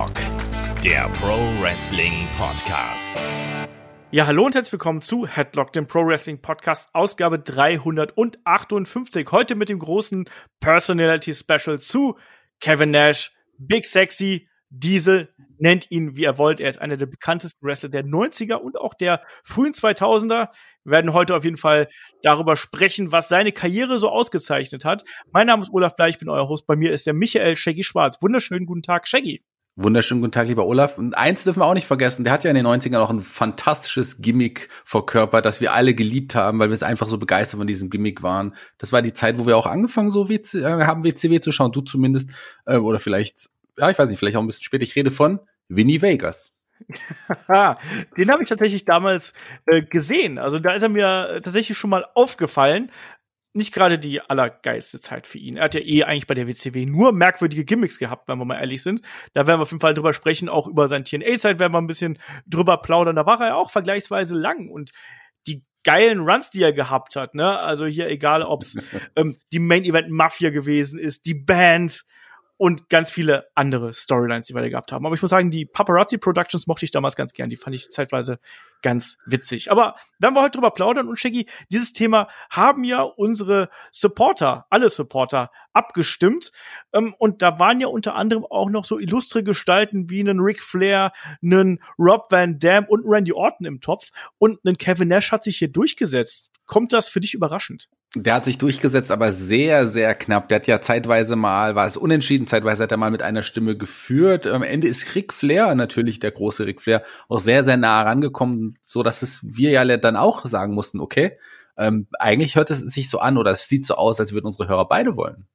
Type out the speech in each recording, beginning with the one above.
Headlock, der Pro Wrestling Podcast. Ja, hallo und herzlich willkommen zu Headlock, dem Pro Wrestling Podcast, Ausgabe 358. Heute mit dem großen Personality Special zu Kevin Nash, Big Sexy, Diesel, nennt ihn wie ihr wollt. Er ist einer der bekanntesten Wrestler der 90er und auch der frühen 2000er. Wir werden heute auf jeden Fall darüber sprechen, was seine Karriere so ausgezeichnet hat. Mein Name ist Olaf Bleich, ich bin euer Host. Bei mir ist der Michael Shaggy Schwarz. Wunderschönen guten Tag, Shaggy. Wunderschönen guten Tag, lieber Olaf. Und eins dürfen wir auch nicht vergessen, der hat ja in den 90ern auch ein fantastisches Gimmick verkörpert, das wir alle geliebt haben, weil wir es einfach so begeistert von diesem Gimmick waren. Das war die Zeit, wo wir auch angefangen so WC, äh, haben WCW zu schauen, du zumindest, äh, oder vielleicht, ja, ich weiß nicht, vielleicht auch ein bisschen später. Ich rede von Winnie Vegas. Den habe ich tatsächlich damals äh, gesehen. Also da ist er mir tatsächlich schon mal aufgefallen. Nicht gerade die allergeilste Zeit für ihn. Er hat ja eh eigentlich bei der WCW nur merkwürdige Gimmicks gehabt, wenn wir mal ehrlich sind. Da werden wir auf jeden Fall drüber sprechen. Auch über sein TNA-Zeit werden wir ein bisschen drüber plaudern. Da war er ja auch vergleichsweise lang und die geilen Runs, die er gehabt hat, ne? Also hier egal, ob's ähm, die Main Event Mafia gewesen ist, die Band, und ganz viele andere Storylines, die wir da gehabt haben. Aber ich muss sagen, die Paparazzi Productions mochte ich damals ganz gern. Die fand ich zeitweise ganz witzig. Aber werden wir heute drüber plaudern und Shaggy, dieses Thema haben ja unsere Supporter, alle Supporter abgestimmt. Ähm, und da waren ja unter anderem auch noch so illustre Gestalten wie einen Ric Flair, einen Rob Van Dam und Randy Orton im Topf. Und einen Kevin Nash hat sich hier durchgesetzt. Kommt das für dich überraschend? Der hat sich durchgesetzt, aber sehr, sehr knapp. Der hat ja zeitweise mal, war es unentschieden, zeitweise hat er mal mit einer Stimme geführt. Am Ende ist Ric Flair, natürlich der große Ric Flair, auch sehr, sehr nah rangekommen, so dass es wir ja dann auch sagen mussten, okay, ähm, eigentlich hört es sich so an oder es sieht so aus, als würden unsere Hörer beide wollen.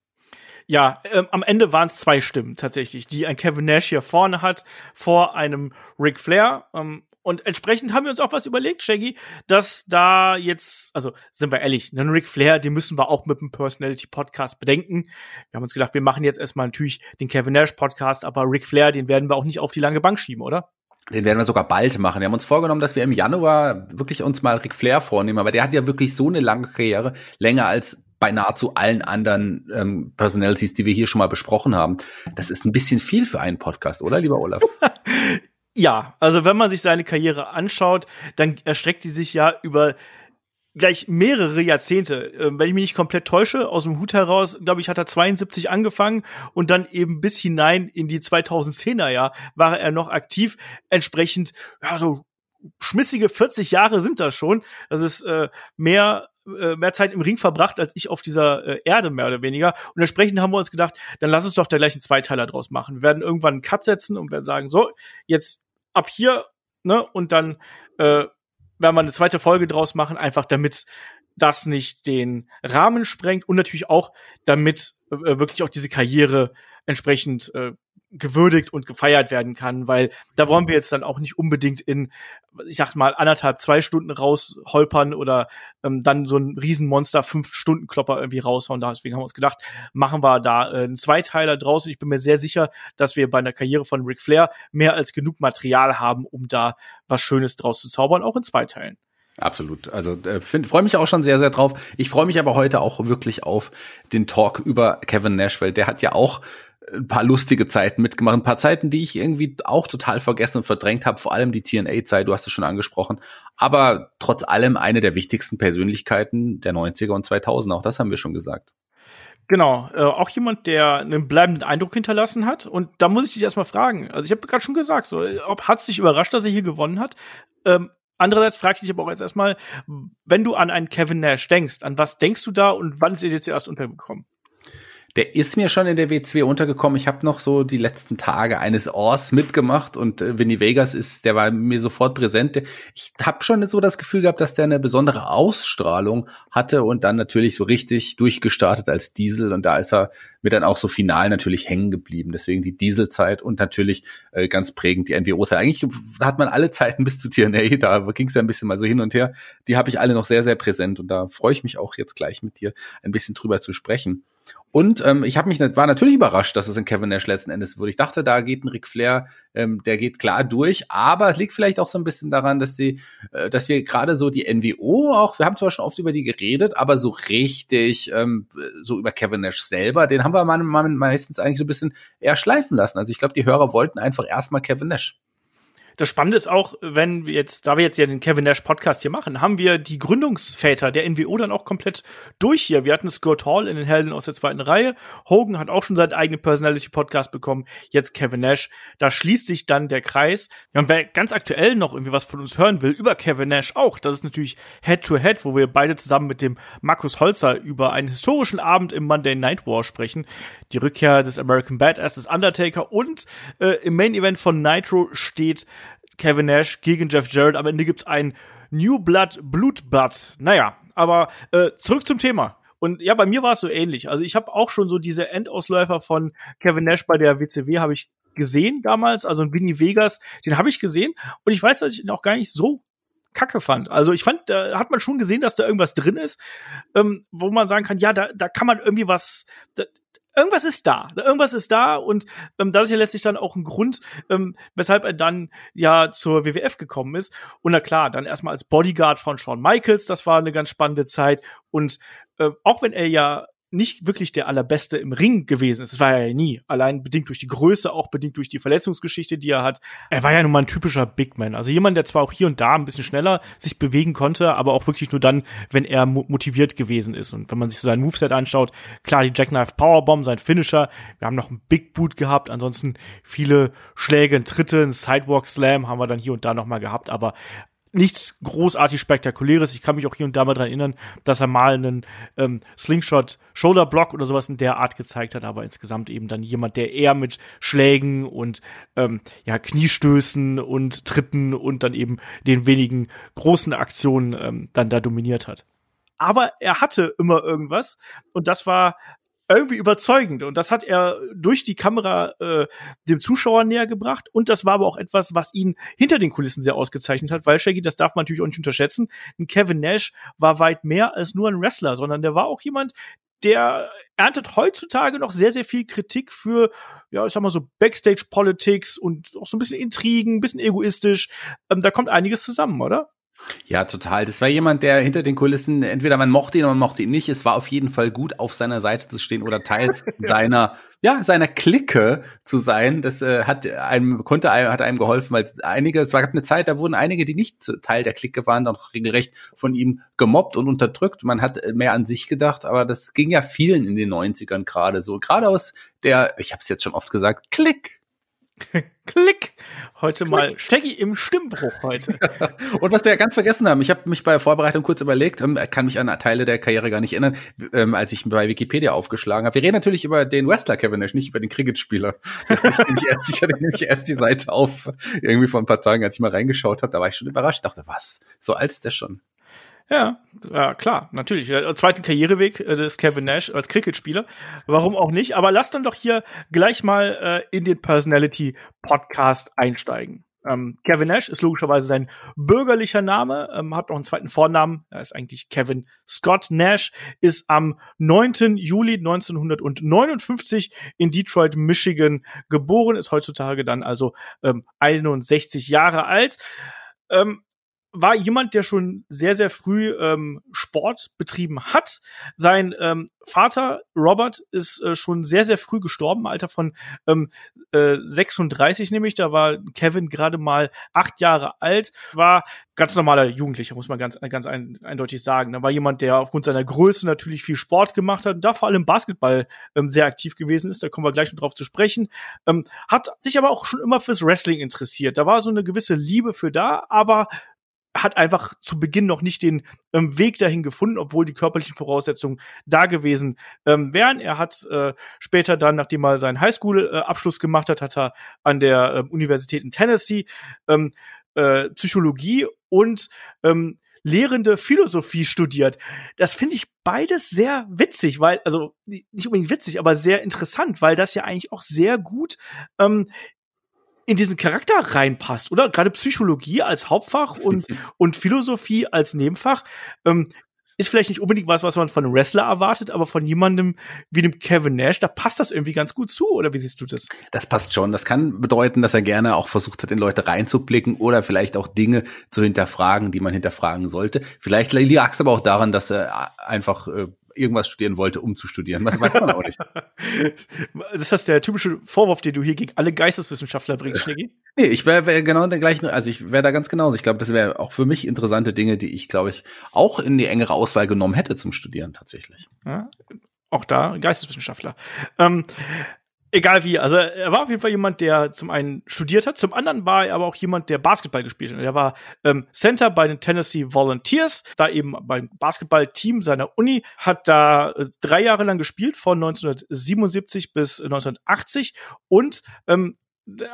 Ja, ähm, am Ende waren es zwei Stimmen tatsächlich, die ein Kevin Nash hier vorne hat vor einem Ric Flair. Ähm, und entsprechend haben wir uns auch was überlegt, Shaggy, dass da jetzt, also sind wir ehrlich, einen Ric Flair, den müssen wir auch mit dem Personality Podcast bedenken. Wir haben uns gedacht, wir machen jetzt erstmal natürlich den Kevin Nash Podcast, aber Ric Flair, den werden wir auch nicht auf die lange Bank schieben, oder? Den werden wir sogar bald machen. Wir haben uns vorgenommen, dass wir im Januar wirklich uns mal Ric Flair vornehmen, aber der hat ja wirklich so eine lange Karriere, länger als bei nahezu allen anderen ähm, Personalities, die wir hier schon mal besprochen haben. Das ist ein bisschen viel für einen Podcast, oder, lieber Olaf? ja, also wenn man sich seine Karriere anschaut, dann erstreckt sie sich ja über gleich mehrere Jahrzehnte. Ähm, wenn ich mich nicht komplett täusche, aus dem Hut heraus, glaube ich, hat er 72 angefangen und dann eben bis hinein in die 2010er Jahr war er noch aktiv. Entsprechend, ja, so schmissige 40 Jahre sind das schon. Das ist äh, mehr äh, mehr Zeit im Ring verbracht als ich auf dieser äh, Erde mehr oder weniger. Und entsprechend haben wir uns gedacht, dann lass uns doch da gleich einen Zweiteiler draus machen. Wir werden irgendwann einen Cut setzen und werden sagen, so, jetzt ab hier, ne, und dann äh, werden wir eine zweite Folge draus machen, einfach damit das nicht den Rahmen sprengt und natürlich auch, damit äh, wirklich auch diese Karriere entsprechend äh, gewürdigt und gefeiert werden kann, weil da wollen wir jetzt dann auch nicht unbedingt in, ich sag mal, anderthalb, zwei Stunden rausholpern oder ähm, dann so ein Riesenmonster fünf Stunden Klopper irgendwie raushauen. Deswegen haben wir uns gedacht, machen wir da äh, einen Zweiteiler draus. Und ich bin mir sehr sicher, dass wir bei einer Karriere von Ric Flair mehr als genug Material haben, um da was Schönes draus zu zaubern, auch in zwei Teilen. Absolut. Also äh, freue mich auch schon sehr, sehr drauf. Ich freue mich aber heute auch wirklich auf den Talk über Kevin Nash, weil der hat ja auch ein paar lustige Zeiten mitgemacht, ein paar Zeiten, die ich irgendwie auch total vergessen und verdrängt habe, vor allem die TNA-Zeit, du hast es schon angesprochen, aber trotz allem eine der wichtigsten Persönlichkeiten der 90er und 2000, auch das haben wir schon gesagt. Genau, äh, auch jemand, der einen bleibenden Eindruck hinterlassen hat. Und da muss ich dich erstmal fragen. Also ich habe gerade schon gesagt, so, ob hat es dich überrascht, dass er hier gewonnen hat? Ähm, andererseits frage ich dich aber auch jetzt erstmal, wenn du an einen Kevin Nash denkst, an was denkst du da und wann ist er dir zuerst untergekommen? Der ist mir schon in der W2 untergekommen. Ich habe noch so die letzten Tage eines Ohrs mitgemacht und äh, Vinny Vegas ist, der war mir sofort präsent. Ich habe schon so das Gefühl gehabt, dass der eine besondere Ausstrahlung hatte und dann natürlich so richtig durchgestartet als Diesel und da ist er mir dann auch so final natürlich hängen geblieben. Deswegen die Dieselzeit und natürlich äh, ganz prägend die NWO-Zeit. Eigentlich hat man alle Zeiten bis zu TNA, da ging es ja ein bisschen mal so hin und her. Die habe ich alle noch sehr, sehr präsent und da freue ich mich auch jetzt gleich mit dir ein bisschen drüber zu sprechen. Und ähm, ich habe mich war natürlich überrascht, dass es in Kevin Nash letzten Endes wurde. Ich dachte, da geht ein Ric Flair, ähm, der geht klar durch, aber es liegt vielleicht auch so ein bisschen daran, dass die, äh, dass wir gerade so die NWO auch, wir haben zwar schon oft über die geredet, aber so richtig, ähm, so über Kevin Nash selber, den haben wir mal, mal meistens eigentlich so ein bisschen eher schleifen lassen. Also ich glaube, die Hörer wollten einfach erstmal Kevin Nash. Das Spannende ist auch, wenn wir jetzt, da wir jetzt ja den Kevin Nash Podcast hier machen, haben wir die Gründungsväter der NWO dann auch komplett durch hier. Wir hatten Scott Hall in den Helden aus der zweiten Reihe. Hogan hat auch schon seinen eigenen Personality Podcast bekommen. Jetzt Kevin Nash. Da schließt sich dann der Kreis. Ja, und wer ganz aktuell noch irgendwie was von uns hören will, über Kevin Nash auch, das ist natürlich Head to Head, wo wir beide zusammen mit dem Markus Holzer über einen historischen Abend im Monday Night War sprechen. Die Rückkehr des American Badass des Undertaker und äh, im Main Event von Nitro steht Kevin Nash gegen Jeff Jarrett. Am Ende gibt's ein New Blood Blutbad. Naja, aber äh, zurück zum Thema. Und ja, bei mir war es so ähnlich. Also ich habe auch schon so diese Endausläufer von Kevin Nash bei der WCW habe ich gesehen damals, also in Winnie Vegas, den habe ich gesehen und ich weiß, dass ich ihn auch gar nicht so kacke fand. Also ich fand, da hat man schon gesehen, dass da irgendwas drin ist, ähm, wo man sagen kann, ja, da, da kann man irgendwie was, da, irgendwas ist da. Irgendwas ist da und ähm, das ist ja letztlich dann auch ein Grund, ähm, weshalb er dann ja zur WWF gekommen ist. Und na klar, dann erstmal als Bodyguard von Shawn Michaels, das war eine ganz spannende Zeit. Und äh, auch wenn er ja nicht wirklich der allerbeste im Ring gewesen ist. Das war er ja nie. Allein bedingt durch die Größe, auch bedingt durch die Verletzungsgeschichte, die er hat. Er war ja nun mal ein typischer Big Man. Also jemand, der zwar auch hier und da ein bisschen schneller sich bewegen konnte, aber auch wirklich nur dann, wenn er motiviert gewesen ist. Und wenn man sich so sein Moveset anschaut, klar, die Jackknife Powerbomb, sein Finisher. Wir haben noch einen Big Boot gehabt. Ansonsten viele Schläge, Tritte, ein Sidewalk Slam haben wir dann hier und da noch mal gehabt. Aber nichts großartig Spektakuläres. Ich kann mich auch hier und da mal dran erinnern, dass er mal einen ähm, Slingshot Shoulder Block oder sowas in der Art gezeigt hat, aber insgesamt eben dann jemand, der eher mit Schlägen und ähm, ja Kniestößen und Tritten und dann eben den wenigen großen Aktionen ähm, dann da dominiert hat. Aber er hatte immer irgendwas und das war irgendwie überzeugend. Und das hat er durch die Kamera äh, dem Zuschauer näher gebracht. Und das war aber auch etwas, was ihn hinter den Kulissen sehr ausgezeichnet hat, weil Shaggy, das darf man natürlich auch nicht unterschätzen. Ein Kevin Nash war weit mehr als nur ein Wrestler, sondern der war auch jemand, der erntet heutzutage noch sehr, sehr viel Kritik für, ja, ich sag mal so Backstage-Politics und auch so ein bisschen Intrigen, ein bisschen egoistisch. Ähm, da kommt einiges zusammen, oder? Ja, total. Das war jemand, der hinter den Kulissen, entweder man mochte ihn oder man mochte ihn nicht. Es war auf jeden Fall gut, auf seiner Seite zu stehen oder Teil seiner, ja, seiner Clique zu sein. Das äh, hat einem, konnte einem, hat einem geholfen, weil einige, es gab eine Zeit, da wurden einige, die nicht Teil der Clique waren, dann regelrecht von ihm gemobbt und unterdrückt. Man hat mehr an sich gedacht, aber das ging ja vielen in den 90ern gerade so. Gerade aus der, ich habe es jetzt schon oft gesagt, Clique Klick. Heute Klick. mal Shaggy im Stimmbruch heute. Und was wir ja ganz vergessen haben, ich habe mich bei Vorbereitung kurz überlegt, ähm, kann mich an Teile der Karriere gar nicht erinnern, ähm, als ich bei Wikipedia aufgeschlagen habe. Wir reden natürlich über den Wrestler Kevin Nash, nicht über den Cricket-Spieler. ich, ich hatte nämlich erst die Seite auf, irgendwie vor ein paar Tagen, als ich mal reingeschaut habe, da war ich schon überrascht, dachte, was, so alt ist der schon? Ja, ja, klar, natürlich. Der zweite Karriereweg äh, des Kevin Nash als Cricket-Spieler. Warum auch nicht? Aber lass dann doch hier gleich mal äh, in den Personality Podcast einsteigen. Ähm, Kevin Nash ist logischerweise sein bürgerlicher Name, ähm, hat noch einen zweiten Vornamen. Er ist eigentlich Kevin Scott Nash, ist am 9. Juli 1959 in Detroit, Michigan geboren, ist heutzutage dann also ähm, 61 Jahre alt. Ähm, war jemand, der schon sehr, sehr früh ähm, Sport betrieben hat. Sein ähm, Vater, Robert, ist äh, schon sehr, sehr früh gestorben, Alter von ähm, äh, 36 nämlich. Da war Kevin gerade mal acht Jahre alt, war ganz normaler Jugendlicher, muss man ganz, ganz ein, eindeutig sagen. Da war jemand, der aufgrund seiner Größe natürlich viel Sport gemacht hat und da vor allem Basketball ähm, sehr aktiv gewesen ist. Da kommen wir gleich noch drauf zu sprechen. Ähm, hat sich aber auch schon immer fürs Wrestling interessiert. Da war so eine gewisse Liebe für da, aber hat einfach zu Beginn noch nicht den ähm, Weg dahin gefunden, obwohl die körperlichen Voraussetzungen da gewesen ähm, wären. Er hat äh, später dann, nachdem er seinen Highschool-Abschluss gemacht hat, hat er an der äh, Universität in Tennessee ähm, äh, Psychologie und ähm, lehrende Philosophie studiert. Das finde ich beides sehr witzig, weil, also nicht unbedingt witzig, aber sehr interessant, weil das ja eigentlich auch sehr gut ähm, in diesen Charakter reinpasst, oder? Gerade Psychologie als Hauptfach und, und Philosophie als Nebenfach. Ähm, ist vielleicht nicht unbedingt was, was man von einem Wrestler erwartet, aber von jemandem wie dem Kevin Nash, da passt das irgendwie ganz gut zu, oder wie siehst du das? Das passt schon. Das kann bedeuten, dass er gerne auch versucht hat, in Leute reinzublicken oder vielleicht auch Dinge zu hinterfragen, die man hinterfragen sollte. Vielleicht lag es aber auch daran, dass er einfach äh, irgendwas studieren wollte, um zu studieren. Das weiß man auch nicht. ist das der typische Vorwurf, den du hier gegen alle Geisteswissenschaftler bringst, Schniggi? Nee, ich wäre wär genau der gleichen, also ich wäre da ganz genauso. Ich glaube, das wäre auch für mich interessante Dinge, die ich, glaube ich, auch in die engere Auswahl genommen hätte zum Studieren tatsächlich. Ja, auch da Geisteswissenschaftler. Ähm, Egal wie, also er war auf jeden Fall jemand, der zum einen studiert hat, zum anderen war er aber auch jemand, der Basketball gespielt hat. Er war ähm, Center bei den Tennessee Volunteers, da eben beim Basketballteam seiner Uni, hat da äh, drei Jahre lang gespielt, von 1977 bis 1980 und ähm,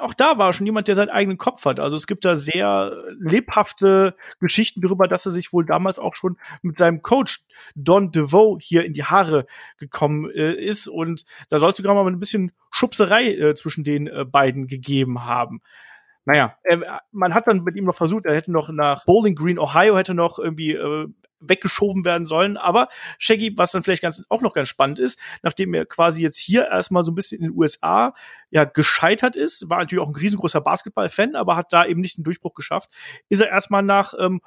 auch da war schon jemand, der seinen eigenen Kopf hat. Also es gibt da sehr lebhafte Geschichten darüber, dass er sich wohl damals auch schon mit seinem Coach Don DeVoe hier in die Haare gekommen äh, ist und da soll es sogar mal ein bisschen Schubserei äh, zwischen den äh, beiden gegeben haben. Naja, er, man hat dann mit ihm noch versucht, er hätte noch nach Bowling Green, Ohio, hätte noch irgendwie äh, weggeschoben werden sollen. Aber Shaggy, was dann vielleicht ganz, auch noch ganz spannend ist, nachdem er quasi jetzt hier erstmal so ein bisschen in den USA ja gescheitert ist, war natürlich auch ein riesengroßer Basketball-Fan, aber hat da eben nicht den Durchbruch geschafft, ist er erstmal nach ähm,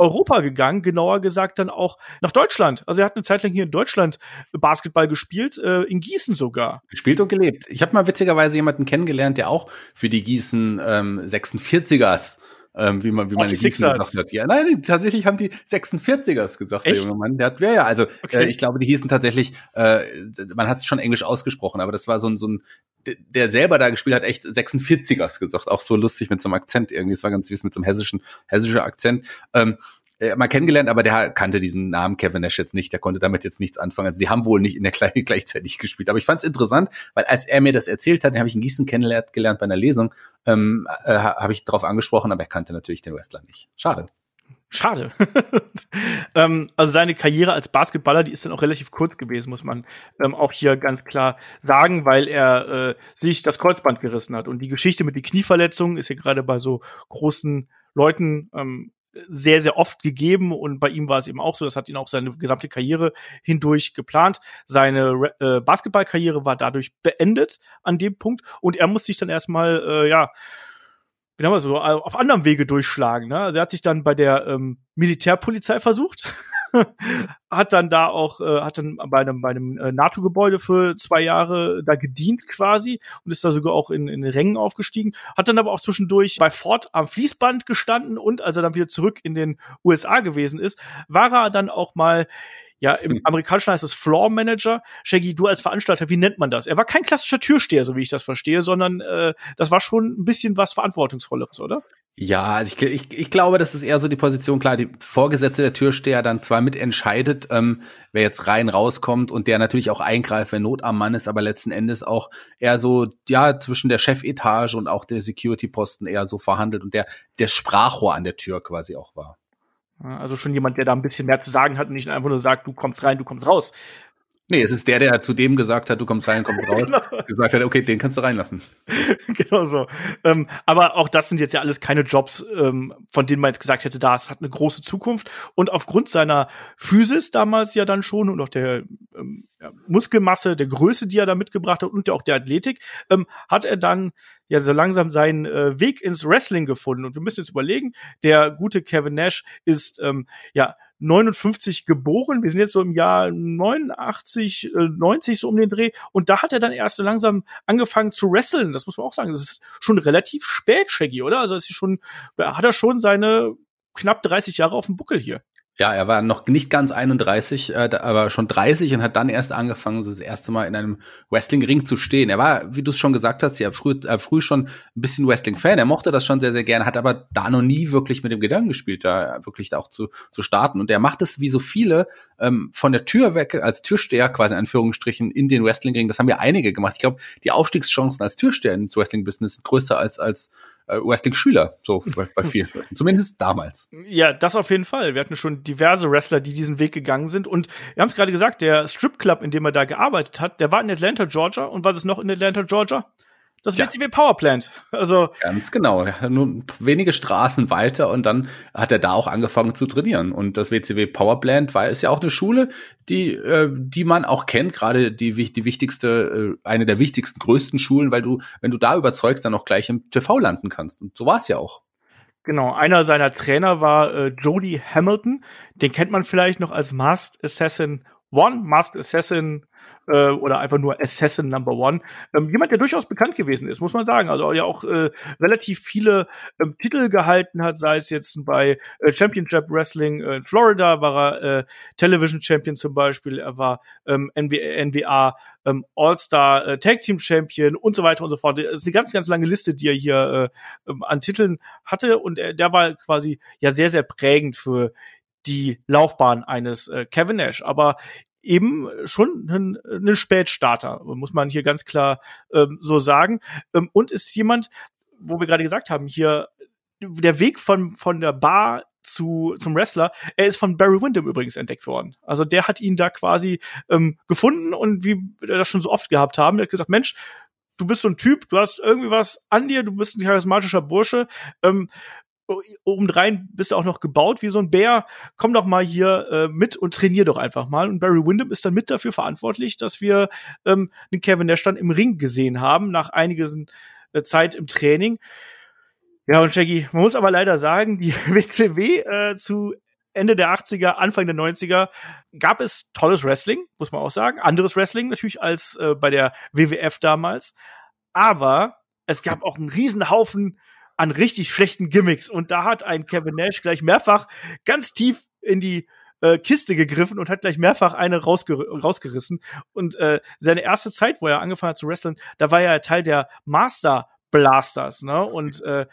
Europa gegangen, genauer gesagt dann auch nach Deutschland. Also er hat eine Zeit lang hier in Deutschland Basketball gespielt, äh, in Gießen sogar. Gespielt und gelebt. Ich habe mal witzigerweise jemanden kennengelernt, der auch für die Gießen ähm, 46ers ähm, wie man wie man die gesagt hat. Ja, nein, tatsächlich haben die 46ers gesagt, Echt? der junge Mann. Der hat, ja, ja, also okay. äh, ich glaube, die hießen tatsächlich, äh, man hat es schon englisch ausgesprochen, aber das war so ein, so ein der selber da gespielt hat, echt 46ers gesagt, auch so lustig mit so einem Akzent irgendwie. Es war ganz süß mit so einem hessischen, hessischer Akzent. Ähm, äh, mal kennengelernt, aber der kannte diesen Namen Kevin Nash jetzt nicht, der konnte damit jetzt nichts anfangen. Also die haben wohl nicht in der Kleine gleichzeitig gespielt. Aber ich fand es interessant, weil als er mir das erzählt hat, habe ich in Gießen kennengelernt gelernt bei einer Lesung, ähm, äh, habe ich darauf angesprochen, aber er kannte natürlich den Wrestler nicht. Schade. Schade. ähm, also seine Karriere als Basketballer, die ist dann auch relativ kurz gewesen, muss man ähm, auch hier ganz klar sagen, weil er äh, sich das Kreuzband gerissen hat. Und die Geschichte mit den Knieverletzungen ist ja gerade bei so großen Leuten ähm, sehr, sehr oft gegeben und bei ihm war es eben auch so, das hat ihn auch seine gesamte Karriere hindurch geplant. Seine äh, Basketballkarriere war dadurch beendet an dem Punkt und er muss sich dann erstmal, äh, ja, wir so, auf anderem Wege durchschlagen. Ne? Also er hat sich dann bei der ähm, Militärpolizei versucht. hat dann da auch, äh, hat dann bei einem, bei einem äh, NATO-Gebäude für zwei Jahre da gedient quasi und ist da sogar auch in, in Rängen aufgestiegen, hat dann aber auch zwischendurch bei Ford am Fließband gestanden und als er dann wieder zurück in den USA gewesen ist, war er dann auch mal ja, im hm. Amerikanischen heißt es Floor Manager. Shaggy, du als Veranstalter, wie nennt man das? Er war kein klassischer Türsteher, so wie ich das verstehe, sondern äh, das war schon ein bisschen was Verantwortungsvolleres, oder? Ja, also ich, ich, ich glaube, das ist eher so die Position, klar, die Vorgesetzte der Türsteher dann zwar mitentscheidet, ähm, wer jetzt rein rauskommt und der natürlich auch eingreift, wenn Not am Mann ist, aber letzten Endes auch eher so, ja, zwischen der Chefetage und auch der Security-Posten eher so verhandelt und der, der Sprachrohr an der Tür quasi auch war. Also schon jemand, der da ein bisschen mehr zu sagen hat und nicht einfach nur sagt, du kommst rein, du kommst raus. Nee, es ist der, der zu dem gesagt hat, du kommst rein, kommst raus. genau. Gesagt hat, okay, den kannst du reinlassen. genau so. Ähm, aber auch das sind jetzt ja alles keine Jobs, ähm, von denen man jetzt gesagt hätte, das hat eine große Zukunft. Und aufgrund seiner Physis damals ja dann schon und auch der ähm, Muskelmasse, der Größe, die er da mitgebracht hat und auch der Athletik, ähm, hat er dann ja so langsam seinen äh, Weg ins Wrestling gefunden. Und wir müssen jetzt überlegen, der gute Kevin Nash ist ähm, ja 59 geboren. Wir sind jetzt so im Jahr 89, äh, 90 so um den Dreh. Und da hat er dann erst so langsam angefangen zu wresteln. Das muss man auch sagen. Das ist schon relativ spät, Shaggy, oder? Also ist schon, hat er schon seine knapp 30 Jahre auf dem Buckel hier. Ja, er war noch nicht ganz 31, äh, aber schon 30 und hat dann erst angefangen, das erste Mal in einem Wrestling-Ring zu stehen. Er war, wie du es schon gesagt hast, ja früh, äh, früh schon ein bisschen Wrestling-Fan. Er mochte das schon sehr, sehr gerne, hat aber da noch nie wirklich mit dem Gedanken gespielt, da wirklich auch zu, zu starten. Und er macht es wie so viele ähm, von der Tür weg, als Türsteher quasi in Anführungsstrichen in den Wrestling-Ring. Das haben ja einige gemacht. Ich glaube, die Aufstiegschancen als Türsteher ins Wrestling-Business sind größer als als äh, Wrestling-Schüler, so bei, bei vielen Leuten. Zumindest damals. Ja, das auf jeden Fall. Wir hatten schon diverse Wrestler, die diesen Weg gegangen sind. Und wir haben es gerade gesagt, der Strip Club, in dem er da gearbeitet hat, der war in Atlanta, Georgia. Und was ist noch in Atlanta, Georgia? Das ja. WCW Power Plant. Also ganz genau. Nur wenige Straßen weiter und dann hat er da auch angefangen zu trainieren. Und das WCW Power Plant war ist ja auch eine Schule, die äh, die man auch kennt, gerade die die wichtigste äh, eine der wichtigsten größten Schulen, weil du wenn du da überzeugst, dann auch gleich im TV landen kannst. Und so war es ja auch. Genau, einer seiner Trainer war äh, Jody Hamilton. Den kennt man vielleicht noch als Masked Assassin One, Masked Assassin äh, oder einfach nur Assassin Number One. Ähm, jemand, der durchaus bekannt gewesen ist, muss man sagen. Also ja auch äh, relativ viele ähm, Titel gehalten hat, sei es jetzt bei äh, Championship Wrestling äh, in Florida, war er äh, Television Champion zum Beispiel, er war ähm, NBA, NWA ähm, All-Star äh, Tag Team Champion und so weiter und so fort. Das ist eine ganz, ganz lange Liste, die er hier äh, ähm, an Titeln hatte und er, der war quasi ja sehr, sehr prägend für die Laufbahn eines äh, Kevin Nash. Aber eben schon ein, ein Spätstarter, muss man hier ganz klar ähm, so sagen. Ähm, und ist jemand, wo wir gerade gesagt haben, hier der Weg von, von der Bar zu, zum Wrestler, er ist von Barry Windham übrigens entdeckt worden. Also der hat ihn da quasi ähm, gefunden und wie wir das schon so oft gehabt haben, der hat gesagt, Mensch, du bist so ein Typ, du hast irgendwie was an dir, du bist ein charismatischer Bursche, ähm, obendrein bist du auch noch gebaut wie so ein Bär. Komm doch mal hier äh, mit und trainier doch einfach mal. Und Barry Windham ist dann mit dafür verantwortlich, dass wir ähm, den Kevin Nash dann im Ring gesehen haben, nach einigen äh, Zeit im Training. Ja, und Shaggy, man muss aber leider sagen, die WCW äh, zu Ende der 80er, Anfang der 90er gab es tolles Wrestling, muss man auch sagen. Anderes Wrestling natürlich als äh, bei der WWF damals. Aber es gab auch einen riesen Haufen an richtig schlechten Gimmicks. Und da hat ein Kevin Nash gleich mehrfach ganz tief in die äh, Kiste gegriffen und hat gleich mehrfach eine rausger rausgerissen. Und äh, seine erste Zeit, wo er angefangen hat zu wresteln, da war er Teil der Master Blasters, ne? Und äh,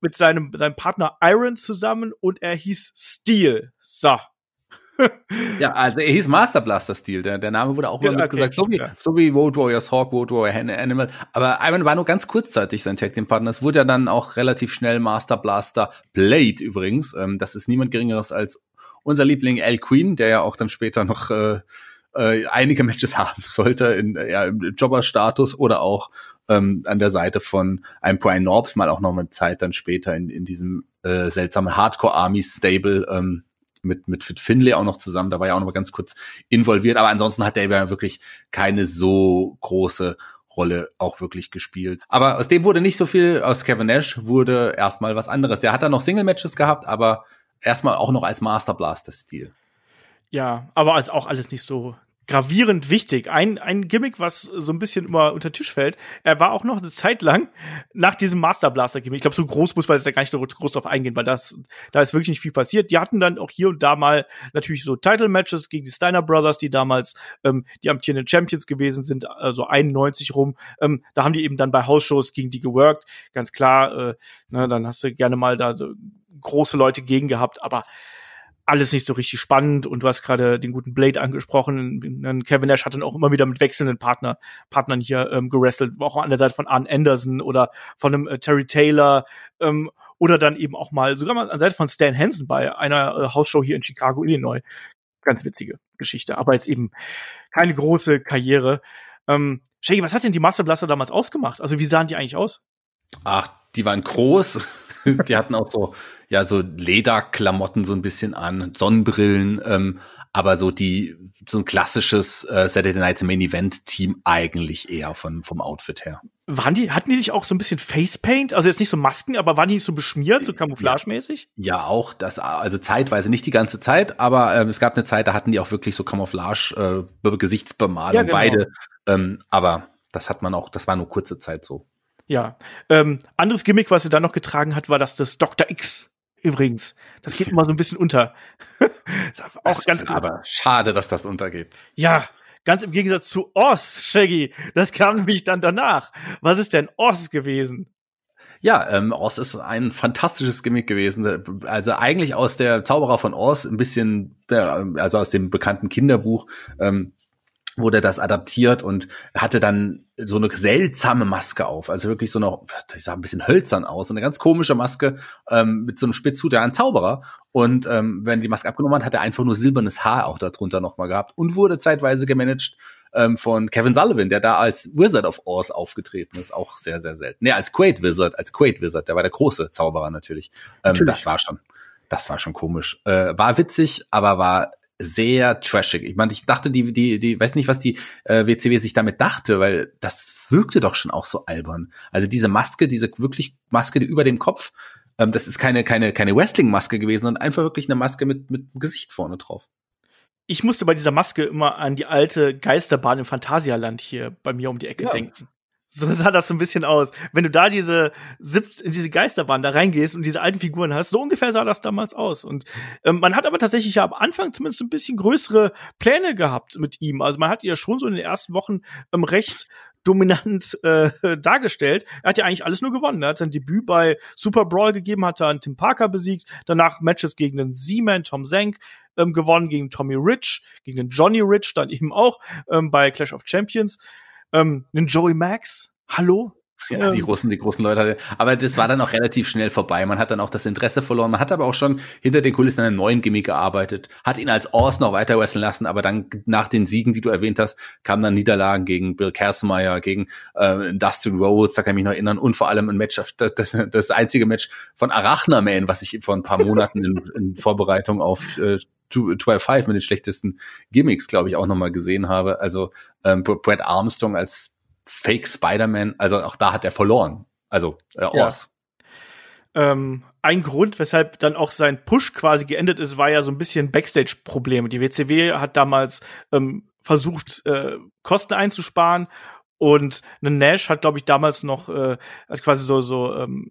mit seinem, seinem Partner Iron zusammen und er hieß Steel. So ja, also er hieß Master Blaster Steel. Der, der Name wurde auch mal ja, mitgesagt, so wie, ja. so wie Road Warriors Hawk, Road Warrior Animal. Aber Ivan war nur ganz kurzzeitig sein Tag Team Partner. Es wurde ja dann auch relativ schnell Master Blaster Blade übrigens. Ähm, das ist niemand geringeres als unser Liebling Al Queen, der ja auch dann später noch äh, äh, einige Matches haben sollte in, ja, im Jobber-Status oder auch ähm, an der Seite von einem Brian Norbs mal auch noch eine Zeit dann später in, in diesem äh, seltsamen Hardcore-Army-Stable ähm, mit, mit Fit Finlay auch noch zusammen, da war ja auch noch mal ganz kurz involviert, aber ansonsten hat der ja wirklich keine so große Rolle auch wirklich gespielt. Aber aus dem wurde nicht so viel, aus Kevin Nash wurde erstmal was anderes. Der hat dann noch Single-Matches gehabt, aber erstmal auch noch als Master Blaster-Stil. Ja, aber als auch alles nicht so gravierend wichtig. Ein, ein Gimmick, was so ein bisschen immer unter Tisch fällt. Er war auch noch eine Zeit lang nach diesem Master Blaster Gimmick. Ich glaube, so groß muss man jetzt ja gar nicht groß drauf eingehen, weil das, da ist wirklich nicht viel passiert. Die hatten dann auch hier und da mal natürlich so Title Matches gegen die Steiner Brothers, die damals ähm, die amtierenden Champions gewesen sind, also 91 rum. Ähm, da haben die eben dann bei Hausshows gegen die geworkt. Ganz klar, äh, ne, dann hast du gerne mal da so große Leute gegen gehabt, aber alles nicht so richtig spannend und du hast gerade den guten Blade angesprochen. Kevin Nash hat dann auch immer wieder mit wechselnden Partner, Partnern hier ähm, gerestelt, auch an der Seite von Arn Anderson oder von einem äh, Terry Taylor ähm, oder dann eben auch mal sogar mal an der Seite von Stan Hansen bei einer äh, Hausshow hier in Chicago, Illinois. Ganz witzige Geschichte, aber jetzt eben keine große Karriere. Ähm, Shaggy, was hat denn die Master Blaster damals ausgemacht? Also wie sahen die eigentlich aus? Ach, die waren groß. die hatten auch so, ja, so Lederklamotten so ein bisschen an, Sonnenbrillen, ähm, aber so die, so ein klassisches äh, Saturday Night Main Event Team eigentlich eher von, vom Outfit her. Waren die, hatten die nicht auch so ein bisschen Facepaint? Also jetzt nicht so Masken, aber waren die nicht so beschmiert, so camouflagemäßig? Ja, ja, auch das, also zeitweise nicht die ganze Zeit, aber ähm, es gab eine Zeit, da hatten die auch wirklich so Camouflage, äh, Gesichtsbemalung, ja, genau. beide. Ähm, aber das hat man auch, das war nur kurze Zeit so. Ja. Ähm, anderes Gimmick, was er dann noch getragen hat, war das des Dr. X. Übrigens, das geht immer so ein bisschen unter. auch das ganz aber schade, dass das untergeht. Ja, ganz im Gegensatz zu Oz, Shaggy. Das kam nämlich dann danach. Was ist denn Oz gewesen? Ja, ähm, Oz ist ein fantastisches Gimmick gewesen. Also eigentlich aus der Zauberer von Oz ein bisschen, also aus dem bekannten Kinderbuch. Ähm, wurde das adaptiert und hatte dann so eine seltsame Maske auf. Also wirklich so eine, ich sah ein bisschen hölzern aus, eine ganz komische Maske ähm, mit so einem Spitzhut, der ein Zauberer. Und ähm, wenn die Maske abgenommen hat, hat er einfach nur silbernes Haar auch darunter nochmal gehabt und wurde zeitweise gemanagt ähm, von Kevin Sullivan, der da als Wizard of Oz aufgetreten ist, auch sehr, sehr selten. Nee, als Quaid Wizard, als Quaid Wizard, der war der große Zauberer natürlich. Ähm, natürlich. Das war schon, das war schon komisch. Äh, war witzig, aber war sehr trashig. Ich meine, ich dachte, die, die, die, weiß nicht, was die äh, WCW sich damit dachte, weil das wirkte doch schon auch so albern. Also diese Maske, diese wirklich Maske die über dem Kopf, ähm, das ist keine, keine, keine Wrestling-Maske gewesen, sondern einfach wirklich eine Maske mit, mit Gesicht vorne drauf. Ich musste bei dieser Maske immer an die alte Geisterbahn im Phantasialand hier bei mir um die Ecke ja. denken. So sah das so ein bisschen aus. Wenn du da diese in diese Geisterbahn da reingehst und diese alten Figuren hast, so ungefähr sah das damals aus. Und ähm, man hat aber tatsächlich ja am Anfang zumindest ein bisschen größere Pläne gehabt mit ihm. Also man hat ja schon so in den ersten Wochen ähm, recht dominant äh, dargestellt. Er hat ja eigentlich alles nur gewonnen. Er hat sein Debüt bei Super Brawl gegeben, hat dann Tim Parker besiegt, danach Matches gegen den Z-Man, Tom Zank, ähm, gewonnen, gegen Tommy Rich, gegen den Johnny Rich, dann eben auch ähm, bei Clash of Champions. Ähm, den Joey Max, hallo, ja, die großen, die großen Leute. Aber das war dann auch relativ schnell vorbei. Man hat dann auch das Interesse verloren. Man hat aber auch schon hinter den Kulissen an einem neuen Gimmick gearbeitet, hat ihn als Ors noch weiter wresteln lassen, aber dann nach den Siegen, die du erwähnt hast, kamen dann Niederlagen gegen Bill Kersmeyer, gegen äh, Dustin Rhodes, da kann ich mich noch erinnern, und vor allem ein Match, das, das, das einzige Match von Arachna Man, was ich vor ein paar Monaten in, in Vorbereitung auf äh, 12-5 mit den schlechtesten Gimmicks, glaube ich, auch nochmal gesehen habe. Also ähm, Brad Armstrong als Fake Spider-Man, also auch da hat er verloren. Also äh. Ja. Ähm, ein Grund, weshalb dann auch sein Push quasi geendet ist, war ja so ein bisschen Backstage-Probleme. Die WCW hat damals ähm, versucht, äh, Kosten einzusparen und Nash hat, glaube ich, damals noch äh, quasi so so ähm,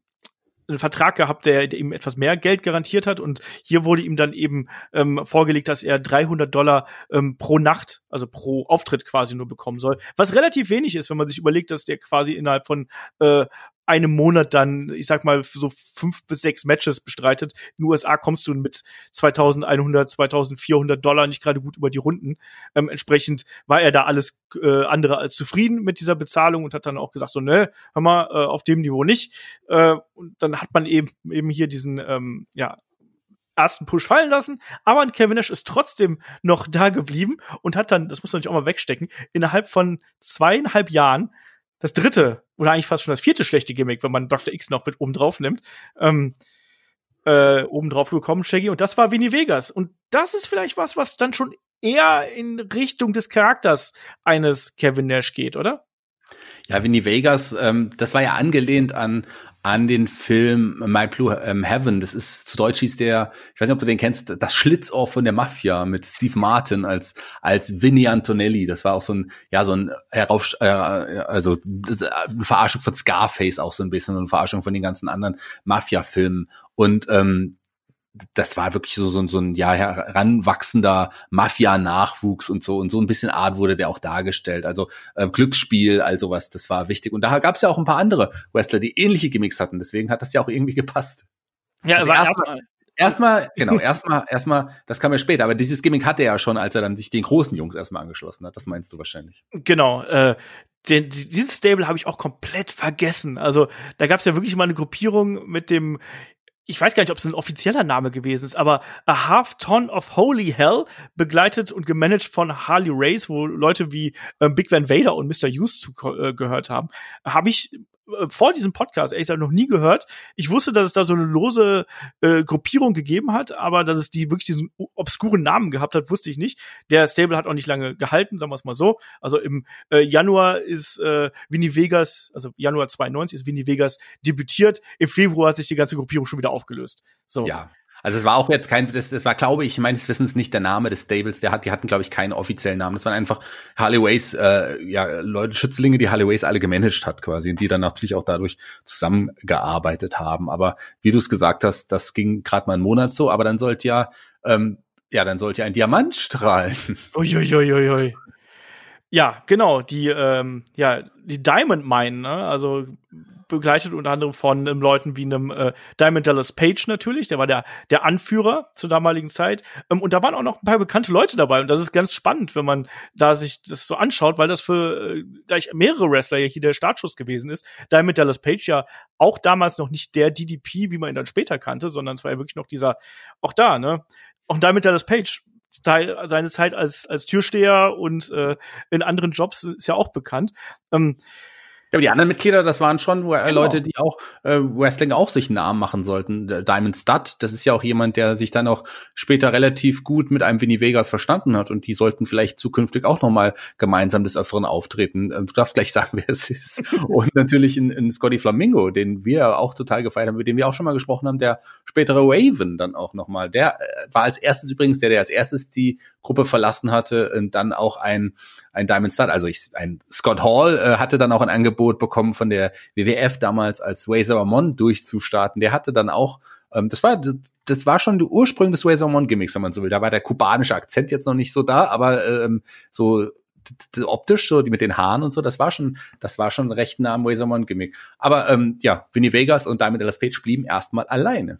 einen Vertrag gehabt, der, ihm etwas mehr Geld garantiert hat. Und hier wurde ihm dann eben ähm, vorgelegt, dass er 300 Dollar ähm, pro Nacht, also pro Auftritt quasi nur bekommen soll. Was relativ wenig ist, wenn man sich überlegt, dass der quasi innerhalb von äh, einem Monat dann, ich sag mal, so fünf bis sechs Matches bestreitet. In den USA kommst du mit 2100, 2400 Dollar nicht gerade gut über die Runden. Ähm, entsprechend war er da alles äh, andere als zufrieden mit dieser Bezahlung und hat dann auch gesagt so, ne, hör mal, äh, auf dem Niveau nicht. Äh, und dann hat man eben, eben hier diesen, ähm, ja, ersten Push fallen lassen, aber Kevin Nash ist trotzdem noch da geblieben und hat dann, das muss man nicht auch mal wegstecken, innerhalb von zweieinhalb Jahren das dritte oder eigentlich fast schon das vierte schlechte Gimmick, wenn man Dr. X noch mit oben drauf nimmt, ähm, äh, oben drauf gekommen, Shaggy. Und das war Vinny Vegas. Und das ist vielleicht was, was dann schon eher in Richtung des Charakters eines Kevin Nash geht, oder? Ja, Vinny Vegas, ähm, das war ja angelehnt an an den Film My Blue ähm, Heaven. Das ist zu Deutsch hieß der, ich weiß nicht, ob du den kennst, das Schlitzohr von der Mafia mit Steve Martin als als Vinny Antonelli. Das war auch so ein ja so ein herauf äh, also eine Verarschung von Scarface auch so ein bisschen und eine Verarschung von den ganzen anderen Mafia-Filmen. Und ähm, das war wirklich so, so, so ein ja heranwachsender Mafia-Nachwuchs und so und so ein bisschen Art wurde der auch dargestellt. Also äh, Glücksspiel, also was, das war wichtig. Und da gab es ja auch ein paar andere Wrestler, die ähnliche Gimmicks hatten. Deswegen hat das ja auch irgendwie gepasst. Ja, also erstmal, erstmal, genau, erstmal, erstmal, das kam ja später. Aber dieses Gimmick hatte er ja schon, als er dann sich den großen Jungs erstmal angeschlossen hat. Das meinst du wahrscheinlich? Genau. Äh, den, dieses Stable habe ich auch komplett vergessen. Also da gab es ja wirklich mal eine Gruppierung mit dem ich weiß gar nicht, ob es ein offizieller Name gewesen ist, aber A Half Ton of Holy Hell, begleitet und gemanagt von Harley Race, wo Leute wie äh, Big Van Vader und Mr. Hughes zugehört äh, haben, habe ich vor diesem Podcast ehrlich gesagt noch nie gehört. Ich wusste, dass es da so eine lose äh, Gruppierung gegeben hat, aber dass es die wirklich diesen obskuren Namen gehabt hat, wusste ich nicht. Der Stable hat auch nicht lange gehalten, sagen wir es mal so. Also im äh, Januar ist äh, Vinny Vegas, also Januar 92 ist Vinny Vegas debütiert. Im Februar hat sich die ganze Gruppierung schon wieder aufgelöst. So. Ja. Also es war auch jetzt kein, das, das war, glaube ich, meines Wissens nicht der Name des Stables. Der hat, die hatten, glaube ich, keinen offiziellen Namen. Das waren einfach Harley Ways, äh, ja, Leute, Schützlinge, die Harley Ways alle gemanagt hat quasi und die dann natürlich auch dadurch zusammengearbeitet haben. Aber wie du es gesagt hast, das ging gerade mal einen Monat so, aber dann sollte ja, ähm, ja, dann sollte ja ein Diamant strahlen. Uiuiuiui. Ui, ui, ui. Ja, genau, die, ähm, ja, die Diamond Mine, ne? Also begleitet unter anderem von ähm, Leuten wie einem äh, Diamond Dallas Page natürlich, der war der, der Anführer zur damaligen Zeit. Ähm, und da waren auch noch ein paar bekannte Leute dabei. Und das ist ganz spannend, wenn man da sich das so anschaut, weil das für äh, gleich mehrere Wrestler ja hier der Startschuss gewesen ist. Diamond Dallas Page ja auch damals noch nicht der DDP, wie man ihn dann später kannte, sondern es war ja wirklich noch dieser, auch da, ne? Auch Diamond Dallas Page seine Zeit als, als Türsteher und äh, in anderen Jobs ist ja auch bekannt. Ähm, aber die anderen Mitglieder, das waren schon äh, genau. Leute, die auch äh, Wrestling auch sich einen Namen machen sollten. Diamond Stud, das ist ja auch jemand, der sich dann auch später relativ gut mit einem Vinny Vegas verstanden hat und die sollten vielleicht zukünftig auch noch mal gemeinsam des Öfteren auftreten. Ähm, du darfst gleich sagen, wer es ist. und natürlich in, in Scotty Flamingo, den wir auch total gefeiert haben, mit dem wir auch schon mal gesprochen haben, der spätere Raven dann auch noch mal. Der äh, war als erstes übrigens der, der als erstes die Gruppe verlassen hatte und dann auch ein ein Diamond Stud, also ich, ein Scott Hall äh, hatte dann auch ein Angebot bekommen von der WWF damals als Razor Ramon durchzustarten. Der hatte dann auch ähm, das war das war schon der Ursprung des Razor Ramon Gimmicks, wenn man so will. Da war der kubanische Akzent jetzt noch nicht so da, aber ähm, so optisch so die mit den Haaren und so, das war schon, das war schon recht nah am Razor Gimmick. Aber ähm, ja, Vinny Vegas und Diamond Dallas Page blieben erstmal alleine.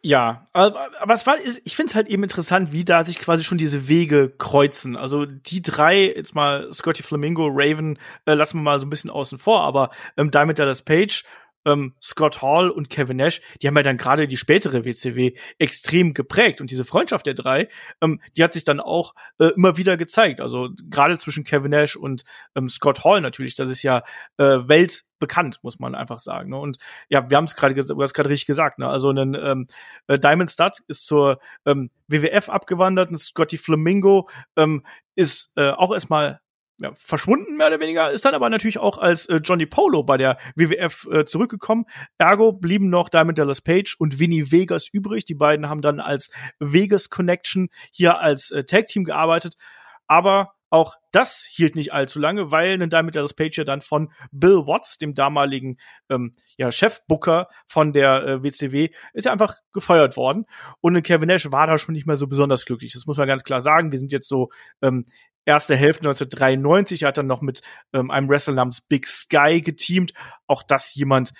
Ja, aber, aber es war, ich finde es halt eben interessant, wie da sich quasi schon diese Wege kreuzen. Also die drei, jetzt mal Scotty Flamingo, Raven, äh, lassen wir mal so ein bisschen außen vor, aber ähm, Diamond Dallas Page, ähm, Scott Hall und Kevin Nash, die haben ja dann gerade die spätere WCW extrem geprägt und diese Freundschaft der drei, ähm, die hat sich dann auch äh, immer wieder gezeigt. Also gerade zwischen Kevin Nash und ähm, Scott Hall natürlich, das ist ja äh, Welt bekannt, muss man einfach sagen. Ne? Und ja, wir haben es gerade, gerade richtig gesagt. Ne? Also ein ähm, äh, Diamond Stud ist zur ähm, WWF abgewandert, ein Scotty Flamingo ähm, ist äh, auch erstmal ja, verschwunden, mehr oder weniger, ist dann aber natürlich auch als äh, Johnny Polo bei der WWF äh, zurückgekommen. Ergo blieben noch Diamond Dallas Page und Vinny Vegas übrig. Die beiden haben dann als Vegas Connection hier als äh, Tag Team gearbeitet. Aber auch das hielt nicht allzu lange, weil ein Diamond Dallas Page ja dann von Bill Watts, dem damaligen ähm, ja, Chefbooker von der äh, WCW, ist ja einfach gefeuert worden. Und Kevin Nash war da schon nicht mehr so besonders glücklich. Das muss man ganz klar sagen. Wir sind jetzt so ähm, erste Hälfte 1993. Er hat dann noch mit ähm, einem Wrestler namens Big Sky geteamt. Auch das jemand,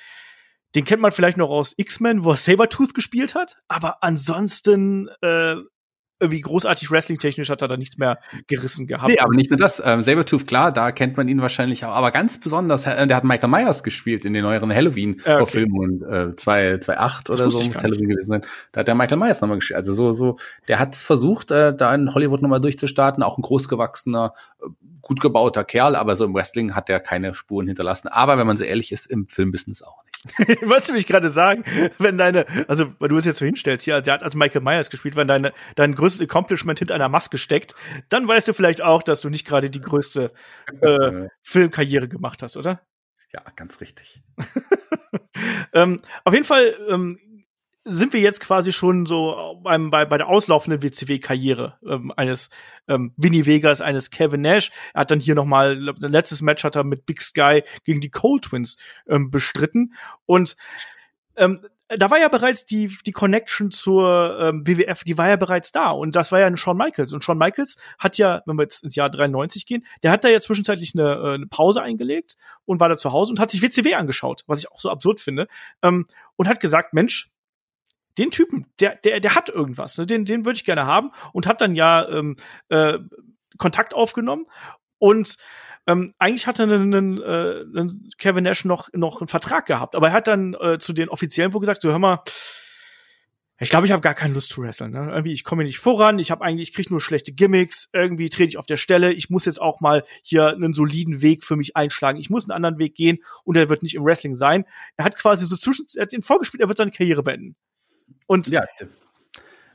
den kennt man vielleicht noch aus X-Men, wo er Sabertooth gespielt hat. Aber ansonsten äh, irgendwie großartig wrestling-technisch hat er da nichts mehr gerissen gehabt. Nee, aber nicht nur das. Ähm, Sabertooth, klar, da kennt man ihn wahrscheinlich auch. Aber ganz besonders, äh, der hat Michael Myers gespielt in den neueren Halloween-Filmen okay. und äh, 2008 oder so muss Halloween gewesen sein. Da hat der Michael Myers nochmal gespielt. Also so, so, der hat versucht, äh, da in Hollywood nochmal durchzustarten. Auch ein großgewachsener, äh, gut gebauter Kerl, aber so im Wrestling hat er keine Spuren hinterlassen. Aber wenn man so ehrlich ist, im Filmbusiness auch nicht. Wolltest du mich gerade sagen, wenn deine, also weil du es jetzt so hinstellst, hier, der hat als Michael Myers gespielt, wenn deine, dein größtes Accomplishment hinter einer Maske steckt, dann weißt du vielleicht auch, dass du nicht gerade die größte äh, Filmkarriere gemacht hast, oder? Ja, ganz richtig. ähm, auf jeden Fall ähm, sind wir jetzt quasi schon so beim, bei, bei der auslaufenden WCW-Karriere ähm, eines ähm, Vinny Vegas, eines Kevin Nash. Er hat dann hier noch mal letztes Match hat er mit Big Sky gegen die Cold Twins ähm, bestritten und ähm, da war ja bereits die, die Connection zur ähm, WWF, die war ja bereits da. Und das war ja ein Shawn Michaels. Und Shawn Michaels hat ja, wenn wir jetzt ins Jahr 93 gehen, der hat da ja zwischenzeitlich eine, äh, eine Pause eingelegt und war da zu Hause und hat sich WCW angeschaut, was ich auch so absurd finde. Ähm, und hat gesagt, Mensch, den Typen, der, der, der hat irgendwas, ne? den, den würde ich gerne haben und hat dann ja ähm, äh, Kontakt aufgenommen und ähm, eigentlich hatte einen, einen, äh, einen Kevin Nash noch, noch einen Vertrag gehabt, aber er hat dann äh, zu den Offiziellen wo gesagt, so hör mal, ich glaube, ich habe gar keine Lust zu wresteln. Ne? Irgendwie, ich komme nicht voran, ich habe eigentlich, ich kriege nur schlechte Gimmicks, irgendwie trete ich auf der Stelle, ich muss jetzt auch mal hier einen soliden Weg für mich einschlagen. Ich muss einen anderen Weg gehen und er wird nicht im Wrestling sein. Er hat quasi so zwischen, er hat ihn vorgespielt, er wird seine Karriere beenden. Und ja,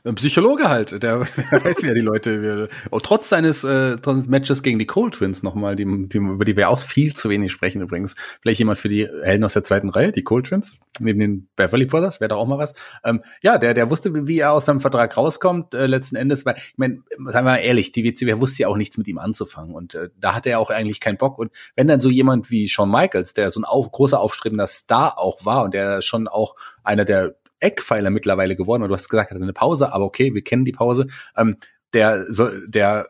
ein Psychologe halt, der, der weiß, wie er die Leute. Oh, trotz seines äh, Matches gegen die Cold Twins nochmal, die, die, über die wir auch viel zu wenig sprechen übrigens. Vielleicht jemand für die Helden aus der zweiten Reihe, die Cold Twins, neben den Beverly Brothers, wäre da auch mal was. Ähm, ja, der, der wusste, wie er aus seinem Vertrag rauskommt, äh, letzten Endes, weil, ich meine, sagen wir mal ehrlich, die WCW wusste ja auch nichts mit ihm anzufangen. Und äh, da hatte er auch eigentlich keinen Bock. Und wenn dann so jemand wie Shawn Michaels, der so ein auf, großer aufstrebender Star auch war und der schon auch einer der Eckpfeiler mittlerweile geworden. Und du hast gesagt, er hat eine Pause, aber okay, wir kennen die Pause. Ähm, der, so, der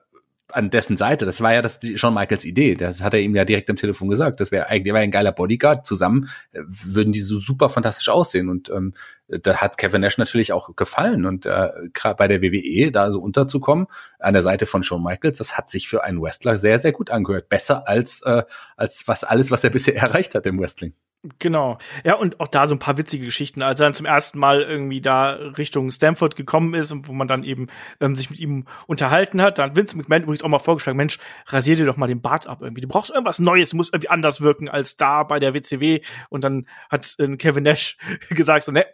an dessen Seite, das war ja das schon Michaels Idee. Das hat er ihm ja direkt am Telefon gesagt. Das wäre eigentlich, der war ein geiler Bodyguard. Zusammen äh, würden die so super fantastisch aussehen. Und ähm, da hat Kevin Nash natürlich auch gefallen. Und äh, gerade bei der WWE da so unterzukommen, an der Seite von Shawn Michaels, das hat sich für einen Wrestler sehr, sehr gut angehört. Besser als, äh, als was alles, was er bisher erreicht hat im Wrestling. Genau. Ja, und auch da so ein paar witzige Geschichten. Als er dann zum ersten Mal irgendwie da Richtung Stanford gekommen ist und wo man dann eben ähm, sich mit ihm unterhalten hat, dann hat Vince McMahon übrigens auch mal vorgeschlagen, Mensch, rasier dir doch mal den Bart ab irgendwie. Du brauchst irgendwas Neues, du musst irgendwie anders wirken als da bei der WCW. Und dann hat äh, Kevin Nash gesagt so, ne,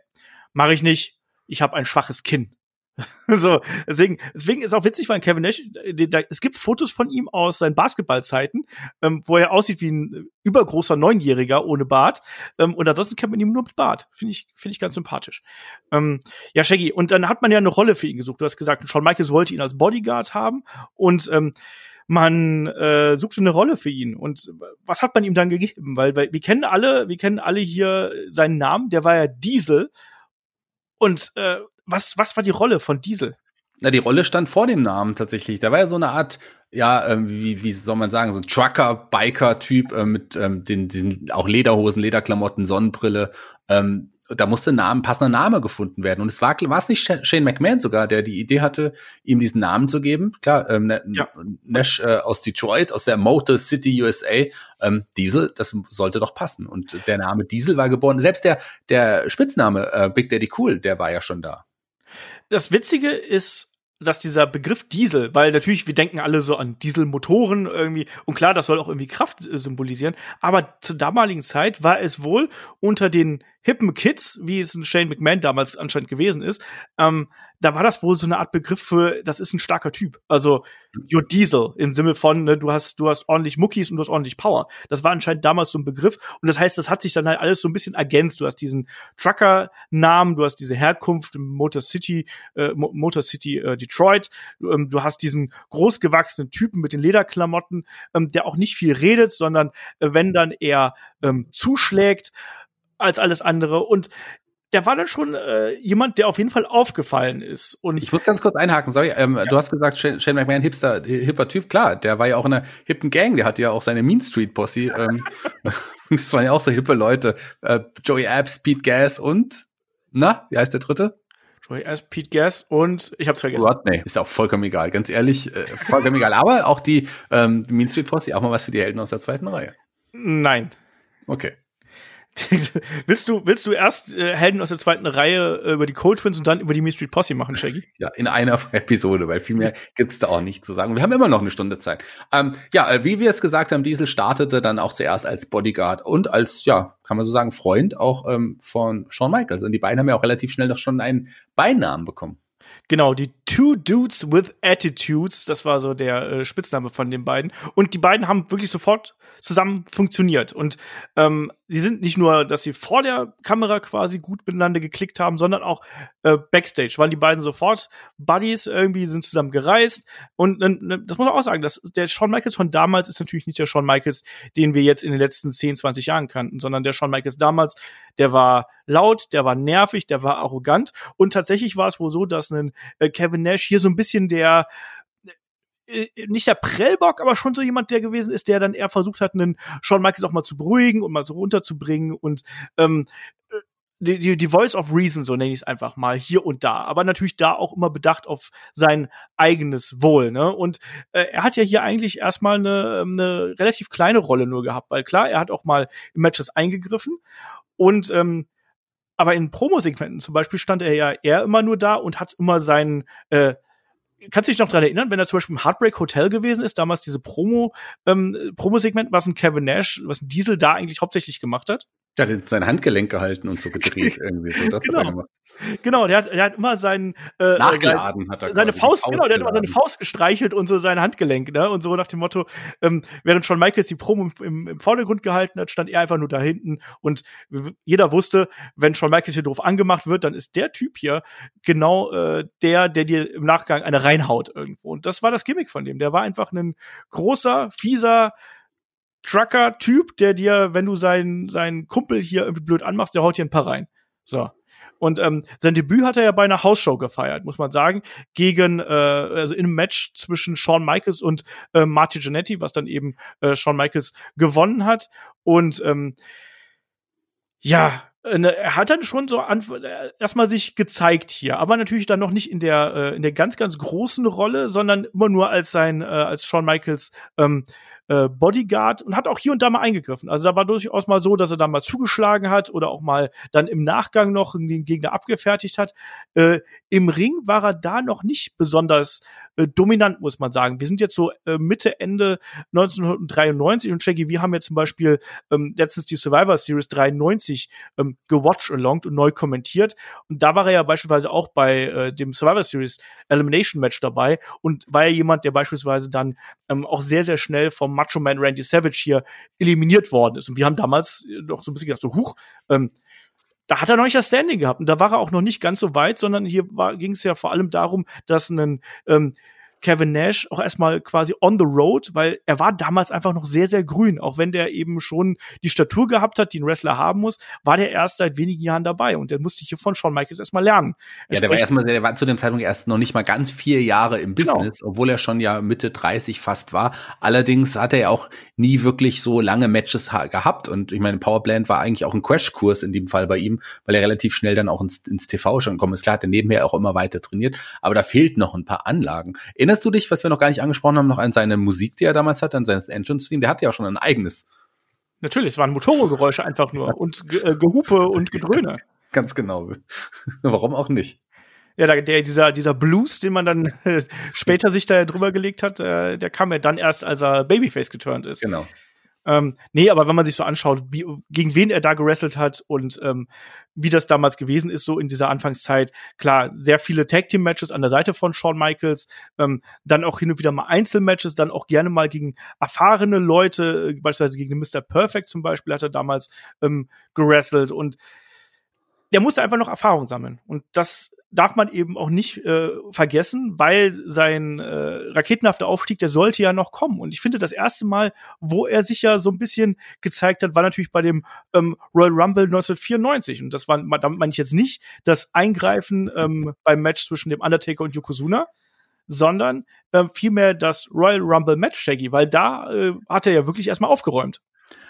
mach ich nicht. Ich habe ein schwaches Kinn. so, deswegen, deswegen ist auch witzig, weil Kevin Nash, äh, da, es gibt Fotos von ihm aus seinen Basketballzeiten, ähm, wo er aussieht wie ein übergroßer Neunjähriger ohne Bart. Ähm, und ansonsten kennt man ihn nur mit Bart. Finde ich, finde ich ganz sympathisch. Ähm, ja, Shaggy. Und dann hat man ja eine Rolle für ihn gesucht. Du hast gesagt, Shawn Michaels wollte ihn als Bodyguard haben und ähm, man äh, suchte eine Rolle für ihn. Und was hat man ihm dann gegeben? Weil, weil wir kennen alle, wir kennen alle hier seinen Namen. Der war ja Diesel. Und äh, was, was war die Rolle von Diesel? Na, die Rolle stand vor dem Namen tatsächlich. Da war ja so eine Art, ja, ähm, wie, wie soll man sagen, so ein Trucker, Biker-Typ äh, mit ähm, den, diesen auch Lederhosen, Lederklamotten, Sonnenbrille. Ähm, da musste ein Name, passender Name gefunden werden. Und es war, war es nicht Shane McMahon sogar, der die Idee hatte, ihm diesen Namen zu geben. Klar, ähm, ja. Nash äh, aus Detroit, aus der Motor City USA, ähm, Diesel, das sollte doch passen. Und der Name Diesel war geboren. Selbst der, der Spitzname äh, Big Daddy Cool, der war ja schon da das Witzige ist, dass dieser Begriff Diesel, weil natürlich wir denken alle so an Dieselmotoren irgendwie und klar, das soll auch irgendwie Kraft äh, symbolisieren, aber zur damaligen Zeit war es wohl unter den hippen Kids, wie es ein Shane McMahon damals anscheinend gewesen ist, ähm, da war das wohl so eine Art Begriff für, das ist ein starker Typ. Also your Diesel im Sinne von, ne, du hast, du hast ordentlich Muckis und du hast ordentlich Power. Das war anscheinend damals so ein Begriff. Und das heißt, das hat sich dann halt alles so ein bisschen ergänzt. Du hast diesen Trucker-Namen, du hast diese Herkunft Motor City, äh, Motor City äh, Detroit, ähm, du hast diesen großgewachsenen Typen mit den Lederklamotten, ähm, der auch nicht viel redet, sondern äh, wenn dann eher ähm, zuschlägt als alles andere. Und der war dann schon äh, jemand, der auf jeden Fall aufgefallen ist. Und ich muss ganz kurz einhaken, sorry. Ähm, ja. Du hast gesagt, Shane, Shane McMahon, hipster, hipper Typ, klar, der war ja auch in einer hippen Gang, der hatte ja auch seine Mean Street Posse. Ähm, das waren ja auch so hippe Leute. Äh, Joey Abs, Pete Gas und na, wie heißt der dritte? Joey Abs, Pete Gas und ich hab's vergessen. Rodney. Ist auch vollkommen egal, ganz ehrlich, äh, vollkommen egal. Aber auch die ähm, Mean Street Posse, auch mal was für die Helden aus der zweiten Reihe. Nein. Okay. willst du, willst du erst äh, Helden aus der zweiten Reihe äh, über die Cold Twins und dann über die Me Street Posse machen, Shaggy? Ja, in einer Episode, weil viel mehr gibt's da auch nicht zu sagen. Wir haben immer noch eine Stunde Zeit. Ähm, ja, äh, wie wir es gesagt haben, Diesel startete dann auch zuerst als Bodyguard und als, ja, kann man so sagen, Freund auch ähm, von Shawn Michaels. Und die beiden haben ja auch relativ schnell doch schon einen Beinamen bekommen. Genau, die Two Dudes with Attitudes, das war so der äh, Spitzname von den beiden. Und die beiden haben wirklich sofort zusammen funktioniert. Und ähm, sie sind nicht nur, dass sie vor der Kamera quasi gut miteinander geklickt haben, sondern auch äh, backstage waren die beiden sofort Buddies, irgendwie sind zusammen gereist. Und äh, das muss man auch sagen, dass der Shawn Michaels von damals ist natürlich nicht der Shawn Michaels, den wir jetzt in den letzten 10, 20 Jahren kannten, sondern der Shawn Michaels damals, der war laut, der war nervig, der war arrogant. Und tatsächlich war es wohl so, dass ein äh, Kevin Nash hier so ein bisschen der nicht der Prellbock, aber schon so jemand, der gewesen ist, der dann eher versucht hat, einen Shawn Michaels auch mal zu beruhigen und mal so runterzubringen und ähm, äh, die, die, die Voice of Reason, so nenne ich es einfach mal, hier und da. Aber natürlich da auch immer bedacht auf sein eigenes Wohl. Ne? Und äh, er hat ja hier eigentlich erstmal eine, eine relativ kleine Rolle nur gehabt, weil klar, er hat auch mal in Matches eingegriffen und ähm, aber in Promo-Segmenten zum Beispiel stand er ja eher immer nur da und hat immer seinen äh, kannst du dich noch dran erinnern, wenn er zum Beispiel im Heartbreak Hotel gewesen ist, damals diese Promo, ähm, Promo-Segment, was ein Kevin Nash, was ein Diesel da eigentlich hauptsächlich gemacht hat? Ja, der hat sein Handgelenk gehalten und so gedreht irgendwie. So, das genau. Hat er gemacht. genau, der hat, der hat immer seinen äh, Nachgeladen hat er seine Faust, Faust, genau, der hat immer seine Faust gestreichelt und so sein Handgelenk, ne? Und so nach dem Motto, ähm, während schon Michaels die Promo im, im, Vordergrund gehalten hat, stand er einfach nur da hinten und jeder wusste, wenn Shawn Michaels hier doof angemacht wird, dann ist der Typ hier genau äh, der, der dir im Nachgang eine reinhaut irgendwo. Und das war das Gimmick von dem. Der war einfach ein großer, fieser Trucker-Typ, der dir, wenn du seinen, seinen Kumpel hier irgendwie blöd anmachst, der haut dir ein paar rein. So. Und ähm, sein Debüt hat er ja bei einer Hausshow gefeiert, muss man sagen, gegen äh, also in einem Match zwischen Shawn Michaels und äh, Marty Jannetty, was dann eben äh, Shawn Michaels gewonnen hat. Und ähm, ja, ne, er hat dann schon so erstmal sich gezeigt hier, aber natürlich dann noch nicht in der äh, in der ganz ganz großen Rolle, sondern immer nur als sein äh, als Shawn Michaels ähm, äh, Bodyguard und hat auch hier und da mal eingegriffen. Also da war durchaus mal so, dass er da mal zugeschlagen hat oder auch mal dann im Nachgang noch den Gegner abgefertigt hat. Äh, Im Ring war er da noch nicht besonders äh, dominant, muss man sagen. Wir sind jetzt so äh, Mitte, Ende 1993 und Shaggy, wir haben jetzt zum Beispiel ähm, letztens die Survivor Series 93 ähm, gewatcht along und neu kommentiert. Und da war er ja beispielsweise auch bei äh, dem Survivor Series Elimination Match dabei und war ja jemand, der beispielsweise dann ähm, auch sehr, sehr schnell vom Macho Man Randy Savage hier eliminiert worden ist. Und wir haben damals äh, noch so ein bisschen gedacht, so, huch, ähm, da hat er noch nicht das Standing gehabt. Und da war er auch noch nicht ganz so weit, sondern hier ging es ja vor allem darum, dass ein ähm, Kevin Nash auch erstmal quasi on the road, weil er war damals einfach noch sehr, sehr grün. Auch wenn der eben schon die Statur gehabt hat, die ein Wrestler haben muss, war der erst seit wenigen Jahren dabei und der musste hier von Shawn Michaels erstmal lernen. ja, der war erstmal, der war zu dem Zeitpunkt erst noch nicht mal ganz vier Jahre im genau. Business, obwohl er schon ja Mitte 30 fast war. Allerdings hat er ja auch nie wirklich so lange Matches gehabt und ich meine, Powerplant war eigentlich auch ein Crashkurs in dem Fall bei ihm, weil er relativ schnell dann auch ins, ins TV schon gekommen ist. Klar, hat er nebenher auch immer weiter trainiert, aber da fehlt noch ein paar Anlagen. In Erinnerst du dich, was wir noch gar nicht angesprochen haben, noch an seine Musik, die er damals hatte, an sein Entrance-Theme? Der hatte ja auch schon ein eigenes. Natürlich, es waren Motorgeräusche einfach nur und äh, Gehupe und Gedröhne. Ganz genau. Warum auch nicht? Ja, der, dieser, dieser Blues, den man dann äh, später sich da drüber gelegt hat, äh, der kam ja dann erst, als er Babyface geturnt ist. Genau. Ähm, nee, aber wenn man sich so anschaut, wie, gegen wen er da gewrestelt hat und ähm, wie das damals gewesen ist, so in dieser Anfangszeit, klar, sehr viele Tag-Team-Matches an der Seite von Shawn Michaels, ähm, dann auch hin und wieder mal Einzelmatches, dann auch gerne mal gegen erfahrene Leute, äh, beispielsweise gegen den Mr. Perfect zum Beispiel hat er damals ähm, gewrestelt und der musste einfach noch Erfahrung sammeln. Und das darf man eben auch nicht äh, vergessen, weil sein äh, raketenhafter Aufstieg, der sollte ja noch kommen. Und ich finde, das erste Mal, wo er sich ja so ein bisschen gezeigt hat, war natürlich bei dem ähm, Royal Rumble 1994. Und das war, damit meine ich jetzt nicht das Eingreifen ähm, beim Match zwischen dem Undertaker und Yokozuna, sondern äh, vielmehr das Royal Rumble Match, Shaggy, weil da äh, hat er ja wirklich erstmal aufgeräumt.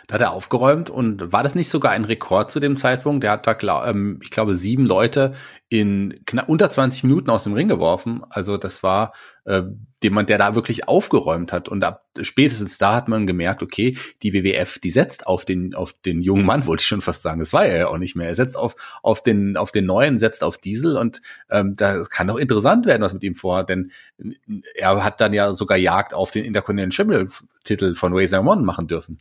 Da hat er aufgeräumt und war das nicht sogar ein Rekord zu dem Zeitpunkt? Der hat da, ähm, ich glaube, sieben Leute in knapp unter 20 Minuten aus dem Ring geworfen. Also das war äh, jemand, der da wirklich aufgeräumt hat. Und ab spätestens da hat man gemerkt, okay, die WWF, die setzt auf den auf den jungen Mann, wollte ich schon fast sagen. Das war er ja auch nicht mehr. Er setzt auf auf den auf den neuen, setzt auf Diesel und ähm, da kann doch interessant werden, was mit ihm vorhat, denn er hat dann ja sogar Jagd auf den Intercontinental Titel von Razor One machen dürfen.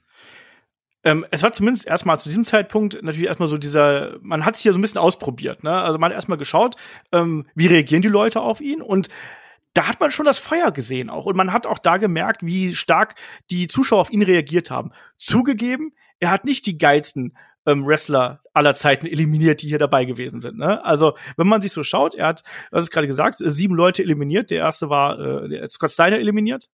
Ähm, es war zumindest erstmal zu diesem Zeitpunkt natürlich erstmal so dieser, man hat sich ja so ein bisschen ausprobiert, ne? Also man hat erstmal geschaut, ähm, wie reagieren die Leute auf ihn und da hat man schon das Feuer gesehen auch. Und man hat auch da gemerkt, wie stark die Zuschauer auf ihn reagiert haben. Zugegeben, er hat nicht die geilsten ähm, Wrestler aller Zeiten eliminiert, die hier dabei gewesen sind. Ne? Also, wenn man sich so schaut, er hat, was ist gerade gesagt, sieben Leute eliminiert. Der erste war äh, Scott Steiner eliminiert.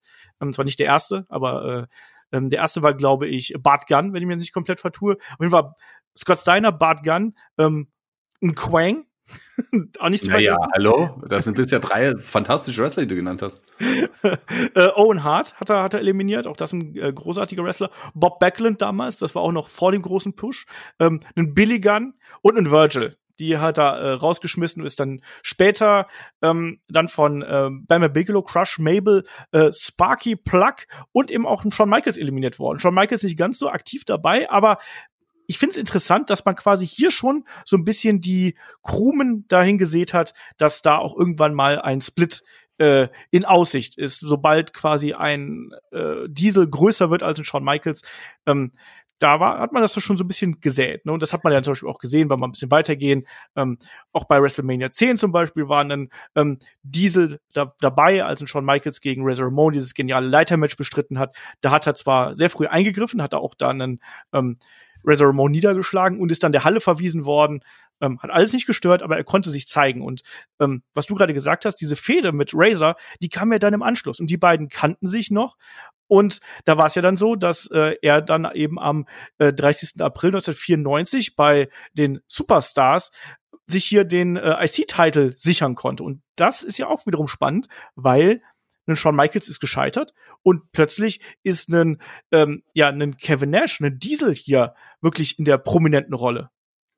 Ähm, zwar nicht der erste, aber äh, ähm, der erste war, glaube ich, Bart Gunn, wenn ich mir nicht komplett vertue. Auf jeden Fall Scott Steiner, Bart Gunn, ähm, ein Quang, auch nicht so Naja, hallo? Das sind bisher drei fantastische Wrestler, die du genannt hast. äh, Owen Hart hat er, hat er eliminiert, auch das ein äh, großartiger Wrestler. Bob Backlund damals, das war auch noch vor dem großen Push. Ähm, ein Billy Gunn und ein Virgil die hat er äh, rausgeschmissen und ist dann später ähm, dann von äh, Bama Bigelow, Crush, Mabel, äh, Sparky, Plug und eben auch Shawn Michaels eliminiert worden. Shawn Michaels nicht ganz so aktiv dabei, aber ich finde es interessant, dass man quasi hier schon so ein bisschen die Krumen dahin gesät hat, dass da auch irgendwann mal ein Split äh, in Aussicht ist, sobald quasi ein äh, Diesel größer wird als ein Shawn Michaels. Ähm, da war, hat man das doch schon so ein bisschen gesät. Ne? Und das hat man ja zum Beispiel auch gesehen, wenn wir ein bisschen weitergehen. Ähm, auch bei WrestleMania 10 zum Beispiel waren dann ähm, Diesel da, dabei, als ein Shawn Michaels gegen Razor Ramon dieses geniale Leitermatch bestritten hat. Da hat er zwar sehr früh eingegriffen, hat er auch dann einen ähm, Razor Ramon niedergeschlagen und ist dann der Halle verwiesen worden. Ähm, hat alles nicht gestört, aber er konnte sich zeigen. Und ähm, was du gerade gesagt hast, diese Fehde mit Razor, die kam ja dann im Anschluss. Und die beiden kannten sich noch. Und da war es ja dann so, dass äh, er dann eben am äh, 30. April 1994 bei den Superstars sich hier den äh, IC-Title sichern konnte. Und das ist ja auch wiederum spannend, weil ein Shawn Michaels ist gescheitert und plötzlich ist ein, ähm, ja, ein Kevin Nash, ein Diesel hier wirklich in der prominenten Rolle.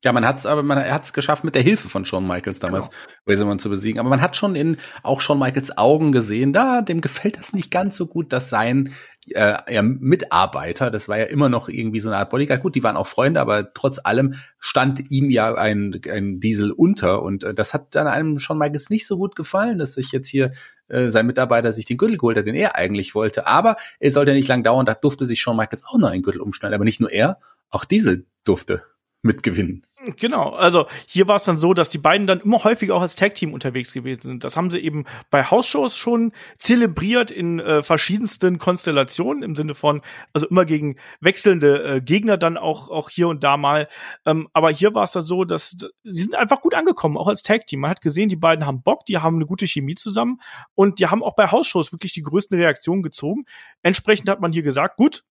Ja, man hat es, aber man hat es geschafft mit der Hilfe von Shawn Michaels damals, genau. Razorman zu besiegen. Aber man hat schon in auch Shawn Michaels Augen gesehen, da dem gefällt das nicht ganz so gut, dass sein äh, ja, Mitarbeiter, das war ja immer noch irgendwie so eine Art Bodyguard. Gut, die waren auch Freunde, aber trotz allem stand ihm ja ein, ein Diesel unter und äh, das hat dann einem Shawn Michaels nicht so gut gefallen, dass sich jetzt hier äh, sein Mitarbeiter sich den Gürtel geholt hat, den er eigentlich wollte. Aber es sollte nicht lang dauern, da durfte sich Shawn Michaels auch noch einen Gürtel umschneiden. Aber nicht nur er, auch Diesel durfte mitgewinnen. Genau, also hier war es dann so, dass die beiden dann immer häufiger auch als Tag-Team unterwegs gewesen sind. Das haben sie eben bei Hausshows schon zelebriert in äh, verschiedensten Konstellationen, im Sinne von, also immer gegen wechselnde äh, Gegner dann auch, auch hier und da mal. Ähm, aber hier war es dann so, dass sie sind einfach gut angekommen, auch als Tag-Team. Man hat gesehen, die beiden haben Bock, die haben eine gute Chemie zusammen und die haben auch bei Hausshows wirklich die größten Reaktionen gezogen. Entsprechend hat man hier gesagt, gut,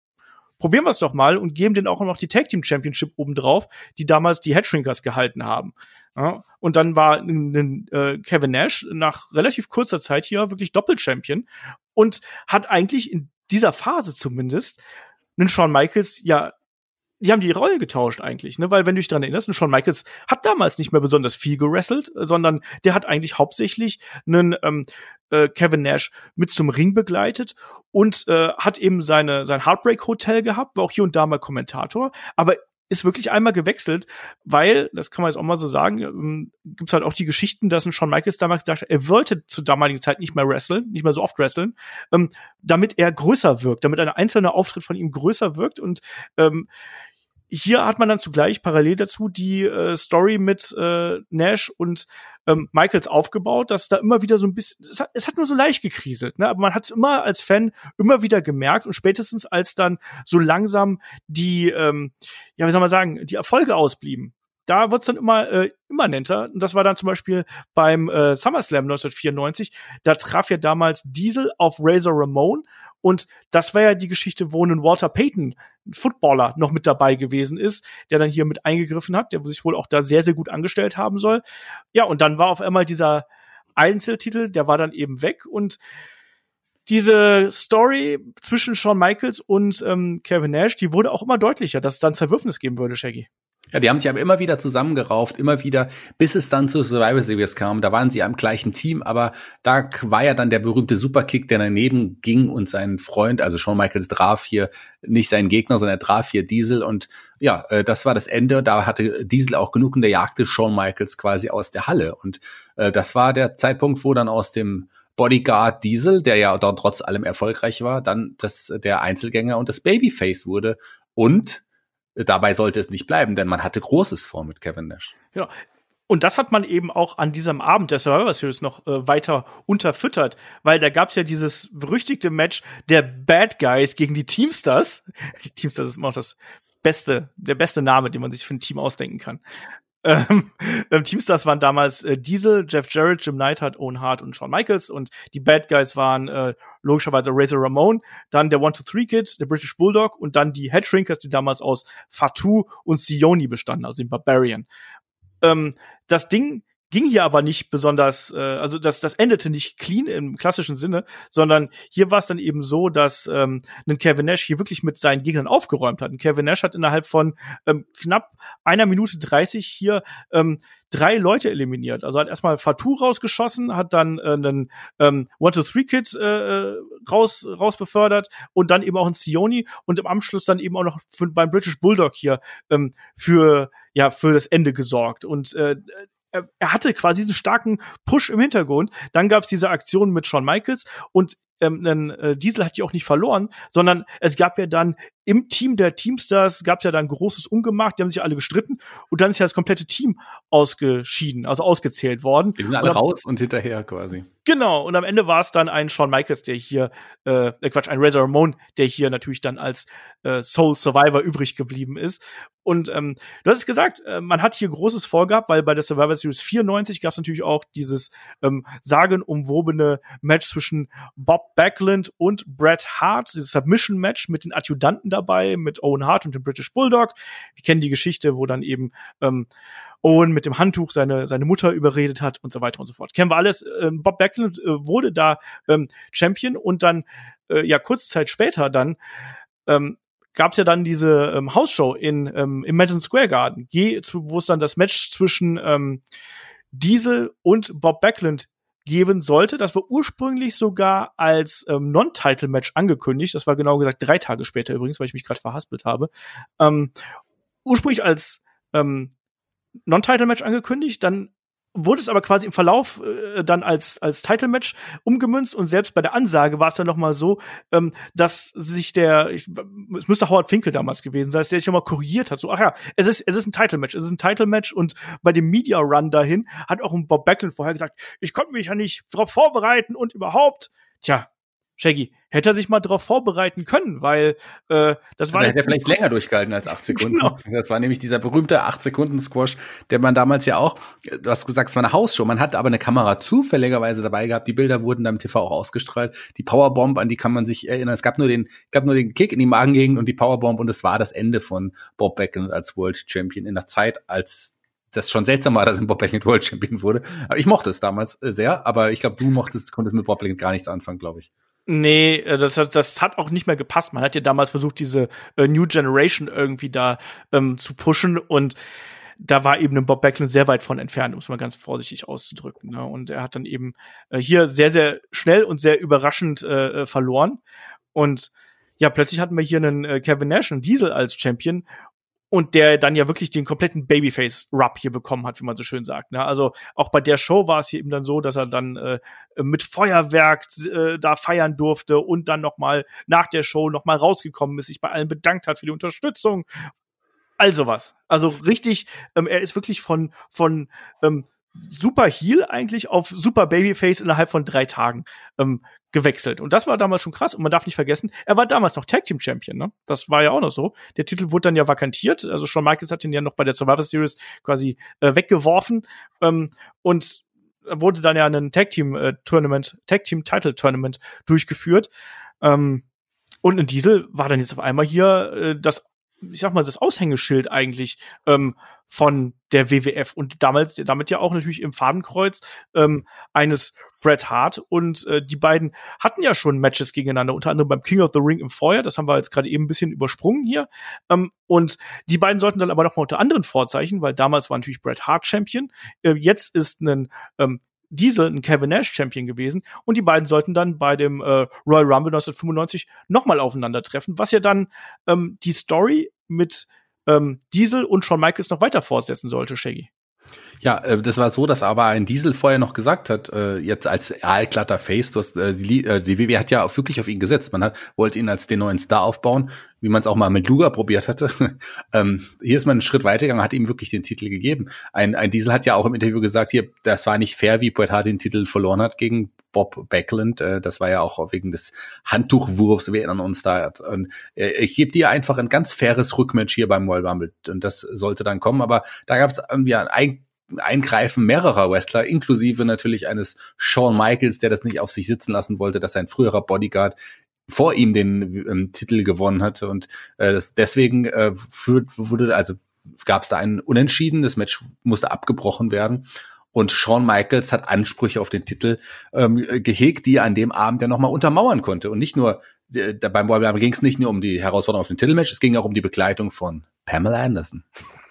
probieren wir es doch mal und geben denen auch noch die Tag Team Championship obendrauf, die damals die Headshrinkers gehalten haben. Ja, und dann war äh, Kevin Nash nach relativ kurzer Zeit hier wirklich Doppel-Champion und hat eigentlich in dieser Phase zumindest einen Shawn Michaels ja die haben die Rollen getauscht eigentlich, ne? Weil wenn du dich daran erinnerst, Shawn Michaels hat damals nicht mehr besonders viel gewrestelt, sondern der hat eigentlich hauptsächlich einen ähm, äh, Kevin Nash mit zum Ring begleitet und äh, hat eben seine sein Heartbreak Hotel gehabt, war auch hier und da mal Kommentator, aber ist wirklich einmal gewechselt, weil, das kann man jetzt auch mal so sagen, ähm, gibt's halt auch die Geschichten, dass ein Shawn Michaels damals gesagt hat, er wollte zur damaligen Zeit nicht mehr wresteln, nicht mehr so oft wresteln, ähm, damit er größer wirkt, damit ein einzelner Auftritt von ihm größer wirkt und ähm, hier hat man dann zugleich parallel dazu die äh, Story mit äh, Nash und ähm, Michaels aufgebaut, dass da immer wieder so ein bisschen, es hat, es hat nur so leicht gekriselt, ne? aber man hat es immer als Fan immer wieder gemerkt und spätestens als dann so langsam die, ähm, ja, wie soll man sagen, die Erfolge ausblieben, da wird's dann immer äh, immanenter. Und das war dann zum Beispiel beim äh, SummerSlam 1994. Da traf ja damals Diesel auf Razor Ramon und das war ja die Geschichte, wo ein Walter Payton, ein Footballer, noch mit dabei gewesen ist, der dann hier mit eingegriffen hat, der sich wohl auch da sehr, sehr gut angestellt haben soll. Ja, und dann war auf einmal dieser Einzeltitel, der war dann eben weg und diese Story zwischen Shawn Michaels und ähm, Kevin Nash, die wurde auch immer deutlicher, dass es dann Zerwürfnis geben würde, Shaggy. Ja, die haben sich aber immer wieder zusammengerauft, immer wieder, bis es dann zu Survivor Series kam. Da waren sie am gleichen Team, aber da war ja dann der berühmte Superkick, der daneben ging und sein Freund, also Shawn Michaels traf hier nicht seinen Gegner, sondern er traf hier Diesel und ja, äh, das war das Ende. Da hatte Diesel auch genug und der jagte Shawn Michaels quasi aus der Halle und äh, das war der Zeitpunkt, wo dann aus dem Bodyguard Diesel, der ja dort trotz allem erfolgreich war, dann das der Einzelgänger und das Babyface wurde und dabei sollte es nicht bleiben, denn man hatte Großes vor mit Kevin Nash. Ja. Und das hat man eben auch an diesem Abend der Survivor Series noch äh, weiter unterfüttert, weil da gab's ja dieses berüchtigte Match der Bad Guys gegen die Teamsters. Die Teamsters ist immer noch das beste, der beste Name, den man sich für ein Team ausdenken kann. Ähm, ähm, Teamstars waren damals äh, Diesel, Jeff Jarrett, Jim Neidhart, Owen Hart und Shawn Michaels und die Bad Guys waren äh, logischerweise Razor Ramon, dann der One-Two-Three-Kid, der British Bulldog und dann die Headshrinkers, die damals aus Fatu und Sioni bestanden, also den Barbarian. Ähm, das Ding ging hier aber nicht besonders, äh, also das, das endete nicht clean im klassischen Sinne, sondern hier war es dann eben so, dass ähm, ein Kevin Nash hier wirklich mit seinen Gegnern aufgeräumt hat. Und Kevin Nash hat innerhalb von ähm, knapp einer Minute 30 hier ähm, drei Leute eliminiert. Also hat erstmal Fatou rausgeschossen, hat dann äh, einen ähm, One-Two-Three-Kid äh, raus, raus befördert und dann eben auch einen Sioni und im Anschluss dann eben auch noch für, beim British Bulldog hier ähm, für ja für das Ende gesorgt. Und äh, er, hatte quasi diesen starken Push im Hintergrund. Dann gab es diese Aktion mit Shawn Michaels und ähm, dann, äh, Diesel hat die auch nicht verloren, sondern es gab ja dann im Team der Teamstars gab es ja dann großes Ungemach, die haben sich alle gestritten und dann ist ja das komplette Team ausgeschieden, also ausgezählt worden. Die sind alle und raus und hinterher quasi. Genau, und am Ende war es dann ein Shawn Michaels, der hier, äh, äh, Quatsch, ein Razor Ramon, der hier natürlich dann als äh, Soul Survivor übrig geblieben ist. Und ähm, du hast es gesagt, äh, man hat hier großes vorgehabt, weil bei der Survivor Series 94 gab es natürlich auch dieses ähm, sagenumwobene Match zwischen Bob Backlund und Bret Hart, dieses Submission-Match mit den Adjutanten dabei, mit Owen Hart und dem British Bulldog. Wir kennen die Geschichte, wo dann eben ähm, Owen mit dem Handtuch seine, seine Mutter überredet hat und so weiter und so fort. Kennen wir alles. Ähm, Bob Backlund äh, wurde da ähm, Champion und dann, äh, ja, kurze Zeit später dann, ähm, gab es ja dann diese ähm, Hausshow in ähm, im Madison Square Garden, wo es dann das Match zwischen ähm, Diesel und Bob Backlund geben sollte. Das war ursprünglich sogar als ähm, Non-Title-Match angekündigt. Das war genau gesagt drei Tage später übrigens, weil ich mich gerade verhaspelt habe. Ähm, ursprünglich als ähm, Non-Title-Match angekündigt, dann wurde es aber quasi im Verlauf äh, dann als als Title Match umgemünzt und selbst bei der Ansage war es dann noch mal so, ähm, dass sich der ich, es müsste Howard Finkel damals gewesen sein, dass der sich noch mal korrigiert hat, so ach ja, es ist es ist ein Title Match, es ist ein Title Match und bei dem Media Run dahin hat auch ein Bob Backlund vorher gesagt, ich konnte mich ja nicht darauf vorbereiten und überhaupt, tja, Shaggy, hätte er sich mal darauf vorbereiten können, weil äh, das war. Dann hätte er vielleicht länger durchgehalten als acht Sekunden. Genau. Das war nämlich dieser berühmte acht Sekunden Squash, der man damals ja auch, du hast gesagt, es war eine Hausshow. Man hat aber eine Kamera zufälligerweise dabei gehabt. Die Bilder wurden dann im TV auch ausgestrahlt. Die Powerbomb, an die kann man sich erinnern. Es gab nur den, gab nur den Kick in die Magengegend und die Powerbomb und es war das Ende von Bob Backlund als World Champion in der Zeit, als das schon seltsam war, dass ein Bob Backlund World Champion wurde. Aber ich mochte es damals äh, sehr, aber ich glaube, du mochtest, konntest mit Bob Backlund gar nichts anfangen, glaube ich. Nee, äh, das, das hat auch nicht mehr gepasst. Man hat ja damals versucht, diese äh, New Generation irgendwie da ähm, zu pushen und da war eben ein Bob Backlund sehr weit von entfernt, um es mal ganz vorsichtig auszudrücken. Ne? Und er hat dann eben äh, hier sehr, sehr schnell und sehr überraschend äh, äh verloren. Und ja, plötzlich hatten wir hier einen äh, Kevin Nash, einen Diesel als Champion und der dann ja wirklich den kompletten Babyface-Rub hier bekommen hat, wie man so schön sagt. Ne? Also auch bei der Show war es hier eben dann so, dass er dann äh, mit Feuerwerk äh, da feiern durfte und dann noch mal nach der Show noch mal rausgekommen ist, sich bei allen bedankt hat für die Unterstützung. Also was. Also richtig, ähm, er ist wirklich von von ähm, super Heel eigentlich auf super Babyface innerhalb von drei Tagen ähm, gewechselt. Und das war damals schon krass. Und man darf nicht vergessen, er war damals noch Tag Team Champion. Ne? Das war ja auch noch so. Der Titel wurde dann ja vakantiert. Also Shawn Michaels hat ihn ja noch bei der Survivor Series quasi äh, weggeworfen. Ähm, und wurde dann ja ein Tag Team äh, Tournament, Tag Team Title Tournament durchgeführt. Ähm, und ein Diesel war dann jetzt auf einmal hier äh, das ich sag mal, das Aushängeschild eigentlich ähm, von der WWF und damals, damit ja auch natürlich im Fadenkreuz ähm, eines Bret Hart und äh, die beiden hatten ja schon Matches gegeneinander, unter anderem beim King of the Ring im Feuer, das haben wir jetzt gerade eben ein bisschen übersprungen hier ähm, und die beiden sollten dann aber noch mal unter anderen Vorzeichen, weil damals war natürlich Bret Hart Champion, äh, jetzt ist ein ähm, Diesel ein Kevin Nash Champion gewesen und die beiden sollten dann bei dem äh, Royal Rumble 1995 nochmal aufeinandertreffen, was ja dann ähm, die Story mit ähm, Diesel und Shawn Michaels noch weiter fortsetzen sollte, Shaggy. Ja, äh, das war so, dass aber ein Diesel vorher noch gesagt hat, äh, jetzt als aalglatter Face, du hast, äh, die, äh, die WWE hat ja wirklich auf ihn gesetzt. Man hat, wollte ihn als den neuen Star aufbauen, wie man es auch mal mit Luger probiert hatte. ähm, hier ist man einen Schritt weitergegangen, hat ihm wirklich den Titel gegeben. Ein, ein Diesel hat ja auch im Interview gesagt, hier, das war nicht fair, wie Bret Hart den Titel verloren hat gegen Bob Backlund. Äh, das war ja auch wegen des Handtuchwurfs, wir erinnern uns da. Und äh, ich gebe dir einfach ein ganz faires Rückmatch hier beim Royal Rumble. Und das sollte dann kommen. Aber da gab es ja ein Eingreifen mehrerer Wrestler, inklusive natürlich eines Shawn Michaels, der das nicht auf sich sitzen lassen wollte, dass sein früherer Bodyguard vor ihm den ähm, Titel gewonnen hatte. Und äh, deswegen äh, führt, wurde also gab es da einen Unentschieden, das Match musste abgebrochen werden. Und Shawn Michaels hat Ansprüche auf den Titel ähm, gehegt, die er an dem Abend ja nochmal untermauern konnte. Und nicht nur äh, beim Royal ging es nicht nur um die Herausforderung auf den Titelmatch, es ging auch um die Begleitung von Pamela Anderson.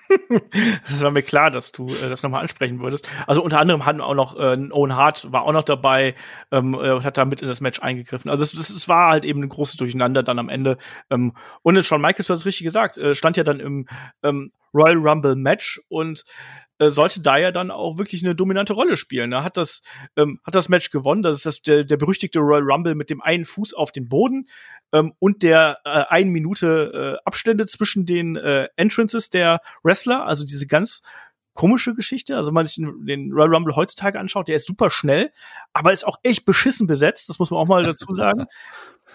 das war mir klar, dass du äh, das nochmal ansprechen würdest. Also unter anderem hatten auch noch äh, Owen Hart war auch noch dabei ähm, äh, hat da mit in das Match eingegriffen. Also es, es war halt eben ein großes Durcheinander dann am Ende. Ähm, und Shawn Michaels, du hast es richtig gesagt, äh, stand ja dann im ähm, Royal Rumble Match und äh, sollte da ja dann auch wirklich eine dominante Rolle spielen. Er hat das, ähm, hat das Match gewonnen. Das ist das, der, der berüchtigte Royal Rumble mit dem einen Fuß auf den Boden ähm, und der äh, ein Minute äh, Abstände zwischen den äh, Entrances der Wrestler. Also diese ganz komische Geschichte. Also wenn man sich den Royal Rumble heutzutage anschaut, der ist super schnell, aber ist auch echt beschissen besetzt. Das muss man auch mal dazu sagen.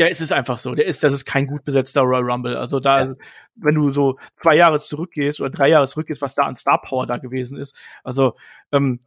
Ja, es ist einfach so. Der ist, das ist kein gut besetzter Royal Rumble. Also da, ja. wenn du so zwei Jahre zurückgehst oder drei Jahre zurückgehst, was da an Star Power da gewesen ist. Also, ähm,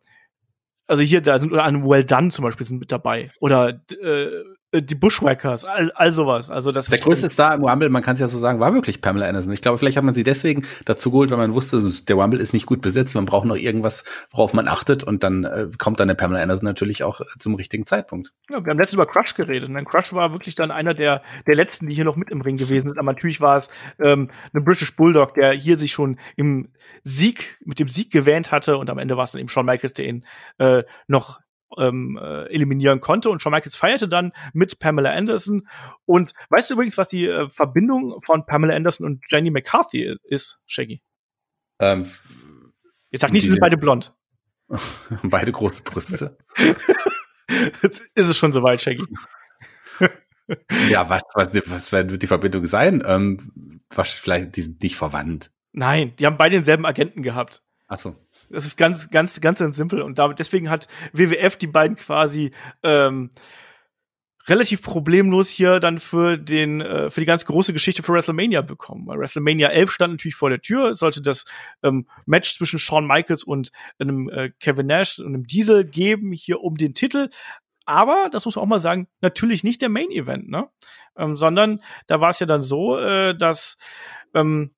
also hier, da sind oder an Well Done zum Beispiel sind mit dabei. Oder äh, äh, die Bushwhackers, all, all sowas. Also das der größte Star im Rumble, man kann es ja so sagen, war wirklich Pamela Anderson. Ich glaube, vielleicht hat man sie deswegen dazu geholt, weil man wusste, der Rumble ist nicht gut besetzt, man braucht noch irgendwas, worauf man achtet und dann äh, kommt dann der Pamela Anderson natürlich auch zum richtigen Zeitpunkt. Ja, wir haben letztens über Crush geredet und dann Crush war wirklich dann einer der der letzten, die hier noch mit im Ring gewesen sind. Aber natürlich war es ähm, ein British Bulldog, der hier sich schon im Sieg mit dem Sieg gewähnt hatte und am Ende war es dann eben Shawn Michaels, der ihn äh, noch ähm, äh, eliminieren konnte. Und Shawn Michaels feierte dann mit Pamela Anderson. Und weißt du übrigens, was die äh, Verbindung von Pamela Anderson und Jenny McCarthy ist, Shaggy? Ähm, Jetzt sag nicht, sie sind beide blond. beide große Brüste. Jetzt ist es schon soweit, Shaggy. ja, was, was, was wird die Verbindung sein? Ähm, was, vielleicht, die sind nicht verwandt. Nein, die haben beide denselben Agenten gehabt. Ach so. Das ist ganz, ganz, ganz, ganz simpel. Und damit, deswegen hat WWF die beiden quasi ähm, relativ problemlos hier dann für den äh, für die ganz große Geschichte für WrestleMania bekommen. Weil WrestleMania 11 stand natürlich vor der Tür. Es sollte das ähm, Match zwischen Shawn Michaels und einem äh, Kevin Nash und einem Diesel geben hier um den Titel. Aber, das muss man auch mal sagen, natürlich nicht der Main Event, ne? Ähm, sondern da war es ja dann so, äh, dass ähm,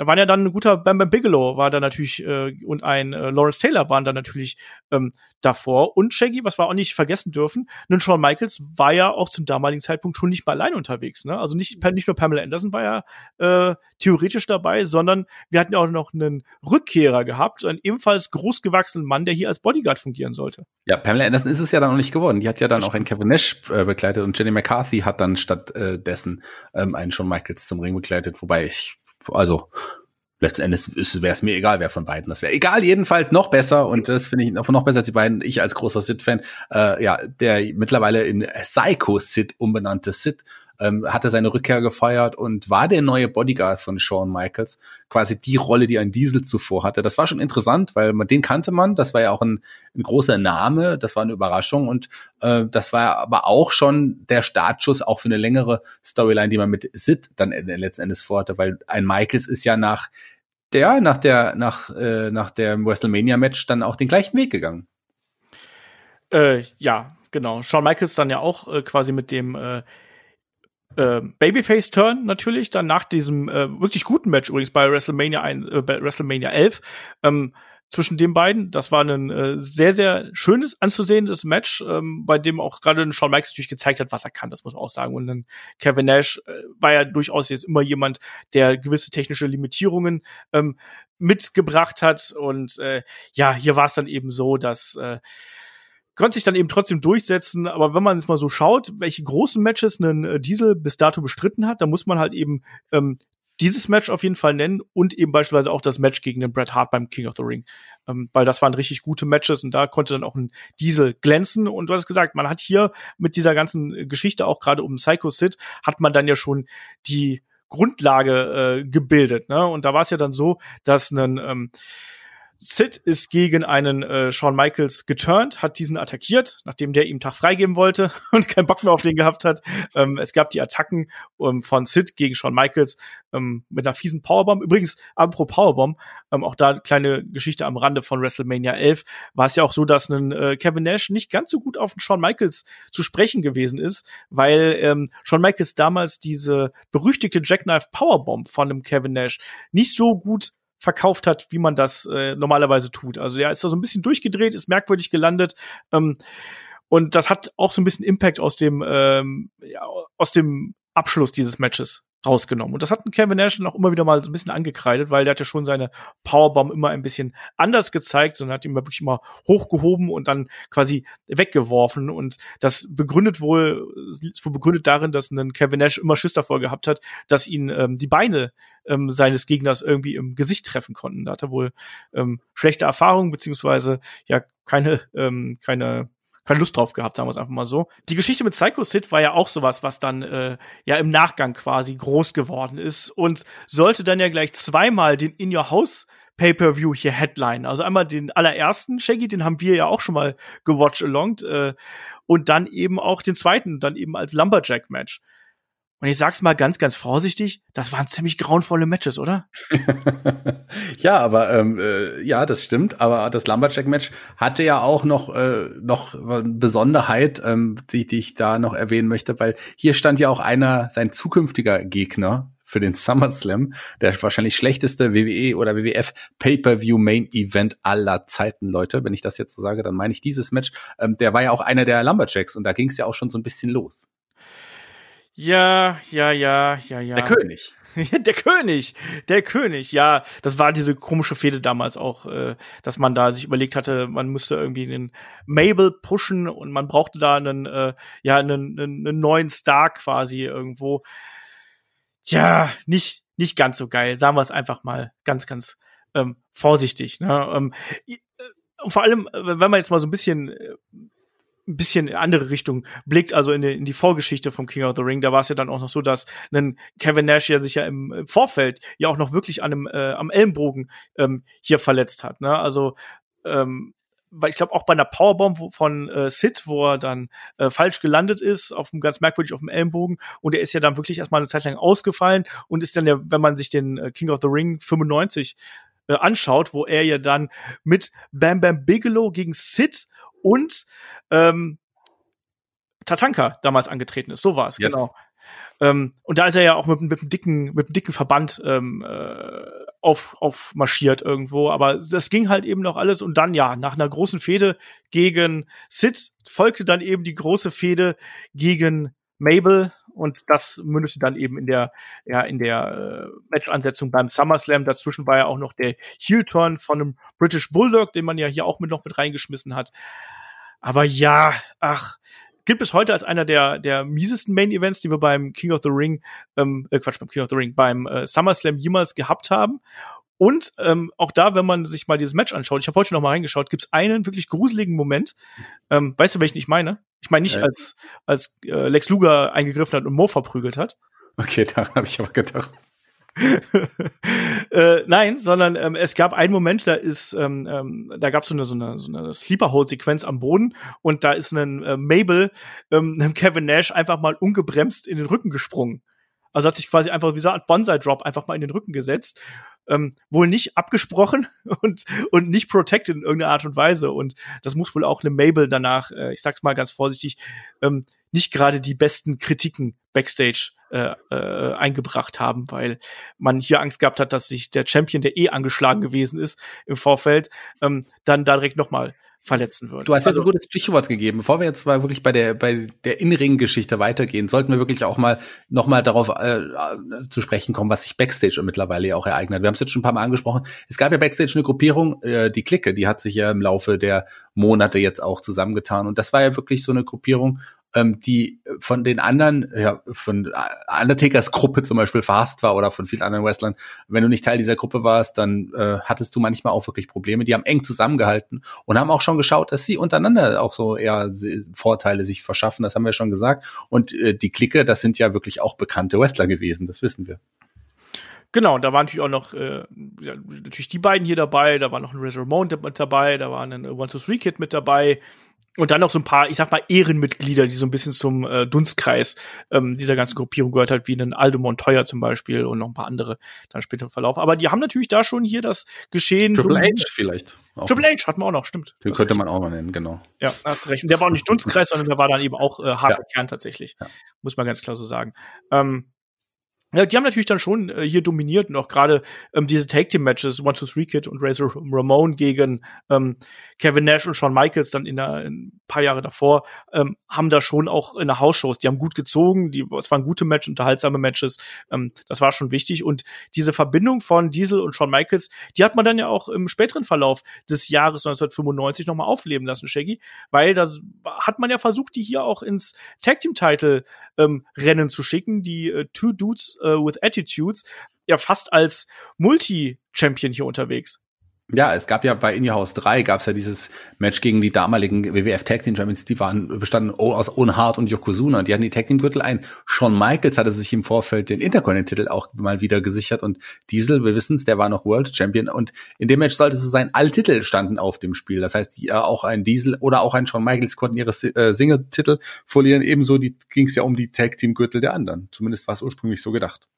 da waren ja dann ein guter Bam Bam Bigelow war da natürlich äh, und ein äh, Lawrence Taylor waren da natürlich ähm, davor und Shaggy, was wir auch nicht vergessen dürfen, nun Shawn Michaels war ja auch zum damaligen Zeitpunkt schon nicht mal allein unterwegs, ne? Also nicht nicht nur Pamela Anderson war ja äh, theoretisch dabei, sondern wir hatten ja auch noch einen Rückkehrer gehabt, einen ebenfalls großgewachsenen Mann, der hier als Bodyguard fungieren sollte. Ja, Pamela Anderson ist es ja dann noch nicht geworden. Die hat ja dann auch einen Kevin Nash äh, begleitet und Jenny McCarthy hat dann statt äh, ähm, einen Shawn Michaels zum Ring begleitet, wobei ich also letzten Endes wäre es mir egal, wer von beiden das wäre. Egal, jedenfalls noch besser und das finde ich noch, noch besser als die beiden. Ich als großer Sid-Fan, äh, ja, der mittlerweile in Psycho Sid umbenannte Sid ähm, hatte seine Rückkehr gefeiert und war der neue Bodyguard von Shawn Michaels. Quasi die Rolle, die ein Diesel zuvor hatte. Das war schon interessant, weil man den kannte man. Das war ja auch ein, ein großer Name. Das war eine Überraschung und äh, das war aber auch schon der Startschuss auch für eine längere Storyline, die man mit Sid dann letzten Endes vorhatte, weil ein Michaels ist ja nach der nach der nach äh, nach der WrestleMania Match dann auch den gleichen Weg gegangen. Äh, ja, genau. Shawn Michaels dann ja auch äh, quasi mit dem äh, äh, Babyface-Turn natürlich, dann nach diesem äh, wirklich guten Match übrigens bei WrestleMania, ein, äh, bei WrestleMania 11, ähm, zwischen den beiden. Das war ein äh, sehr, sehr schönes, anzusehendes Match, ähm, bei dem auch gerade Shawn Michaels natürlich gezeigt hat, was er kann, das muss man auch sagen. Und dann Kevin Nash äh, war ja durchaus jetzt immer jemand, der gewisse technische Limitierungen ähm, mitgebracht hat. Und äh, ja, hier war es dann eben so, dass äh, konnte sich dann eben trotzdem durchsetzen. Aber wenn man jetzt mal so schaut, welche großen Matches ein äh, Diesel bis dato bestritten hat, dann muss man halt eben ähm, dieses Match auf jeden Fall nennen und eben beispielsweise auch das Match gegen den Bret Hart beim King of the Ring. Ähm, weil das waren richtig gute Matches und da konnte dann auch ein Diesel glänzen. Und du hast gesagt, man hat hier mit dieser ganzen Geschichte auch gerade um Psycho Sid, hat man dann ja schon die Grundlage äh, gebildet. Ne? Und da war es ja dann so, dass ein ähm, Sid ist gegen einen äh, Shawn Michaels geturnt, hat diesen attackiert, nachdem der ihm Tag freigeben wollte und keinen Bock mehr auf den gehabt hat. Ähm, es gab die Attacken ähm, von Sid gegen Shawn Michaels ähm, mit einer fiesen Powerbomb. Übrigens, apropos Powerbomb, ähm, auch da kleine Geschichte am Rande von WrestleMania 11, war es ja auch so, dass ein äh, Kevin Nash nicht ganz so gut auf den Shawn Michaels zu sprechen gewesen ist, weil ähm, Shawn Michaels damals diese berüchtigte Jackknife Powerbomb von dem Kevin Nash nicht so gut verkauft hat, wie man das äh, normalerweise tut. Also er ist da so ein bisschen durchgedreht, ist merkwürdig gelandet. Ähm, und das hat auch so ein bisschen Impact aus dem, ähm, ja, aus dem Abschluss dieses Matches rausgenommen. Und das hat Kevin Nash auch immer wieder mal so ein bisschen angekreidet, weil der hat ja schon seine Powerbomb immer ein bisschen anders gezeigt und hat ihn wirklich immer hochgehoben und dann quasi weggeworfen. Und das begründet wohl, ist wohl begründet darin, dass ein Kevin Nash immer Schiss davor gehabt hat, dass ihn ähm, die Beine ähm, seines Gegners irgendwie im Gesicht treffen konnten. Da hat er wohl ähm, schlechte Erfahrungen, beziehungsweise ja keine, ähm, keine keine Lust drauf gehabt, sagen wir es einfach mal so. Die Geschichte mit Psycho Sid war ja auch sowas, was dann äh, ja im Nachgang quasi groß geworden ist und sollte dann ja gleich zweimal den In Your House Pay-per-View hier Headline. Also einmal den allerersten Shaggy, den haben wir ja auch schon mal gewatcht along äh, und dann eben auch den zweiten, dann eben als Lumberjack Match. Und ich sag's mal ganz, ganz vorsichtig, das waren ziemlich grauenvolle Matches, oder? ja, aber ähm, äh, ja, das stimmt. Aber das Lumberjack-Match hatte ja auch noch äh, noch eine Besonderheit, ähm, die, die ich da noch erwähnen möchte, weil hier stand ja auch einer, sein zukünftiger Gegner für den SummerSlam, der wahrscheinlich schlechteste WWE oder WWF Pay-per-View Main Event aller Zeiten, Leute. Wenn ich das jetzt so sage, dann meine ich dieses Match. Ähm, der war ja auch einer der Lumberjacks und da ging es ja auch schon so ein bisschen los. Ja, ja, ja, ja, ja. Der König. der König, der König, ja, das war diese komische Fehde damals auch, äh, dass man da sich überlegt hatte, man müsste irgendwie den Mabel pushen und man brauchte da einen, äh, ja, einen, einen, einen neuen Star quasi irgendwo. Tja, nicht, nicht ganz so geil. Sagen wir es einfach mal ganz, ganz ähm, vorsichtig. Ne? Ähm, äh, vor allem, äh, wenn man jetzt mal so ein bisschen äh, ein bisschen in andere Richtung blickt, also in die, in die Vorgeschichte vom King of the Ring, da war es ja dann auch noch so, dass ein Kevin Nash ja sich ja im, im Vorfeld ja auch noch wirklich an einem, äh, am Ellenbogen ähm, hier verletzt hat. Ne? Also ähm, weil ich glaube auch bei einer Powerbomb von äh, Sid, wo er dann äh, falsch gelandet ist, auf dem ganz merkwürdig auf dem Ellenbogen und er ist ja dann wirklich erstmal eine Zeit lang ausgefallen und ist dann ja, wenn man sich den äh, King of the Ring 95 äh, anschaut, wo er ja dann mit Bam Bam Bigelow gegen Sid und ähm, Tatanka damals angetreten ist. So war es, yes. genau. Ähm, und da ist er ja auch mit, mit einem dicken, mit einem dicken Verband ähm, äh, auf, aufmarschiert irgendwo. Aber das ging halt eben noch alles. Und dann, ja, nach einer großen Fehde gegen Sid folgte dann eben die große Fehde gegen Mabel. Und das mündete dann eben in der, ja, in der äh, Match-Ansetzung beim SummerSlam. Dazwischen war ja auch noch der Heel-Turn von einem British Bulldog, den man ja hier auch mit noch mit reingeschmissen hat. Aber ja, ach, gilt bis heute als einer der, der miesesten Main Events, die wir beim King of the Ring, ähm, äh, Quatsch, beim King of the Ring, beim äh, SummerSlam jemals gehabt haben. Und ähm, auch da, wenn man sich mal dieses Match anschaut, ich habe heute noch mal reingeschaut, gibt es einen wirklich gruseligen Moment. Ähm, weißt du, welchen ich meine? Ich meine nicht, ja. als, als äh, Lex Luger eingegriffen hat und Mo verprügelt hat. Okay, daran habe ich aber gedacht. äh, nein, sondern ähm, es gab einen Moment, da ist, ähm, ähm, da gab so es so eine, so eine Sleeper-Hold-Sequenz am Boden und da ist ein äh, Mabel ähm, Kevin Nash einfach mal ungebremst in den Rücken gesprungen. Also hat sich quasi einfach wie so ein Bonsai-Drop einfach mal in den Rücken gesetzt. Ähm, wohl nicht abgesprochen und, und nicht protected in irgendeiner Art und Weise. Und das muss wohl auch eine Mabel danach, äh, ich sag's mal ganz vorsichtig, ähm, nicht gerade die besten Kritiken backstage äh, äh, eingebracht haben, weil man hier Angst gehabt hat, dass sich der Champion, der eh angeschlagen gewesen ist im Vorfeld, ähm, dann direkt nochmal verletzen würde. Du hast also, jetzt ein gutes Stichwort gegeben. Bevor wir jetzt mal wirklich bei der bei der Innenring-Geschichte weitergehen, sollten wir wirklich auch mal noch mal darauf äh, zu sprechen kommen, was sich Backstage mittlerweile ja auch ereignet. Wir haben es jetzt schon ein paar Mal angesprochen. Es gab ja Backstage eine Gruppierung, äh, die Clique, die hat sich ja im Laufe der Monate jetzt auch zusammengetan und das war ja wirklich so eine Gruppierung, ähm, die von den anderen, ja, von Undertakers Gruppe zum Beispiel fast war oder von vielen anderen Wrestlern, wenn du nicht Teil dieser Gruppe warst, dann äh, hattest du manchmal auch wirklich Probleme. Die haben eng zusammengehalten und haben auch schon geschaut, dass sie untereinander auch so eher Vorteile sich verschaffen. Das haben wir schon gesagt. Und äh, die Clique, das sind ja wirklich auch bekannte Wrestler gewesen. Das wissen wir. Genau, und da waren natürlich auch noch äh, ja, natürlich die beiden hier dabei, da war noch ein Razor Ramon mit dabei, da war ein One Two Three Kid mit dabei, und dann noch so ein paar, ich sag mal, Ehrenmitglieder, die so ein bisschen zum äh, Dunstkreis ähm, dieser ganzen Gruppierung gehört hat, wie ein Aldo Montoya zum Beispiel und noch ein paar andere dann später im Verlauf. Aber die haben natürlich da schon hier das Geschehen. Triple H vielleicht. Auch. Triple H hatten wir auch noch, stimmt. Den könnte man auch mal nennen, genau. Ja, hast recht. Und der war auch nicht Dunstkreis, sondern der war dann eben auch äh, harter ja. Kern tatsächlich. Ja. Muss man ganz klar so sagen. Ähm, ja, die haben natürlich dann schon äh, hier dominiert und auch gerade ähm, diese Tag Team Matches, One Two Three Kid und Razor Ramon gegen ähm, Kevin Nash und Shawn Michaels dann in, der, in ein paar Jahre davor ähm, haben da schon auch in der Hausshows, die haben gut gezogen, die es waren gute Matches, unterhaltsame Matches, ähm, das war schon wichtig. Und diese Verbindung von Diesel und Shawn Michaels, die hat man dann ja auch im späteren Verlauf des Jahres 1995 nochmal aufleben lassen, Shaggy, weil das hat man ja versucht, die hier auch ins Tag Team Title ähm, Rennen zu schicken, die äh, Two Dudes äh, with Attitudes ja fast als Multi-Champion hier unterwegs. Ja, es gab ja bei In Your House 3 gab es ja dieses Match gegen die damaligen WWF Tag Team Champions, die waren bestanden aus Owen Hart und Yokozuna und die hatten die Tag Team Gürtel ein. Shawn Michaels hatte sich im Vorfeld den Intercontinental Titel auch mal wieder gesichert und Diesel, wir wissen's, der war noch World Champion und in dem Match sollte es sein, alle Titel standen auf dem Spiel. Das heißt, die, äh, auch ein Diesel oder auch ein Shawn Michaels konnten ihre äh, Single Titel verlieren. Ebenso ging es ja um die Tag Team Gürtel der anderen. Zumindest war es ursprünglich so gedacht.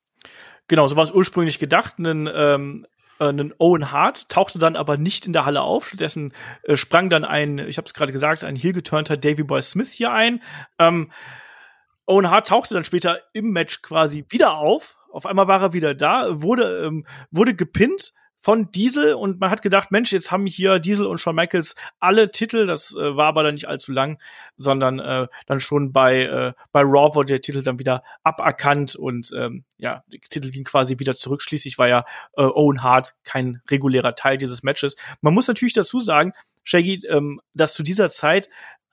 Genau, so war es ursprünglich gedacht. Einen ähm, äh, einen Owen Hart, tauchte dann aber nicht in der Halle auf. Stattdessen äh, sprang dann ein, ich habe es gerade gesagt, ein hier geturnter Davy Boy Smith hier ein. Ähm, Owen Hart tauchte dann später im Match quasi wieder auf. Auf einmal war er wieder da, wurde, ähm, wurde gepinnt von Diesel und man hat gedacht, Mensch, jetzt haben hier Diesel und Shawn Michaels alle Titel, das äh, war aber dann nicht allzu lang, sondern äh, dann schon bei, äh, bei Raw wurde der Titel dann wieder aberkannt und ähm, ja, der Titel ging quasi wieder zurück. Schließlich war ja äh, Owen Hart kein regulärer Teil dieses Matches. Man muss natürlich dazu sagen, Shaggy, ähm, dass zu dieser Zeit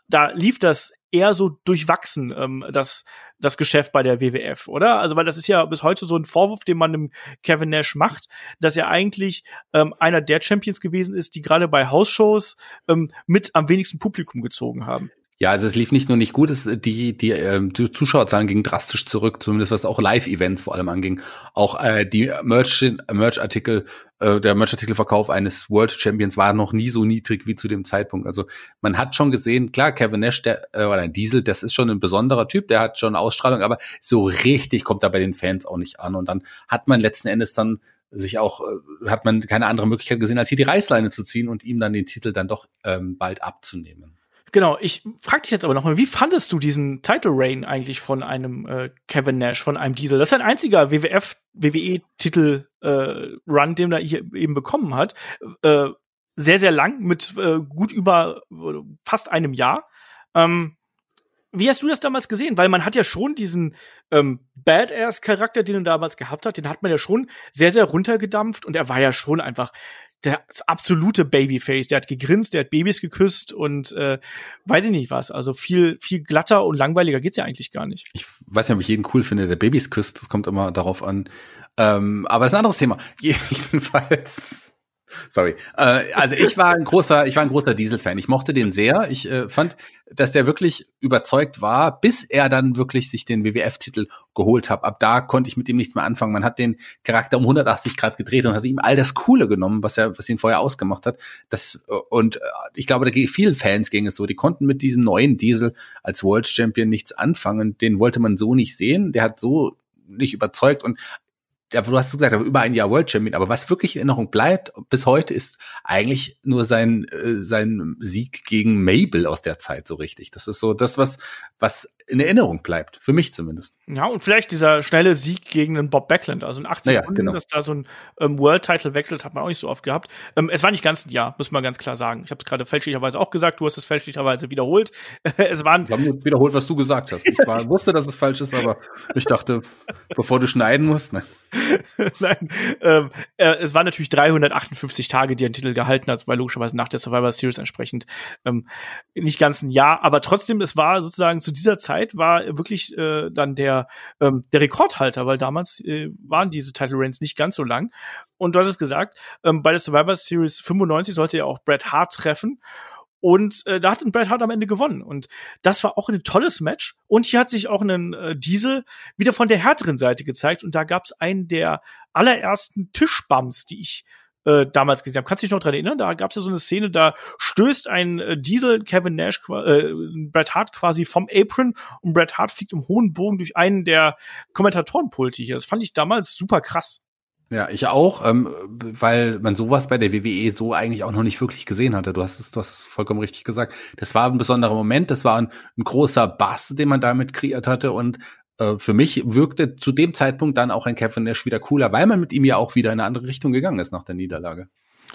da lief das eher so durchwachsen, ähm, das, das Geschäft bei der WWF, oder? Also, weil das ist ja bis heute so ein Vorwurf, den man dem Kevin Nash macht, dass er eigentlich ähm, einer der Champions gewesen ist, die gerade bei Hausshows ähm, mit am wenigsten Publikum gezogen haben. Ja, also es lief nicht nur nicht gut, es, die, die, äh, die Zuschauerzahlen gingen drastisch zurück, zumindest was auch Live-Events vor allem anging. Auch äh, die Merch-Artikel, äh, der Merch-Artikelverkauf eines World Champions war noch nie so niedrig wie zu dem Zeitpunkt. Also man hat schon gesehen, klar, Kevin Nash, der, äh, oder Diesel, das ist schon ein besonderer Typ, der hat schon Ausstrahlung, aber so richtig kommt er bei den Fans auch nicht an. Und dann hat man letzten Endes dann sich auch, äh, hat man keine andere Möglichkeit gesehen, als hier die Reißleine zu ziehen und ihm dann den Titel dann doch ähm, bald abzunehmen. Genau, ich frag dich jetzt aber nochmal, wie fandest du diesen Title Reign eigentlich von einem äh, Kevin Nash, von einem Diesel? Das ist ein einziger WWF, WWE-Titel äh, Run, den er hier eben bekommen hat. Äh, sehr, sehr lang, mit äh, gut über äh, fast einem Jahr. Ähm, wie hast du das damals gesehen? Weil man hat ja schon diesen ähm, Badass-Charakter, den er damals gehabt hat, den hat man ja schon sehr, sehr runtergedampft und er war ja schon einfach der absolute Babyface. Der hat gegrinst, der hat Babys geküsst und äh, weiß ich nicht was. Also viel, viel glatter und langweiliger geht's ja eigentlich gar nicht. Ich weiß nicht, ob ich jeden cool finde, der Babys küsst. Das kommt immer darauf an. Ähm, aber das ist ein anderes Thema. Jedenfalls. Sorry. Äh, also ich war ein großer, ich war ein großer Diesel-Fan. Ich mochte den sehr. Ich äh, fand, dass der wirklich überzeugt war, bis er dann wirklich sich den WWF-Titel geholt hat. Ab da konnte ich mit ihm nichts mehr anfangen. Man hat den Charakter um 180 Grad gedreht und hat ihm all das Coole genommen, was er, was ihn vorher ausgemacht hat. Das und äh, ich glaube, da vielen Fans ging es so. Die konnten mit diesem neuen Diesel als World Champion nichts anfangen. Den wollte man so nicht sehen. Der hat so nicht überzeugt und ja, du hast gesagt, aber über ein Jahr World Champion, aber was wirklich in Erinnerung bleibt bis heute ist eigentlich nur sein äh, sein Sieg gegen Mabel aus der Zeit so richtig. Das ist so das was was in Erinnerung bleibt, für mich zumindest. Ja, und vielleicht dieser schnelle Sieg gegen den Bob Backlund. Also in 18 naja, Sekunden, genau. dass da so ein ähm, World-Title wechselt, hat man auch nicht so oft gehabt. Ähm, es war nicht ganz ein Jahr, muss man ganz klar sagen. Ich habe es gerade fälschlicherweise auch gesagt, du hast es fälschlicherweise wiederholt. es waren ich habe nur wiederholt, was du gesagt hast. Ich war, wusste, dass es falsch ist, aber ich dachte, bevor du schneiden musst, ne. Nein, ähm, äh, es waren natürlich 358 Tage, die er den Titel gehalten hat, weil logischerweise nach der Survivor Series entsprechend ähm, nicht ganz ein Jahr, aber trotzdem, es war sozusagen zu dieser Zeit war wirklich äh, dann der, ähm, der Rekordhalter, weil damals äh, waren diese Title Reigns nicht ganz so lang. Und du hast es gesagt, ähm, bei der Survivor Series 95 sollte er auch Bret Hart treffen. Und äh, da hat Bret Hart am Ende gewonnen. Und das war auch ein tolles Match. Und hier hat sich auch ein äh, Diesel wieder von der härteren Seite gezeigt. Und da gab es einen der allerersten Tischbums, die ich äh, damals gesehen habe. Kannst du dich noch dran erinnern? Da gab es ja so eine Szene, da stößt ein äh, Diesel Kevin Nash, äh, Bret Hart quasi vom Apron und Bret Hart fliegt im hohen Bogen durch einen der Kommentatorenpulte hier. Das fand ich damals super krass. Ja, ich auch, ähm, weil man sowas bei der WWE so eigentlich auch noch nicht wirklich gesehen hatte. Du hast es, du hast es vollkommen richtig gesagt. Das war ein besonderer Moment, das war ein, ein großer Bass, den man damit kreiert hatte und äh, für mich wirkte zu dem Zeitpunkt dann auch ein Kevin Nash wieder cooler, weil man mit ihm ja auch wieder in eine andere Richtung gegangen ist nach der Niederlage.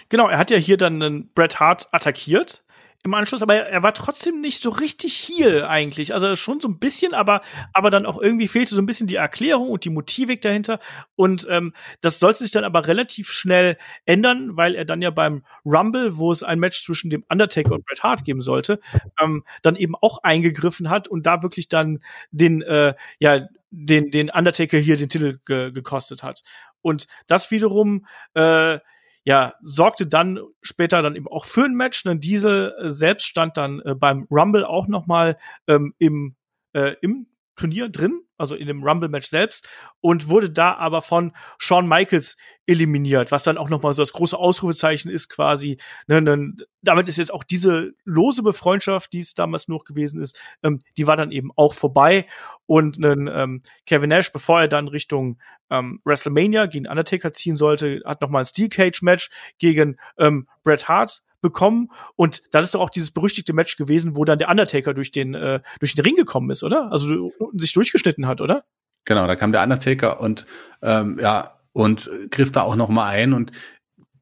Genau, er hat ja hier dann einen Bret Hart attackiert im Anschluss, aber er, war trotzdem nicht so richtig hier eigentlich. Also schon so ein bisschen, aber, aber dann auch irgendwie fehlte so ein bisschen die Erklärung und die Motivik dahinter. Und ähm, das sollte sich dann aber relativ schnell ändern, weil er dann ja beim Rumble, wo es ein Match zwischen dem Undertaker und Bret Hart geben sollte, ähm, dann eben auch eingegriffen hat und da wirklich dann den, äh, ja, den, den Undertaker hier den Titel ge gekostet hat. Und das wiederum, äh, ja, sorgte dann später dann eben auch für ein Match. Ein Diesel äh, selbst stand dann äh, beim Rumble auch noch mal ähm, im, äh, im Turnier drin, also in dem Rumble-Match selbst, und wurde da aber von Shawn Michaels eliminiert, was dann auch nochmal so das große Ausrufezeichen ist quasi. Ne, ne, damit ist jetzt auch diese lose Befreundschaft, die es damals noch gewesen ist, ähm, die war dann eben auch vorbei. Und ne, ähm, Kevin Nash, bevor er dann Richtung ähm, WrestleMania gegen Undertaker ziehen sollte, hat nochmal ein Steel Cage Match gegen ähm, Bret Hart bekommen. Und das ist doch auch dieses berüchtigte Match gewesen, wo dann der Undertaker durch den, äh, durch den Ring gekommen ist, oder? Also sich durchgeschnitten hat, oder? Genau, da kam der Undertaker und ähm, ja, und griff da auch noch mal ein und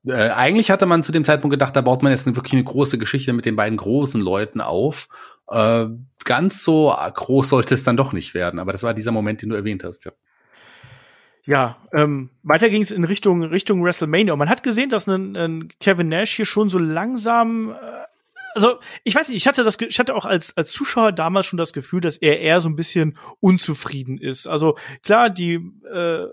äh, eigentlich hatte man zu dem Zeitpunkt gedacht, da baut man jetzt wirklich eine große Geschichte mit den beiden großen Leuten auf. Äh, ganz so groß sollte es dann doch nicht werden, aber das war dieser Moment, den du erwähnt hast, ja. Ja, ähm, weiter ging es in Richtung Richtung WrestleMania. Und man hat gesehen, dass ein, ein Kevin Nash hier schon so langsam äh, also ich weiß nicht, ich hatte das, ich hatte auch als als Zuschauer damals schon das Gefühl, dass er eher so ein bisschen unzufrieden ist. Also klar, die äh,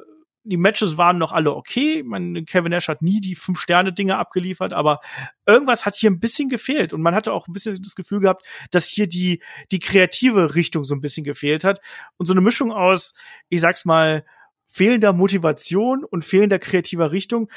die Matches waren noch alle okay. Man, Kevin Nash hat nie die fünf Sterne Dinge abgeliefert, aber irgendwas hat hier ein bisschen gefehlt und man hatte auch ein bisschen das Gefühl gehabt, dass hier die die kreative Richtung so ein bisschen gefehlt hat und so eine Mischung aus, ich sag's mal fehlender Motivation und fehlender kreativer Richtung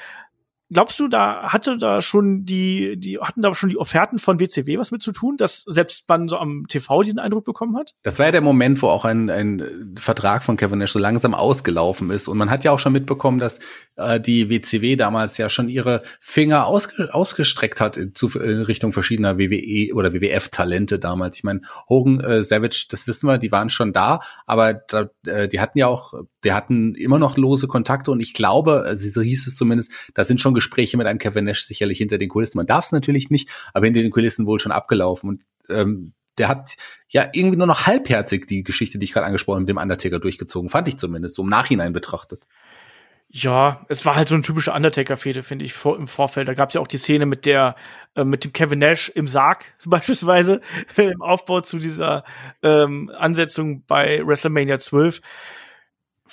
glaubst du, da hatte da schon die, die hatten da schon die Offerten von WCW was mit zu tun, dass selbst man so am TV diesen Eindruck bekommen hat? Das war ja der Moment, wo auch ein, ein Vertrag von Kevin Nash so langsam ausgelaufen ist. Und man hat ja auch schon mitbekommen, dass äh, die WCW damals ja schon ihre Finger ausge, ausgestreckt hat in, zu, in Richtung verschiedener WWE oder WWF-Talente damals. Ich meine, Hogan, äh, Savage, das wissen wir, die waren schon da, aber da, äh, die hatten ja auch, die hatten immer noch lose Kontakte und ich glaube, also so hieß es zumindest, da sind schon Gespräche mit einem Kevin Nash sicherlich hinter den Kulissen. Man darf es natürlich nicht, aber hinter den Kulissen wohl schon abgelaufen. Und ähm, der hat ja irgendwie nur noch halbherzig die Geschichte, die ich gerade angesprochen habe, mit dem Undertaker durchgezogen, fand ich zumindest, so im Nachhinein betrachtet. Ja, es war halt so eine typische Undertaker-Fehde, finde ich, vor, im Vorfeld. Da gab es ja auch die Szene mit der, äh, mit dem Kevin Nash im Sarg, beispielsweise, im Aufbau zu dieser ähm, Ansetzung bei WrestleMania 12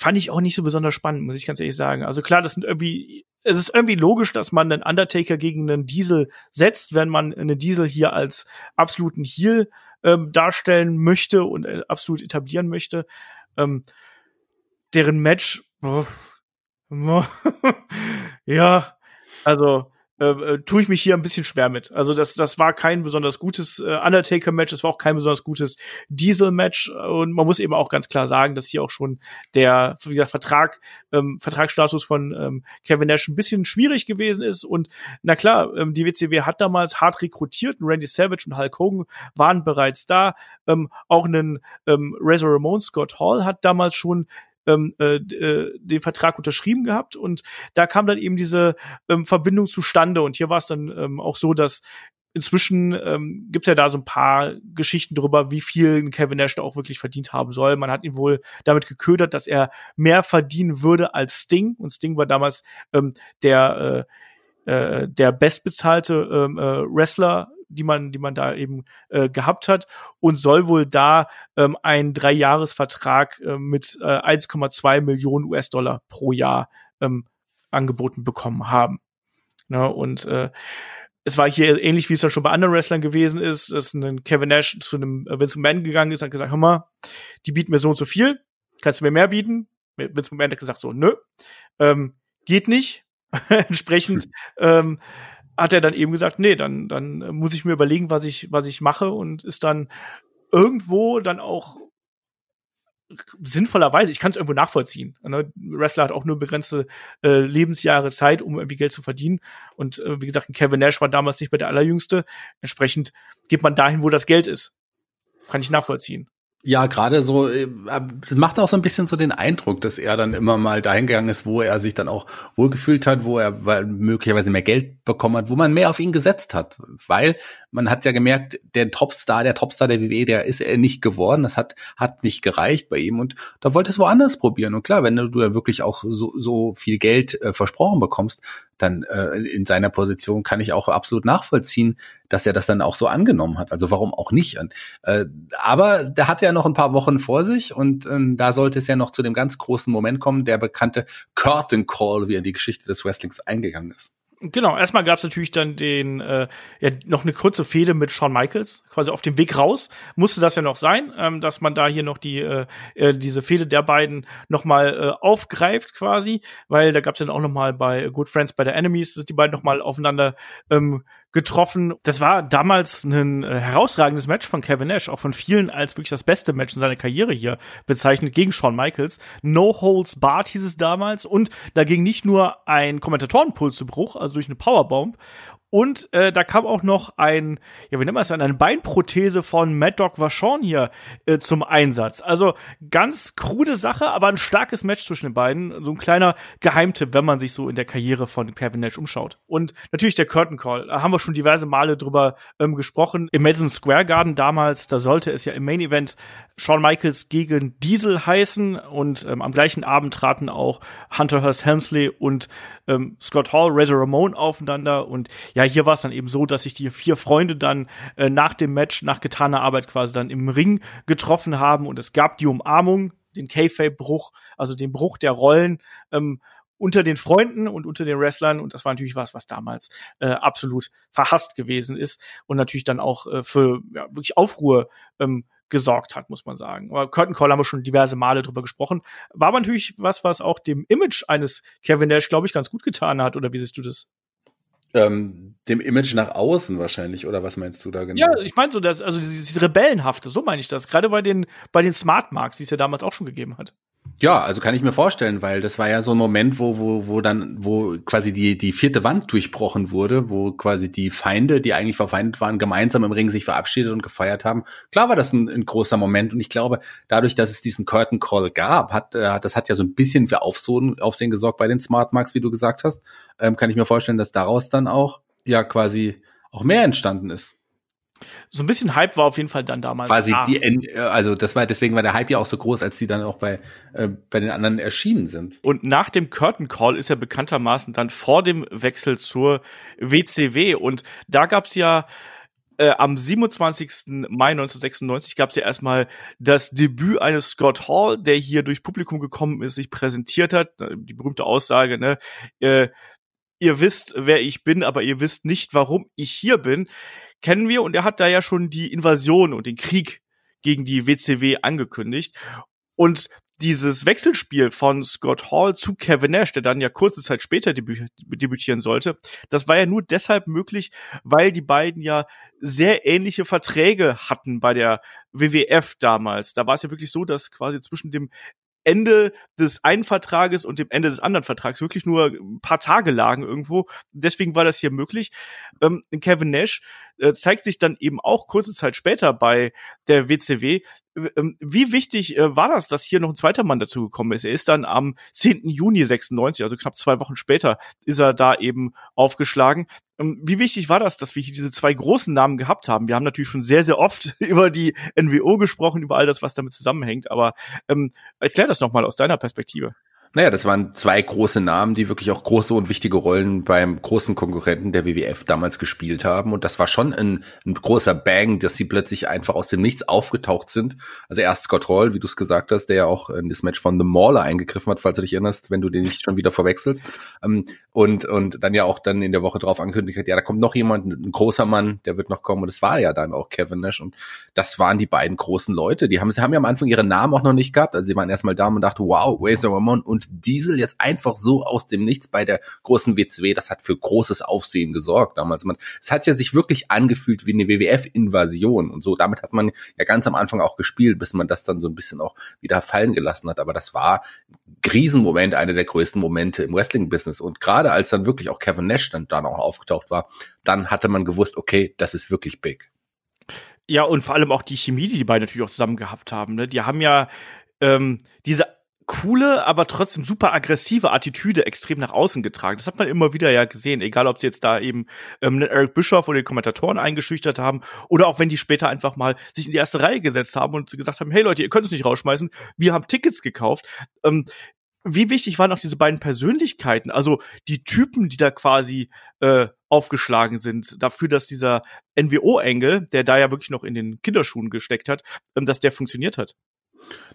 fand ich auch nicht so besonders spannend, muss ich ganz ehrlich sagen. Also klar, das sind irgendwie, es ist irgendwie logisch, dass man einen Undertaker gegen einen Diesel setzt, wenn man einen Diesel hier als absoluten Heel ähm, darstellen möchte und äh, absolut etablieren möchte. Ähm, deren Match, oh, ja, also äh, äh, tue ich mich hier ein bisschen schwer mit. Also das, das war kein besonders gutes äh, Undertaker-Match, das war auch kein besonders gutes Diesel-Match. Und man muss eben auch ganz klar sagen, dass hier auch schon der, wie gesagt, Vertrag, ähm, Vertragsstatus von ähm, Kevin Nash ein bisschen schwierig gewesen ist. Und na klar, ähm, die WCW hat damals hart rekrutiert, Randy Savage und Hulk Hogan waren bereits da, ähm, auch einen ähm, Razor Ramon Scott Hall hat damals schon ähm, äh, äh, den Vertrag unterschrieben gehabt und da kam dann eben diese ähm, Verbindung zustande und hier war es dann ähm, auch so, dass Inzwischen ähm, gibt ja da so ein paar Geschichten darüber, wie viel Kevin Nash da auch wirklich verdient haben soll. Man hat ihn wohl damit geködert, dass er mehr verdienen würde als Sting. Und Sting war damals ähm, der äh, äh, der bestbezahlte ähm, äh, Wrestler die man, die man da eben äh, gehabt hat und soll wohl da ähm, einen Dreijahresvertrag äh, mit äh, 1,2 Millionen US-Dollar pro Jahr ähm, angeboten bekommen haben. Ne, und äh, es war hier ähnlich, wie es ja schon bei anderen Wrestlern gewesen ist, dass ein Kevin Nash zu einem Vince McMahon gegangen ist und hat gesagt, hör mal, die bieten mir so und so viel, kannst du mir mehr bieten? Vince McMahon hat gesagt so, nö, ähm, geht nicht. Entsprechend ähm, hat er dann eben gesagt, nee, dann, dann muss ich mir überlegen, was ich, was ich mache und ist dann irgendwo dann auch sinnvollerweise, ich kann es irgendwo nachvollziehen. Ne? Wrestler hat auch nur begrenzte äh, Lebensjahre Zeit, um irgendwie Geld zu verdienen. Und äh, wie gesagt, Kevin Nash war damals nicht mehr der allerjüngste. Entsprechend geht man dahin, wo das Geld ist. Kann ich nachvollziehen. Ja, gerade so, äh, macht auch so ein bisschen so den Eindruck, dass er dann immer mal dahin gegangen ist, wo er sich dann auch wohlgefühlt hat, wo er möglicherweise mehr Geld bekommen hat, wo man mehr auf ihn gesetzt hat. Weil man hat ja gemerkt, der Topstar, der Topstar der WWE, der ist er nicht geworden. Das hat, hat nicht gereicht bei ihm und da wollte es woanders probieren. Und klar, wenn du ja wirklich auch so, so viel Geld äh, versprochen bekommst, dann äh, in seiner Position kann ich auch absolut nachvollziehen, dass er das dann auch so angenommen hat. Also warum auch nicht? Äh, aber der hat ja noch ein paar Wochen vor sich und äh, da sollte es ja noch zu dem ganz großen Moment kommen, der bekannte Curtain Call, wie er in die Geschichte des Wrestlings eingegangen ist. Genau, erstmal gab es natürlich dann den äh, ja noch eine kurze Fehde mit Shawn Michaels, quasi auf dem Weg raus. Musste das ja noch sein, ähm, dass man da hier noch die äh, äh, diese Fehde der beiden noch mal äh, aufgreift quasi, weil da gab es dann auch noch mal bei Good Friends bei der Enemies sind die beiden noch mal aufeinander ähm, getroffen. Das war damals ein äh, herausragendes Match von Kevin Nash, auch von vielen als wirklich das beste Match in seiner Karriere hier bezeichnet gegen Shawn Michaels. No Holds Barred hieß es damals und da ging nicht nur ein Kommentatorenpuls zu Bruch, also durch eine Powerbomb und äh, da kam auch noch ein, ja, wie nennt man es dann, eine Beinprothese von Mad Dog Vachon hier äh, zum Einsatz. Also ganz krude Sache, aber ein starkes Match zwischen den beiden. So ein kleiner Geheimtipp, wenn man sich so in der Karriere von Kevin Nash umschaut. Und natürlich der Curtain Call. Da haben wir schon diverse Male drüber ähm, gesprochen. Im Madison Square Garden damals, da sollte es ja im Main Event Shawn Michaels gegen Diesel heißen. Und ähm, am gleichen Abend traten auch Hunter Hearst Helmsley und ähm, Scott Hall, Razor Ramon aufeinander. Und ja, hier war es dann eben so, dass sich die vier Freunde dann äh, nach dem Match, nach getaner Arbeit quasi dann im Ring getroffen haben. Und es gab die Umarmung, den Kayfabe-Bruch, also den Bruch der Rollen. Ähm, unter den Freunden und unter den Wrestlern und das war natürlich was, was damals äh, absolut verhasst gewesen ist und natürlich dann auch äh, für ja, wirklich Aufruhr ähm, gesorgt hat, muss man sagen. Aber Curtain Call haben wir schon diverse Male drüber gesprochen. War aber natürlich was, was auch dem Image eines Kevin Nash, glaube ich, ganz gut getan hat. Oder wie siehst du das? Ähm, dem Image nach außen wahrscheinlich, oder was meinst du da genau? Ja, ich meine so, dass, also dieses Rebellenhafte, so meine ich das. Gerade bei den, bei den Smart Marks, die es ja damals auch schon gegeben hat. Ja, also kann ich mir vorstellen, weil das war ja so ein Moment, wo, wo, wo dann, wo quasi die, die vierte Wand durchbrochen wurde, wo quasi die Feinde, die eigentlich verfeindet waren, gemeinsam im Ring sich verabschiedet und gefeiert haben. Klar war das ein, ein großer Moment und ich glaube, dadurch, dass es diesen Curtain Call gab, hat, äh, das hat ja so ein bisschen für Aufsehen, Aufsehen gesorgt bei den Smart Marks, wie du gesagt hast. Ähm, kann ich mir vorstellen, dass daraus dann auch, ja, quasi auch mehr entstanden ist so ein bisschen Hype war auf jeden Fall dann damals. Quasi da. die, äh, also das war deswegen war der Hype ja auch so groß, als die dann auch bei äh, bei den anderen erschienen sind. Und nach dem Curtain Call ist er bekanntermaßen dann vor dem Wechsel zur WCW und da gab's ja äh, am 27. Mai 1996 gab es ja erstmal das Debüt eines Scott Hall, der hier durch Publikum gekommen ist, sich präsentiert hat. Die berühmte Aussage, ne? Äh, ihr wisst, wer ich bin, aber ihr wisst nicht, warum ich hier bin kennen wir und er hat da ja schon die Invasion und den Krieg gegen die WCW angekündigt. Und dieses Wechselspiel von Scott Hall zu Kevin Nash, der dann ja kurze Zeit später debü debütieren sollte, das war ja nur deshalb möglich, weil die beiden ja sehr ähnliche Verträge hatten bei der WWF damals. Da war es ja wirklich so, dass quasi zwischen dem Ende des einen Vertrages und dem Ende des anderen Vertrags wirklich nur ein paar Tage lagen irgendwo. Deswegen war das hier möglich. Ähm, Kevin Nash äh, zeigt sich dann eben auch kurze Zeit später bei der WCW. Ähm, wie wichtig äh, war das, dass hier noch ein zweiter Mann dazugekommen ist? Er ist dann am 10. Juni 96, also knapp zwei Wochen später, ist er da eben aufgeschlagen. Ähm, wie wichtig war das, dass wir hier diese zwei großen Namen gehabt haben? Wir haben natürlich schon sehr, sehr oft über die NWO gesprochen, über all das, was damit zusammenhängt, aber ähm, erklär das nochmal aus deiner Perspektive. Naja, das waren zwei große Namen, die wirklich auch große und wichtige Rollen beim großen Konkurrenten der WWF damals gespielt haben. Und das war schon ein, ein großer Bang, dass sie plötzlich einfach aus dem Nichts aufgetaucht sind. Also erst Scott Hall, wie du es gesagt hast, der ja auch in das Match von The Mauler eingegriffen hat, falls du dich erinnerst, wenn du den nicht schon wieder verwechselst. Ähm, und, und dann ja auch dann in der Woche drauf angekündigt hat, ja, da kommt noch jemand, ein großer Mann, der wird noch kommen. Und es war ja dann auch Kevin Nash. Und das waren die beiden großen Leute. Die haben, sie haben ja am Anfang ihre Namen auch noch nicht gehabt. Also sie waren erstmal da und dachten, wow, Razor Ramon und Diesel jetzt einfach so aus dem Nichts bei der großen WCW, das hat für großes Aufsehen gesorgt damals. Man, es hat ja sich wirklich angefühlt wie eine WWF-Invasion und so. Damit hat man ja ganz am Anfang auch gespielt, bis man das dann so ein bisschen auch wieder fallen gelassen hat. Aber das war ein Riesenmoment, einer der größten Momente im Wrestling-Business. Und gerade als dann wirklich auch Kevin Nash dann da noch aufgetaucht war, dann hatte man gewusst, okay, das ist wirklich big. Ja, und vor allem auch die Chemie, die die beiden natürlich auch zusammen gehabt haben. Ne? Die haben ja ähm, diese coole, aber trotzdem super aggressive Attitüde extrem nach außen getragen. Das hat man immer wieder ja gesehen, egal ob sie jetzt da eben ähm, Eric Bischoff oder die Kommentatoren eingeschüchtert haben oder auch wenn die später einfach mal sich in die erste Reihe gesetzt haben und gesagt haben, hey Leute, ihr könnt es nicht rausschmeißen, wir haben Tickets gekauft. Ähm, wie wichtig waren auch diese beiden Persönlichkeiten, also die Typen, die da quasi äh, aufgeschlagen sind, dafür, dass dieser NWO-Engel, der da ja wirklich noch in den Kinderschuhen gesteckt hat, ähm, dass der funktioniert hat?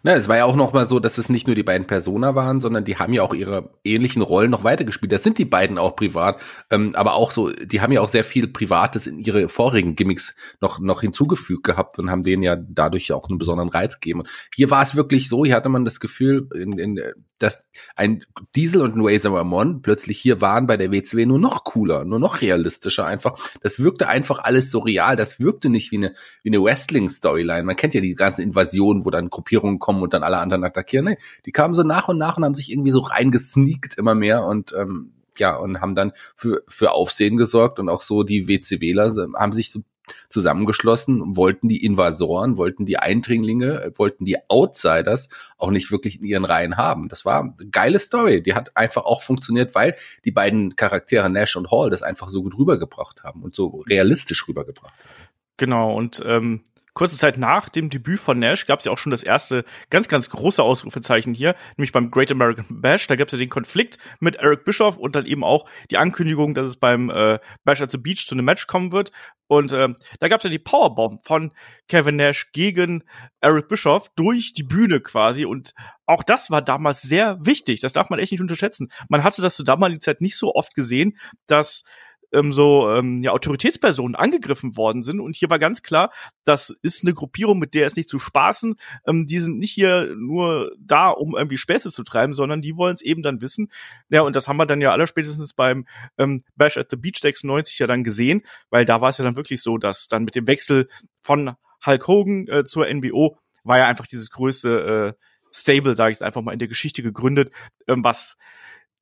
Na, es war ja auch noch mal so, dass es nicht nur die beiden Persona waren, sondern die haben ja auch ihre ähnlichen Rollen noch weitergespielt. Das sind die beiden auch privat, ähm, aber auch so, die haben ja auch sehr viel Privates in ihre vorigen Gimmicks noch noch hinzugefügt gehabt und haben denen ja dadurch auch einen besonderen Reiz gegeben. Hier war es wirklich so, hier hatte man das Gefühl, in, in, dass ein Diesel und ein Razor Ramon plötzlich hier waren bei der WCW nur noch cooler, nur noch realistischer einfach. Das wirkte einfach alles so real. Das wirkte nicht wie eine wie eine Wrestling Storyline. Man kennt ja die ganzen Invasionen, wo dann Gruppierungen kommen und dann alle anderen attackieren. Nee, die kamen so nach und nach und haben sich irgendwie so reingesneakt immer mehr und ähm, ja, und haben dann für, für Aufsehen gesorgt und auch so die WCWler haben sich so zusammengeschlossen, wollten die Invasoren, wollten die Eindringlinge, wollten die Outsiders auch nicht wirklich in ihren Reihen haben. Das war eine geile Story. Die hat einfach auch funktioniert, weil die beiden Charaktere Nash und Hall das einfach so gut rübergebracht haben und so realistisch rübergebracht haben. Genau, und ähm, kurze Zeit nach dem Debüt von Nash gab es ja auch schon das erste ganz, ganz große Ausrufezeichen hier, nämlich beim Great American Bash. Da gab es ja den Konflikt mit Eric Bischoff und dann eben auch die Ankündigung, dass es beim äh, Bash at the Beach zu einem Match kommen wird. Und äh, da gab es ja die Powerbomb von Kevin Nash gegen Eric Bischoff durch die Bühne quasi. Und auch das war damals sehr wichtig. Das darf man echt nicht unterschätzen. Man hatte das zu damaligen Zeit nicht so oft gesehen, dass ähm, so ähm, ja, Autoritätspersonen angegriffen worden sind. Und hier war ganz klar, das ist eine Gruppierung, mit der ist nicht zu spaßen. Ähm, die sind nicht hier nur da, um irgendwie Späße zu treiben, sondern die wollen es eben dann wissen. Ja, und das haben wir dann ja aller spätestens beim ähm, Bash at the Beach 96 ja dann gesehen, weil da war es ja dann wirklich so, dass dann mit dem Wechsel von Hulk Hogan äh, zur NBO war ja einfach dieses größte äh, Stable, sage ich einfach mal, in der Geschichte gegründet, ähm, was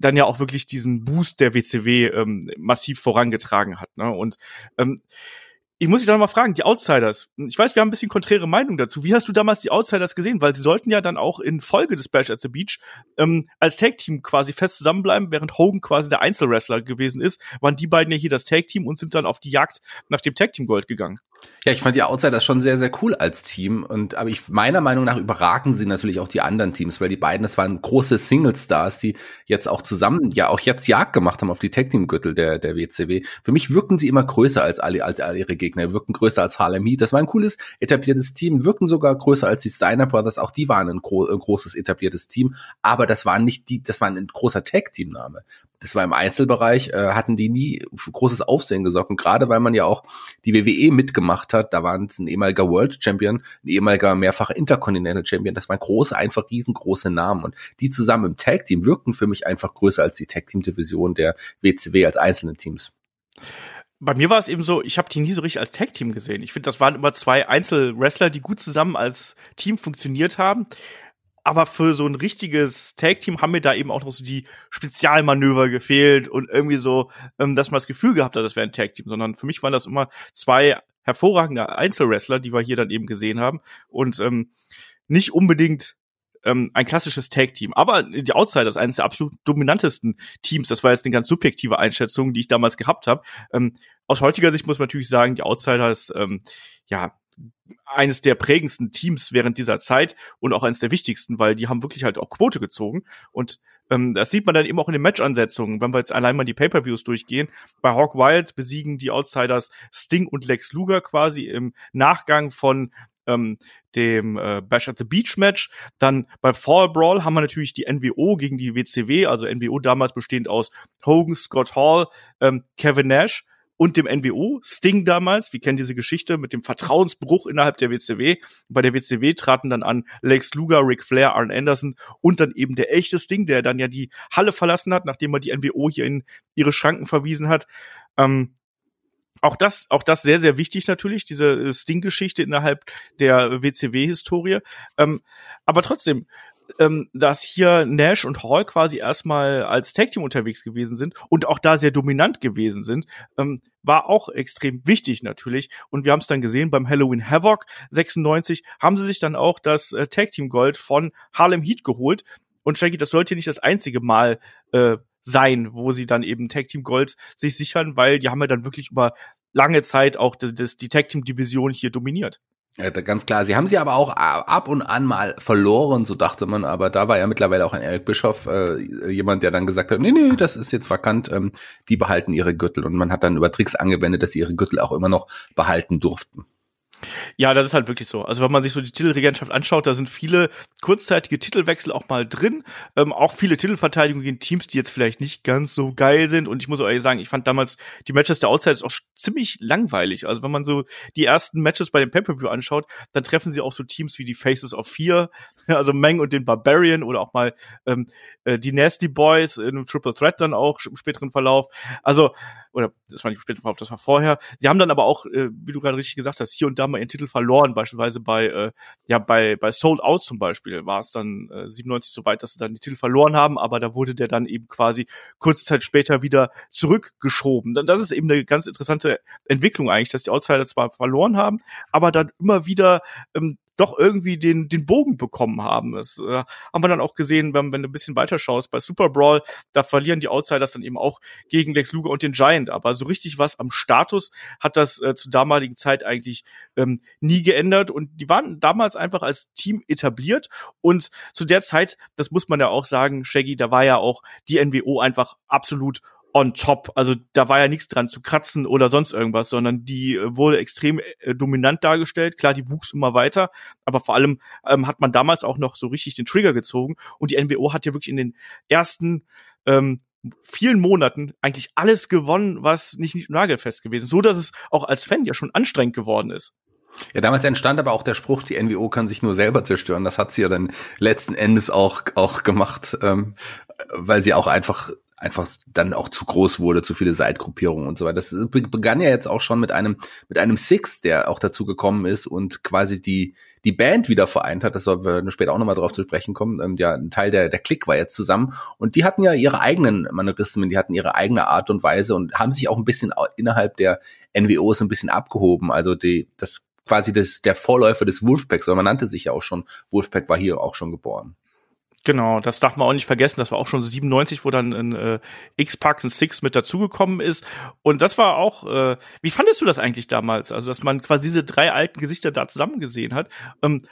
dann ja auch wirklich diesen Boost der WCW ähm, massiv vorangetragen hat. Ne? Und ähm, ich muss dich da noch mal fragen, die Outsiders. Ich weiß, wir haben ein bisschen konträre Meinung dazu. Wie hast du damals die Outsiders gesehen? Weil sie sollten ja dann auch in Folge des Bash at the Beach ähm, als Tag-Team quasi fest zusammenbleiben, während Hogan quasi der Einzelwrestler gewesen ist, waren die beiden ja hier das Tag-Team und sind dann auf die Jagd nach dem Tag-Team-Gold gegangen. Ja, ich fand die Outsiders schon sehr, sehr cool als Team. Und aber ich meiner Meinung nach überragen sie natürlich auch die anderen Teams, weil die beiden, das waren große Single-Stars, die jetzt auch zusammen, ja auch jetzt Jagd gemacht haben auf die Tag-Team-Gürtel der, der WCW. Für mich wirken sie immer größer als alle, als alle ihre Gegner, wirken größer als Harlem Heat. Das war ein cooles, etabliertes Team, wirken sogar größer als die Steiner Brothers. Auch die waren ein, gro ein großes, etabliertes Team. Aber das war nicht die, das war ein großer Tag-Team-Name das war im Einzelbereich, äh, hatten die nie großes Aufsehen gesorgt. Und gerade weil man ja auch die WWE mitgemacht hat, da waren es ein ehemaliger World Champion, ein ehemaliger mehrfacher Intercontinental Champion, das waren große, einfach riesengroße Namen. Und die zusammen im Tag Team wirkten für mich einfach größer als die Tag Team Division der WCW als einzelnen Teams bei mir war es eben so, ich habe die nie so richtig als Tag-Team gesehen. Ich finde, das waren immer zwei Einzelwrestler, die gut zusammen als Team funktioniert haben aber für so ein richtiges Tag-Team haben mir da eben auch noch so die Spezialmanöver gefehlt und irgendwie so, ähm, dass man das Gefühl gehabt hat, das wäre ein Tag-Team, sondern für mich waren das immer zwei hervorragende Einzelwrestler, die wir hier dann eben gesehen haben und ähm, nicht unbedingt ähm, ein klassisches Tag-Team. Aber die Outsiders, eines der absolut dominantesten Teams, das war jetzt eine ganz subjektive Einschätzung, die ich damals gehabt habe. Ähm, aus heutiger Sicht muss man natürlich sagen, die Outsiders, ähm, ja, eines der prägendsten Teams während dieser Zeit und auch eines der wichtigsten, weil die haben wirklich halt auch Quote gezogen und ähm, das sieht man dann eben auch in den Match-Ansetzungen, wenn wir jetzt allein mal die Pay-per-Views durchgehen. Bei Hawk Wild besiegen die Outsiders Sting und Lex Luger quasi im Nachgang von ähm, dem äh, Bash at the Beach Match. Dann bei Fall Brawl haben wir natürlich die NWO gegen die WCW, also NWO damals bestehend aus Hogan, Scott Hall, ähm, Kevin Nash und dem NWO. Sting damals, wir kennen diese Geschichte mit dem Vertrauensbruch innerhalb der WCW. Bei der WCW traten dann an Lex Luger, Ric Flair, Arn Anderson und dann eben der echte Sting, der dann ja die Halle verlassen hat, nachdem er die NWO hier in ihre Schranken verwiesen hat. Ähm, auch das, auch das sehr, sehr wichtig natürlich, diese äh, Sting-Geschichte innerhalb der WCW-Historie. Ähm, aber trotzdem, ähm, dass hier Nash und Hall quasi erstmal als Tag Team unterwegs gewesen sind und auch da sehr dominant gewesen sind, ähm, war auch extrem wichtig natürlich. Und wir haben es dann gesehen beim Halloween Havoc 96 haben sie sich dann auch das äh, Tag Team Gold von Harlem Heat geholt. Und Shaggy, das sollte nicht das einzige Mal äh, sein, wo sie dann eben Tag Team Gold sich sichern, weil die haben ja dann wirklich über lange Zeit auch das, die Tag Team Division hier dominiert. Ja, ganz klar. Sie haben sie aber auch ab und an mal verloren, so dachte man. Aber da war ja mittlerweile auch ein Eric Bischoff äh, jemand, der dann gesagt hat, nee, nee, das ist jetzt vakant. Ähm, die behalten ihre Gürtel. Und man hat dann über Tricks angewendet, dass sie ihre Gürtel auch immer noch behalten durften. Ja, das ist halt wirklich so. Also wenn man sich so die Titelregentschaft anschaut, da sind viele kurzzeitige Titelwechsel auch mal drin. Ähm, auch viele Titelverteidigungen gegen Teams, die jetzt vielleicht nicht ganz so geil sind. Und ich muss ehrlich sagen, ich fand damals die Matches der Outsiders auch ziemlich langweilig. Also wenn man so die ersten Matches bei dem Pay-Per-View anschaut, dann treffen sie auch so Teams wie die Faces of Fear, also Meng und den Barbarian oder auch mal ähm, äh, die Nasty Boys in einem Triple Threat dann auch im späteren Verlauf. Also oder das war nicht später das war vorher. Sie haben dann aber auch, äh, wie du gerade richtig gesagt hast, hier und da mal ihren Titel verloren, beispielsweise bei, äh, ja, bei, bei Sold Out zum Beispiel war es dann äh, 97 so weit, dass sie dann die Titel verloren haben, aber da wurde der dann eben quasi kurze Zeit später wieder zurückgeschoben. Das ist eben eine ganz interessante Entwicklung eigentlich, dass die Outsider zwar verloren haben, aber dann immer wieder ähm, doch irgendwie den, den Bogen bekommen haben. Das äh, haben wir dann auch gesehen, wenn, wenn du ein bisschen weiter schaust. Bei Super Brawl, da verlieren die Outsiders dann eben auch gegen Lex Luger und den Giant. Aber so richtig was am Status hat das äh, zu damaligen Zeit eigentlich ähm, nie geändert. Und die waren damals einfach als Team etabliert. Und zu der Zeit, das muss man ja auch sagen, Shaggy, da war ja auch die NWO einfach absolut on top. Also da war ja nichts dran zu kratzen oder sonst irgendwas, sondern die äh, wurde extrem äh, dominant dargestellt. Klar, die wuchs immer weiter, aber vor allem ähm, hat man damals auch noch so richtig den Trigger gezogen und die NWO hat ja wirklich in den ersten ähm, vielen Monaten eigentlich alles gewonnen, was nicht, nicht nagelfest gewesen, so dass es auch als Fan ja schon anstrengend geworden ist. Ja, damals entstand aber auch der Spruch, die NWO kann sich nur selber zerstören. Das hat sie ja dann letzten Endes auch, auch gemacht, ähm, weil sie auch einfach einfach dann auch zu groß wurde, zu viele Seitgruppierungen und so weiter. Das begann ja jetzt auch schon mit einem, mit einem Six, der auch dazu gekommen ist und quasi die, die Band wieder vereint hat. Das sollen wir später auch nochmal drauf zu sprechen kommen. Und ja, ein Teil der, der Klick war jetzt zusammen. Und die hatten ja ihre eigenen Manierismen, die hatten ihre eigene Art und Weise und haben sich auch ein bisschen innerhalb der NWOs ein bisschen abgehoben. Also die, das quasi das, der Vorläufer des Wolfpacks, oder man nannte sich ja auch schon, Wolfpack war hier auch schon geboren. Genau, das darf man auch nicht vergessen. Das war auch schon 97, wo dann ein äh, X-Pack, ein Six mit dazugekommen ist. Und das war auch, äh, wie fandest du das eigentlich damals? Also, dass man quasi diese drei alten Gesichter da zusammen gesehen hat. Ähm,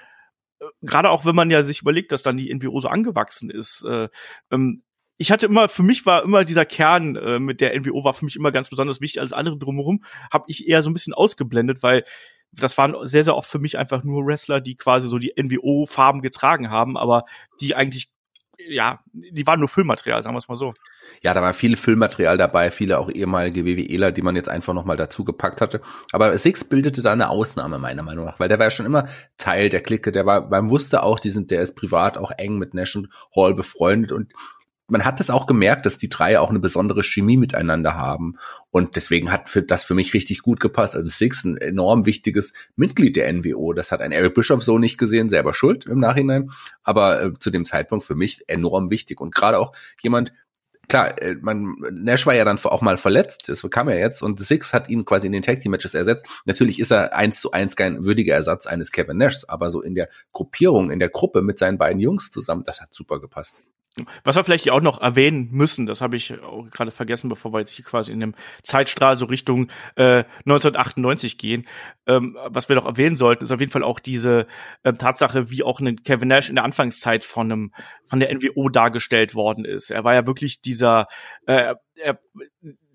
äh, Gerade auch, wenn man ja sich überlegt, dass dann die NWO so angewachsen ist. Äh, ähm, ich hatte immer, für mich war immer dieser Kern äh, mit der NWO war für mich immer ganz besonders wichtig. Alles andere drumherum habe ich eher so ein bisschen ausgeblendet, weil das waren sehr, sehr oft für mich einfach nur Wrestler, die quasi so die NWO-Farben getragen haben, aber die eigentlich, ja, die waren nur Füllmaterial, sagen wir es mal so. Ja, da war viel Füllmaterial dabei, viele auch ehemalige WWEler, die man jetzt einfach nochmal dazu gepackt hatte. Aber Six bildete da eine Ausnahme, meiner Meinung nach, weil der war ja schon immer Teil der Clique, der war, man wusste auch, die sind, der ist privat auch eng mit Nash und Hall befreundet und man hat es auch gemerkt, dass die drei auch eine besondere Chemie miteinander haben. Und deswegen hat für, das für mich richtig gut gepasst. Also Six, ein enorm wichtiges Mitglied der NWO. Das hat ein Eric Bischoff so nicht gesehen, selber schuld im Nachhinein. Aber äh, zu dem Zeitpunkt für mich enorm wichtig. Und gerade auch jemand, klar, äh, man, Nash war ja dann auch mal verletzt, das kam ja jetzt, und Six hat ihn quasi in den Tag Team Matches ersetzt. Natürlich ist er eins zu eins kein würdiger Ersatz eines Kevin Nashs, aber so in der Gruppierung, in der Gruppe mit seinen beiden Jungs zusammen, das hat super gepasst. Was wir vielleicht auch noch erwähnen müssen, das habe ich auch gerade vergessen, bevor wir jetzt hier quasi in dem Zeitstrahl so Richtung äh, 1998 gehen. Ähm, was wir noch erwähnen sollten, ist auf jeden Fall auch diese äh, Tatsache, wie auch ein Kevin Nash in der Anfangszeit von einem von der NWO dargestellt worden ist. Er war ja wirklich dieser äh, er,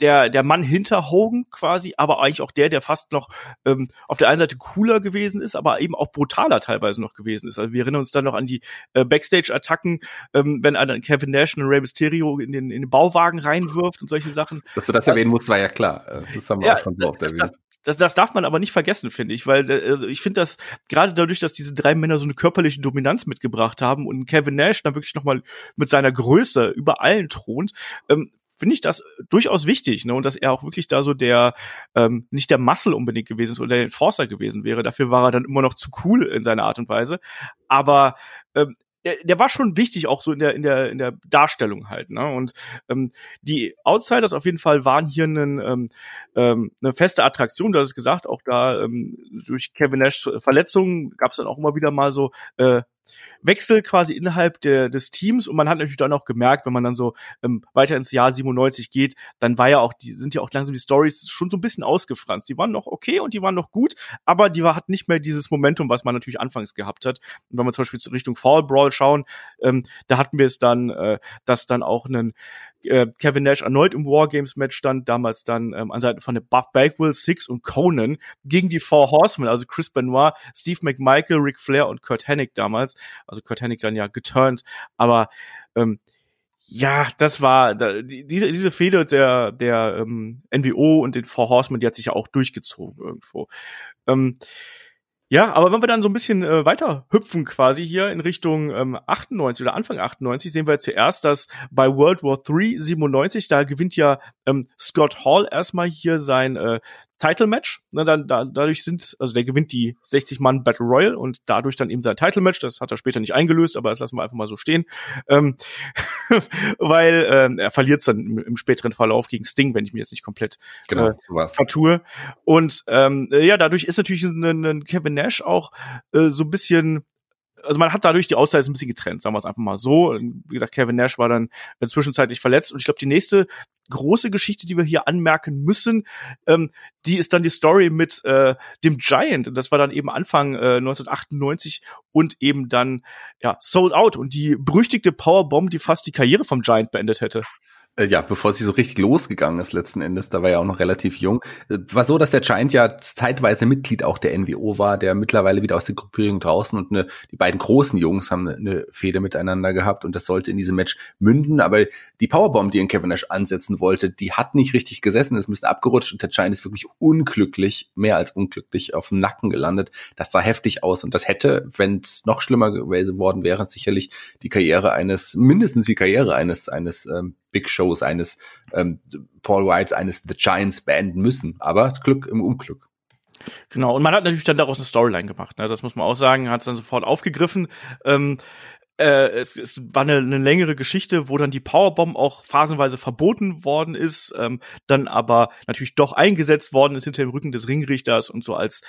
der, der Mann hinter Hogan quasi, aber eigentlich auch der, der fast noch ähm, auf der einen Seite cooler gewesen ist, aber eben auch brutaler teilweise noch gewesen ist. Also wir erinnern uns dann noch an die äh, Backstage-Attacken, ähm, wenn einer Kevin Nash und Rey Mysterio in den, in den Bauwagen reinwirft und solche Sachen. Dass du das erwähnen musst, war ja klar. Äh, das haben wir ja, auch schon so oft erwähnt. Das, das darf man aber nicht vergessen, finde ich, weil äh, also ich finde das gerade dadurch, dass diese drei Männer so eine körperliche Dominanz mitgebracht haben und Kevin Nash dann wirklich noch mal mit seiner Größe über allen thront, ähm, finde ich das durchaus wichtig, ne? Und dass er auch wirklich da so der, ähm, nicht der Muscle unbedingt gewesen ist oder der Enforcer gewesen wäre. Dafür war er dann immer noch zu cool in seiner Art und Weise. Aber ähm, der, der war schon wichtig, auch so in der, in der, in der Darstellung halt. Ne? Und ähm, die Outsiders auf jeden Fall waren hier einen, ähm, ähm, eine feste Attraktion, du hast es gesagt, auch da ähm, durch Kevin Nash Verletzungen gab es dann auch immer wieder mal so äh, Wechsel quasi innerhalb der, des Teams und man hat natürlich dann auch gemerkt, wenn man dann so ähm, weiter ins Jahr 97 geht, dann war ja auch, die sind ja auch langsam die Stories schon so ein bisschen ausgefranst. Die waren noch okay und die waren noch gut, aber die war, hat nicht mehr dieses Momentum, was man natürlich anfangs gehabt hat. Und wenn wir zum Beispiel Richtung Fall Brawl schauen, ähm, da hatten wir es dann, äh, dass dann auch einen äh, Kevin Nash erneut im Wargames-Match stand, damals dann ähm, an Seiten von der Buff Bagwell, Six und Conan gegen die Four Horsemen, also Chris Benoit, Steve McMichael, Ric Flair und Kurt Hennig damals. Also Kurt Hennig dann ja geturnt, aber ähm, ja, das war die, diese diese Fehde der der ähm, NWO und den Four Horsemen, die hat sich ja auch durchgezogen irgendwo. Ähm, ja, aber wenn wir dann so ein bisschen äh, weiter hüpfen quasi hier in Richtung ähm, 98 oder Anfang 98, sehen wir zuerst, dass bei World War 3 97, da gewinnt ja ähm, Scott Hall erstmal hier sein äh, Title Match. Ne, dann, da, dadurch sind, also der gewinnt die 60 Mann Battle Royal und dadurch dann eben sein Title Match. Das hat er später nicht eingelöst, aber das lassen wir einfach mal so stehen, ähm, weil ähm, er verliert dann im, im, späteren Verlauf gegen Sting, wenn ich mir jetzt nicht komplett genau, äh, vertue. Und ähm, ja, dadurch ist natürlich ein, ein Kevin Nash auch äh, so ein bisschen also man hat dadurch die Auszeit ein bisschen getrennt, sagen wir es einfach mal so. Wie gesagt, Kevin Nash war dann zwischenzeitlich verletzt und ich glaube, die nächste große Geschichte, die wir hier anmerken müssen, ähm, die ist dann die Story mit äh, dem Giant. Und das war dann eben Anfang äh, 1998 und eben dann ja Sold Out und die berüchtigte Powerbomb, die fast die Karriere vom Giant beendet hätte. Äh, ja, bevor sie so richtig losgegangen ist letzten Endes, da war ja auch noch relativ jung. War so, dass der Giant ja zeitweise Mitglied auch der NWO war, der mittlerweile wieder aus der Gruppierung draußen und eine, die beiden großen Jungs haben eine, eine Fehde miteinander gehabt und das sollte in diesem Match münden, aber die Powerbomb, die in Kevin Nash ansetzen wollte, die hat nicht richtig gesessen, ist ein bisschen abgerutscht und der Giant ist wirklich unglücklich, mehr als unglücklich auf dem Nacken gelandet. Das sah heftig aus und das hätte, wenn es noch schlimmer geworden wäre, sicherlich die Karriere eines, mindestens die Karriere eines, eines ähm, Big Shows eines ähm, Paul Whites, eines The Giants beenden müssen. Aber Glück im Unglück. Genau, und man hat natürlich dann daraus eine Storyline gemacht. Ne? Das muss man auch sagen, hat es dann sofort aufgegriffen. Ähm, äh, es, es war eine, eine längere Geschichte, wo dann die Powerbomb auch phasenweise verboten worden ist, ähm, dann aber natürlich doch eingesetzt worden ist hinter dem Rücken des Ringrichters und so als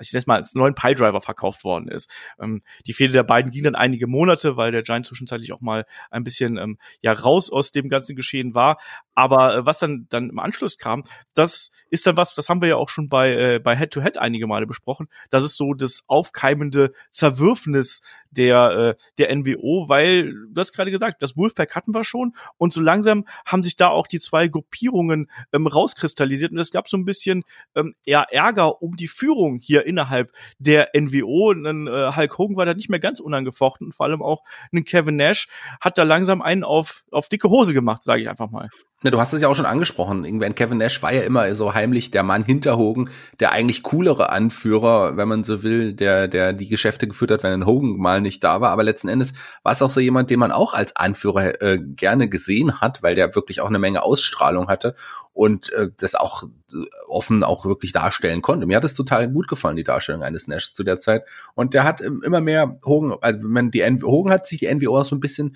ich nenne mal als neuen Piledriver verkauft worden ist. Ähm, die Fehde der beiden ging dann einige Monate, weil der Giant zwischenzeitlich auch mal ein bisschen ähm, ja raus aus dem ganzen Geschehen war. Aber äh, was dann dann im Anschluss kam, das ist dann was, das haben wir ja auch schon bei äh, bei Head to Head einige Male besprochen. Das ist so das aufkeimende Zerwürfnis der äh, der NWO, weil du hast gerade gesagt, das Wolfpack hatten wir schon und so langsam haben sich da auch die zwei Gruppierungen ähm, rauskristallisiert und es gab so ein bisschen ähm, eher Ärger um die Führung hier innerhalb der NWO. Und dann, äh, Hulk Hogan war da nicht mehr ganz unangefochten und vor allem auch ein Kevin Nash hat da langsam einen auf, auf dicke Hose gemacht, sage ich einfach mal. Na, du hast es ja auch schon angesprochen. Irgendwann Kevin Nash war ja immer so heimlich der Mann hinter Hogan, der eigentlich coolere Anführer, wenn man so will, der, der die Geschäfte geführt hat, wenn Hogan mal nicht da war. Aber letzten Endes war es auch so jemand, den man auch als Anführer äh, gerne gesehen hat, weil der wirklich auch eine Menge Ausstrahlung hatte und äh, das auch äh, offen auch wirklich darstellen konnte. Mir hat es total gut gefallen, die Darstellung eines Nash zu der Zeit. Und der hat immer mehr Hogan, also man die Hogan hat sich die NWO auch so ein bisschen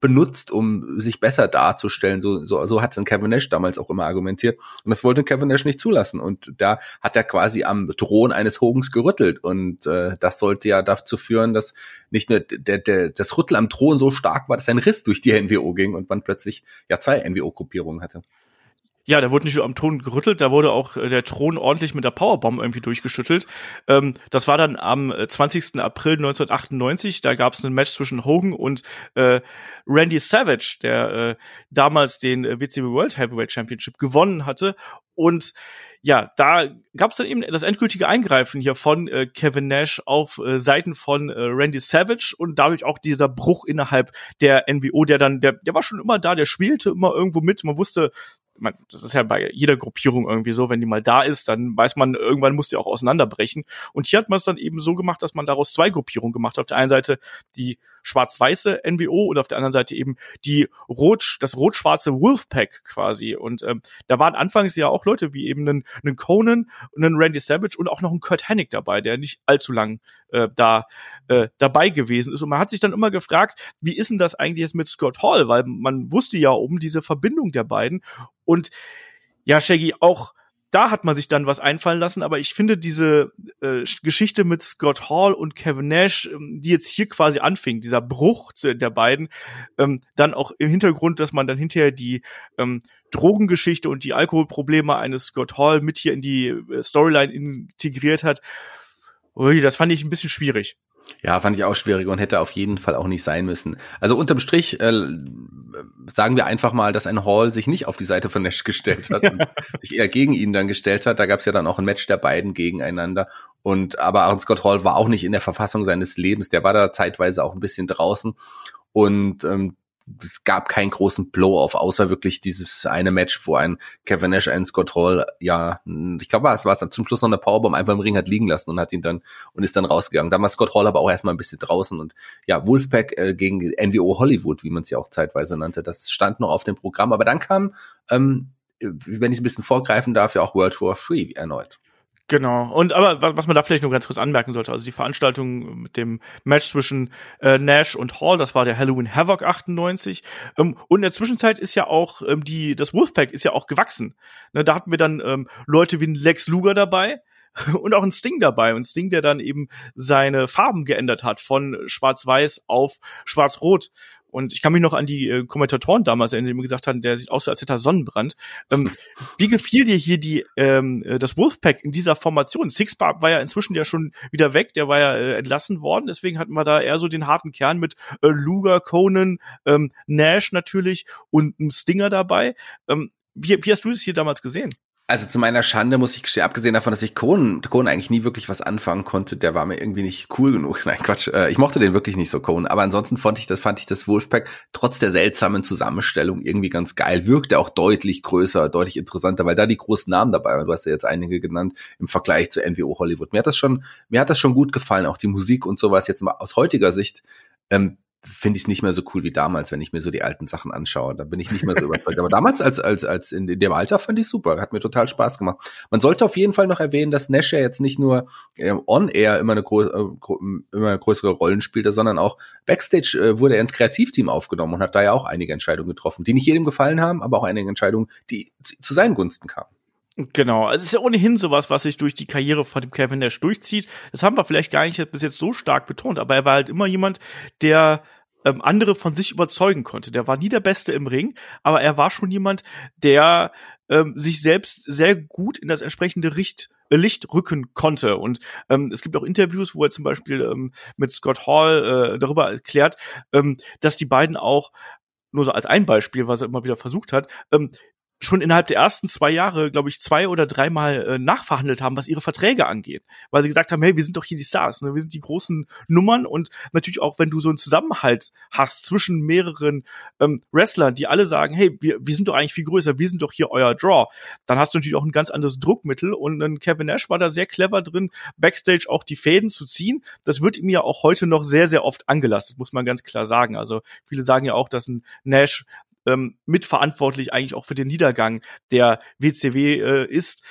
benutzt, um sich besser darzustellen. So, so, so hat es Kevin Nash damals auch immer argumentiert. Und das wollte Kevin Nash nicht zulassen. Und da hat er quasi am Thron eines Hogans gerüttelt. Und äh, das sollte ja dazu führen, dass nicht nur der, der, das Rüttel am Thron so stark war, dass ein Riss durch die NWO ging und man plötzlich ja zwei NWO-Gruppierungen hatte. Ja, da wurde nicht nur am Thron gerüttelt, da wurde auch äh, der Thron ordentlich mit der Powerbomb irgendwie durchgeschüttelt. Ähm, das war dann am 20. Äh, April 1998. Da gab es ein Match zwischen Hogan und äh, Randy Savage, der äh, damals den äh, WCW World Heavyweight Championship gewonnen hatte. Und ja, da gab es dann eben das endgültige Eingreifen hier von äh, Kevin Nash auf äh, Seiten von äh, Randy Savage und dadurch auch dieser Bruch innerhalb der NWO, der dann, der, der war schon immer da, der spielte immer irgendwo mit. Man wusste, man, das ist ja bei jeder Gruppierung irgendwie so, wenn die mal da ist, dann weiß man, irgendwann muss die auch auseinanderbrechen. Und hier hat man es dann eben so gemacht, dass man daraus zwei Gruppierungen gemacht hat. Auf der einen Seite die schwarz-weiße NWO und auf der anderen Seite eben die rot, das rot-schwarze Wolfpack quasi. Und ähm, da waren anfangs ja auch Leute wie eben einen, einen Conan, einen Randy Savage und auch noch einen Kurt Hennig dabei, der nicht allzu lang äh, da äh, dabei gewesen ist. Und man hat sich dann immer gefragt, wie ist denn das eigentlich jetzt mit Scott Hall? Weil man wusste ja um diese Verbindung der beiden. Und ja, Shaggy, auch da hat man sich dann was einfallen lassen, aber ich finde diese äh, Geschichte mit Scott Hall und Kevin Nash, ähm, die jetzt hier quasi anfing, dieser Bruch der beiden, ähm, dann auch im Hintergrund, dass man dann hinterher die ähm, Drogengeschichte und die Alkoholprobleme eines Scott Hall mit hier in die äh, Storyline integriert hat. Ui, das fand ich ein bisschen schwierig. Ja, fand ich auch schwierig und hätte auf jeden Fall auch nicht sein müssen. Also unterm Strich äh, sagen wir einfach mal, dass ein Hall sich nicht auf die Seite von Nash gestellt hat und sich eher gegen ihn dann gestellt hat. Da gab es ja dann auch ein Match der beiden gegeneinander. Und aber Aaron Scott Hall war auch nicht in der Verfassung seines Lebens. Der war da zeitweise auch ein bisschen draußen. Und ähm, es gab keinen großen Blow-off, außer wirklich dieses eine Match, wo ein Kevin Nash einen Scott Hall, ja, ich glaube, es war es zum Schluss noch eine Powerbomb einfach im Ring hat liegen lassen und hat ihn dann und ist dann rausgegangen. Da war Scott Hall aber auch erstmal ein bisschen draußen und ja, Wolfpack äh, gegen NWO Hollywood, wie man es ja auch zeitweise nannte, das stand noch auf dem Programm. Aber dann kam, ähm, wenn ich ein bisschen vorgreifen darf, ja auch World War III erneut. Genau. Und aber was man da vielleicht nur ganz kurz anmerken sollte, also die Veranstaltung mit dem Match zwischen äh, Nash und Hall, das war der Halloween Havoc 98. Ähm, und in der Zwischenzeit ist ja auch ähm, die das Wolfpack ist ja auch gewachsen. Ne, da hatten wir dann ähm, Leute wie Lex Luger dabei, und auch ein Sting dabei. Und Sting, der dann eben seine Farben geändert hat von schwarz-weiß auf schwarz-rot. Und ich kann mich noch an die äh, Kommentatoren damals erinnern, die mir gesagt haben, der sieht aus, als hätte er Sonnenbrand. Ähm, wie gefiel dir hier die ähm, äh, das Wolfpack in dieser Formation? Sixpack war ja inzwischen ja schon wieder weg, der war ja äh, entlassen worden, deswegen hatten wir da eher so den harten Kern mit äh, Luger, Conan, ähm, Nash natürlich und einem Stinger dabei. Ähm, wie, wie hast du es hier damals gesehen? Also zu meiner Schande muss ich gestehen, abgesehen davon, dass ich Cohen, Cohen eigentlich nie wirklich was anfangen konnte, der war mir irgendwie nicht cool genug. Nein, Quatsch. Äh, ich mochte den wirklich nicht so, Cohen. Aber ansonsten fand ich das, fand ich das Wolfpack trotz der seltsamen Zusammenstellung irgendwie ganz geil. Wirkte auch deutlich größer, deutlich interessanter, weil da die großen Namen dabei waren. Du hast ja jetzt einige genannt im Vergleich zu NWO Hollywood. Mir hat das schon, mir hat das schon gut gefallen, auch die Musik und sowas. Jetzt mal aus heutiger Sicht ähm, finde ich es nicht mehr so cool wie damals, wenn ich mir so die alten Sachen anschaue. Da bin ich nicht mehr so überzeugt. Aber damals als als als in, dem Alter fand ich super, hat mir total Spaß gemacht. Man sollte auf jeden Fall noch erwähnen, dass Nash ja jetzt nicht nur äh, on air immer eine, äh, immer größere Rollen spielte, sondern auch backstage äh, wurde er ins Kreativteam aufgenommen und hat da ja auch einige Entscheidungen getroffen, die nicht jedem gefallen haben, aber auch einige Entscheidungen, die zu seinen Gunsten kamen. Genau, also es ist ja ohnehin sowas, was sich durch die Karriere von dem Kevin Nash durchzieht. Das haben wir vielleicht gar nicht bis jetzt so stark betont, aber er war halt immer jemand, der ähm, andere von sich überzeugen konnte. Der war nie der Beste im Ring, aber er war schon jemand, der ähm, sich selbst sehr gut in das entsprechende Richt, äh, Licht rücken konnte. Und ähm, es gibt auch Interviews, wo er zum Beispiel ähm, mit Scott Hall äh, darüber erklärt, ähm, dass die beiden auch nur so als ein Beispiel, was er immer wieder versucht hat, ähm, schon innerhalb der ersten zwei Jahre, glaube ich, zwei oder dreimal äh, nachverhandelt haben, was ihre Verträge angeht. Weil sie gesagt haben, hey, wir sind doch hier die Stars, ne? wir sind die großen Nummern und natürlich auch, wenn du so einen Zusammenhalt hast zwischen mehreren ähm, Wrestlern, die alle sagen, hey, wir, wir sind doch eigentlich viel größer, wir sind doch hier euer Draw, dann hast du natürlich auch ein ganz anderes Druckmittel und dann Kevin Nash war da sehr clever drin, Backstage auch die Fäden zu ziehen. Das wird ihm ja auch heute noch sehr, sehr oft angelastet, muss man ganz klar sagen. Also viele sagen ja auch, dass ein Nash ähm, mitverantwortlich eigentlich auch für den Niedergang der WCW äh, ist.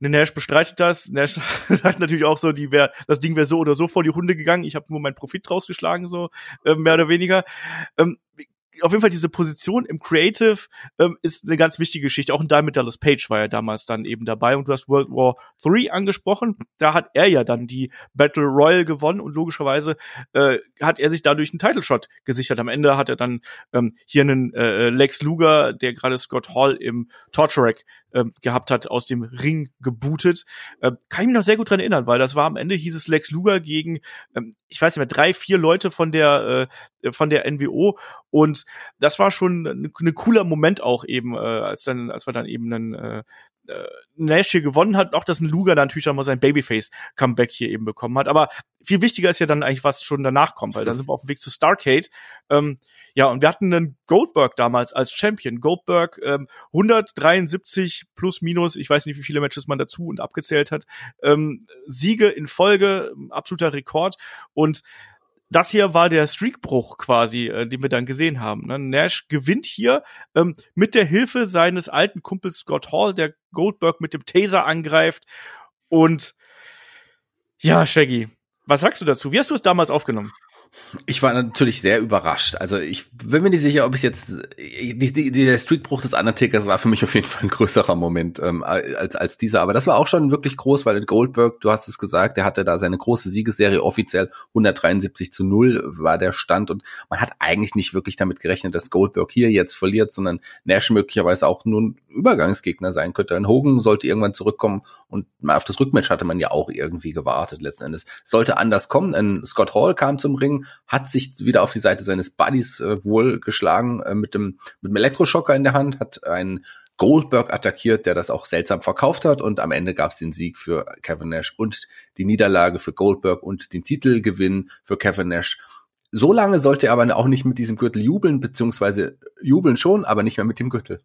Nash bestreitet das. Nash sagt natürlich auch so, die wär, das Ding wäre so oder so vor die Hunde gegangen. Ich habe nur meinen Profit rausgeschlagen, so äh, mehr oder weniger. Ähm, auf jeden Fall diese Position im Creative ähm, ist eine ganz wichtige Geschichte. Auch in Diamond Dallas Page war ja damals dann eben dabei und du hast World War III angesprochen. Da hat er ja dann die Battle Royal gewonnen und logischerweise äh, hat er sich dadurch einen Title Shot gesichert. Am Ende hat er dann ähm, hier einen äh, Lex Luger, der gerade Scott Hall im Torture Rack äh, gehabt hat, aus dem Ring gebootet. Äh, kann ich mich noch sehr gut dran erinnern, weil das war am Ende hieß es Lex Luger gegen, ähm, ich weiß nicht mehr, drei, vier Leute von der äh, von der NWO und das war schon ein ne cooler Moment auch eben, äh, als dann, als wir dann eben einen äh, äh, Nash hier gewonnen hat, auch dass ein Luger dann natürlich dann mal sein Babyface-Comeback hier eben bekommen hat. Aber viel wichtiger ist ja dann eigentlich, was schon danach kommt, weil dann sind wir auf dem Weg zu Starcade. Ähm, ja, und wir hatten einen Goldberg damals als Champion. Goldberg ähm, 173 plus minus, ich weiß nicht, wie viele Matches man dazu und abgezählt hat. Ähm, Siege in Folge, absoluter Rekord. Und das hier war der Streakbruch quasi, äh, den wir dann gesehen haben. Ne? Nash gewinnt hier ähm, mit der Hilfe seines alten Kumpels Scott Hall, der Goldberg mit dem Taser angreift. Und ja, Shaggy, was sagst du dazu? Wie hast du es damals aufgenommen? Ich war natürlich sehr überrascht. Also ich bin mir nicht sicher, ob ich jetzt die, die, der Streakbruch des Undertakers war für mich auf jeden Fall ein größerer Moment ähm, als als dieser. Aber das war auch schon wirklich groß, weil Goldberg, du hast es gesagt, der hatte da seine große Siegesserie offiziell 173 zu 0 war der Stand und man hat eigentlich nicht wirklich damit gerechnet, dass Goldberg hier jetzt verliert, sondern Nash möglicherweise auch nur ein Übergangsgegner sein könnte. Ein Hogan sollte irgendwann zurückkommen und auf das Rückmatch hatte man ja auch irgendwie gewartet letzten Endes. Sollte anders kommen. Ein Scott Hall kam zum Ring, hat sich wieder auf die Seite seines Buddies äh, wohl geschlagen äh, mit dem mit dem Elektroschocker in der Hand, hat einen Goldberg attackiert, der das auch seltsam verkauft hat und am Ende gab es den Sieg für Kevin Nash und die Niederlage für Goldberg und den Titelgewinn für Kevin Nash. So lange sollte er aber auch nicht mit diesem Gürtel jubeln, beziehungsweise jubeln schon, aber nicht mehr mit dem Gürtel.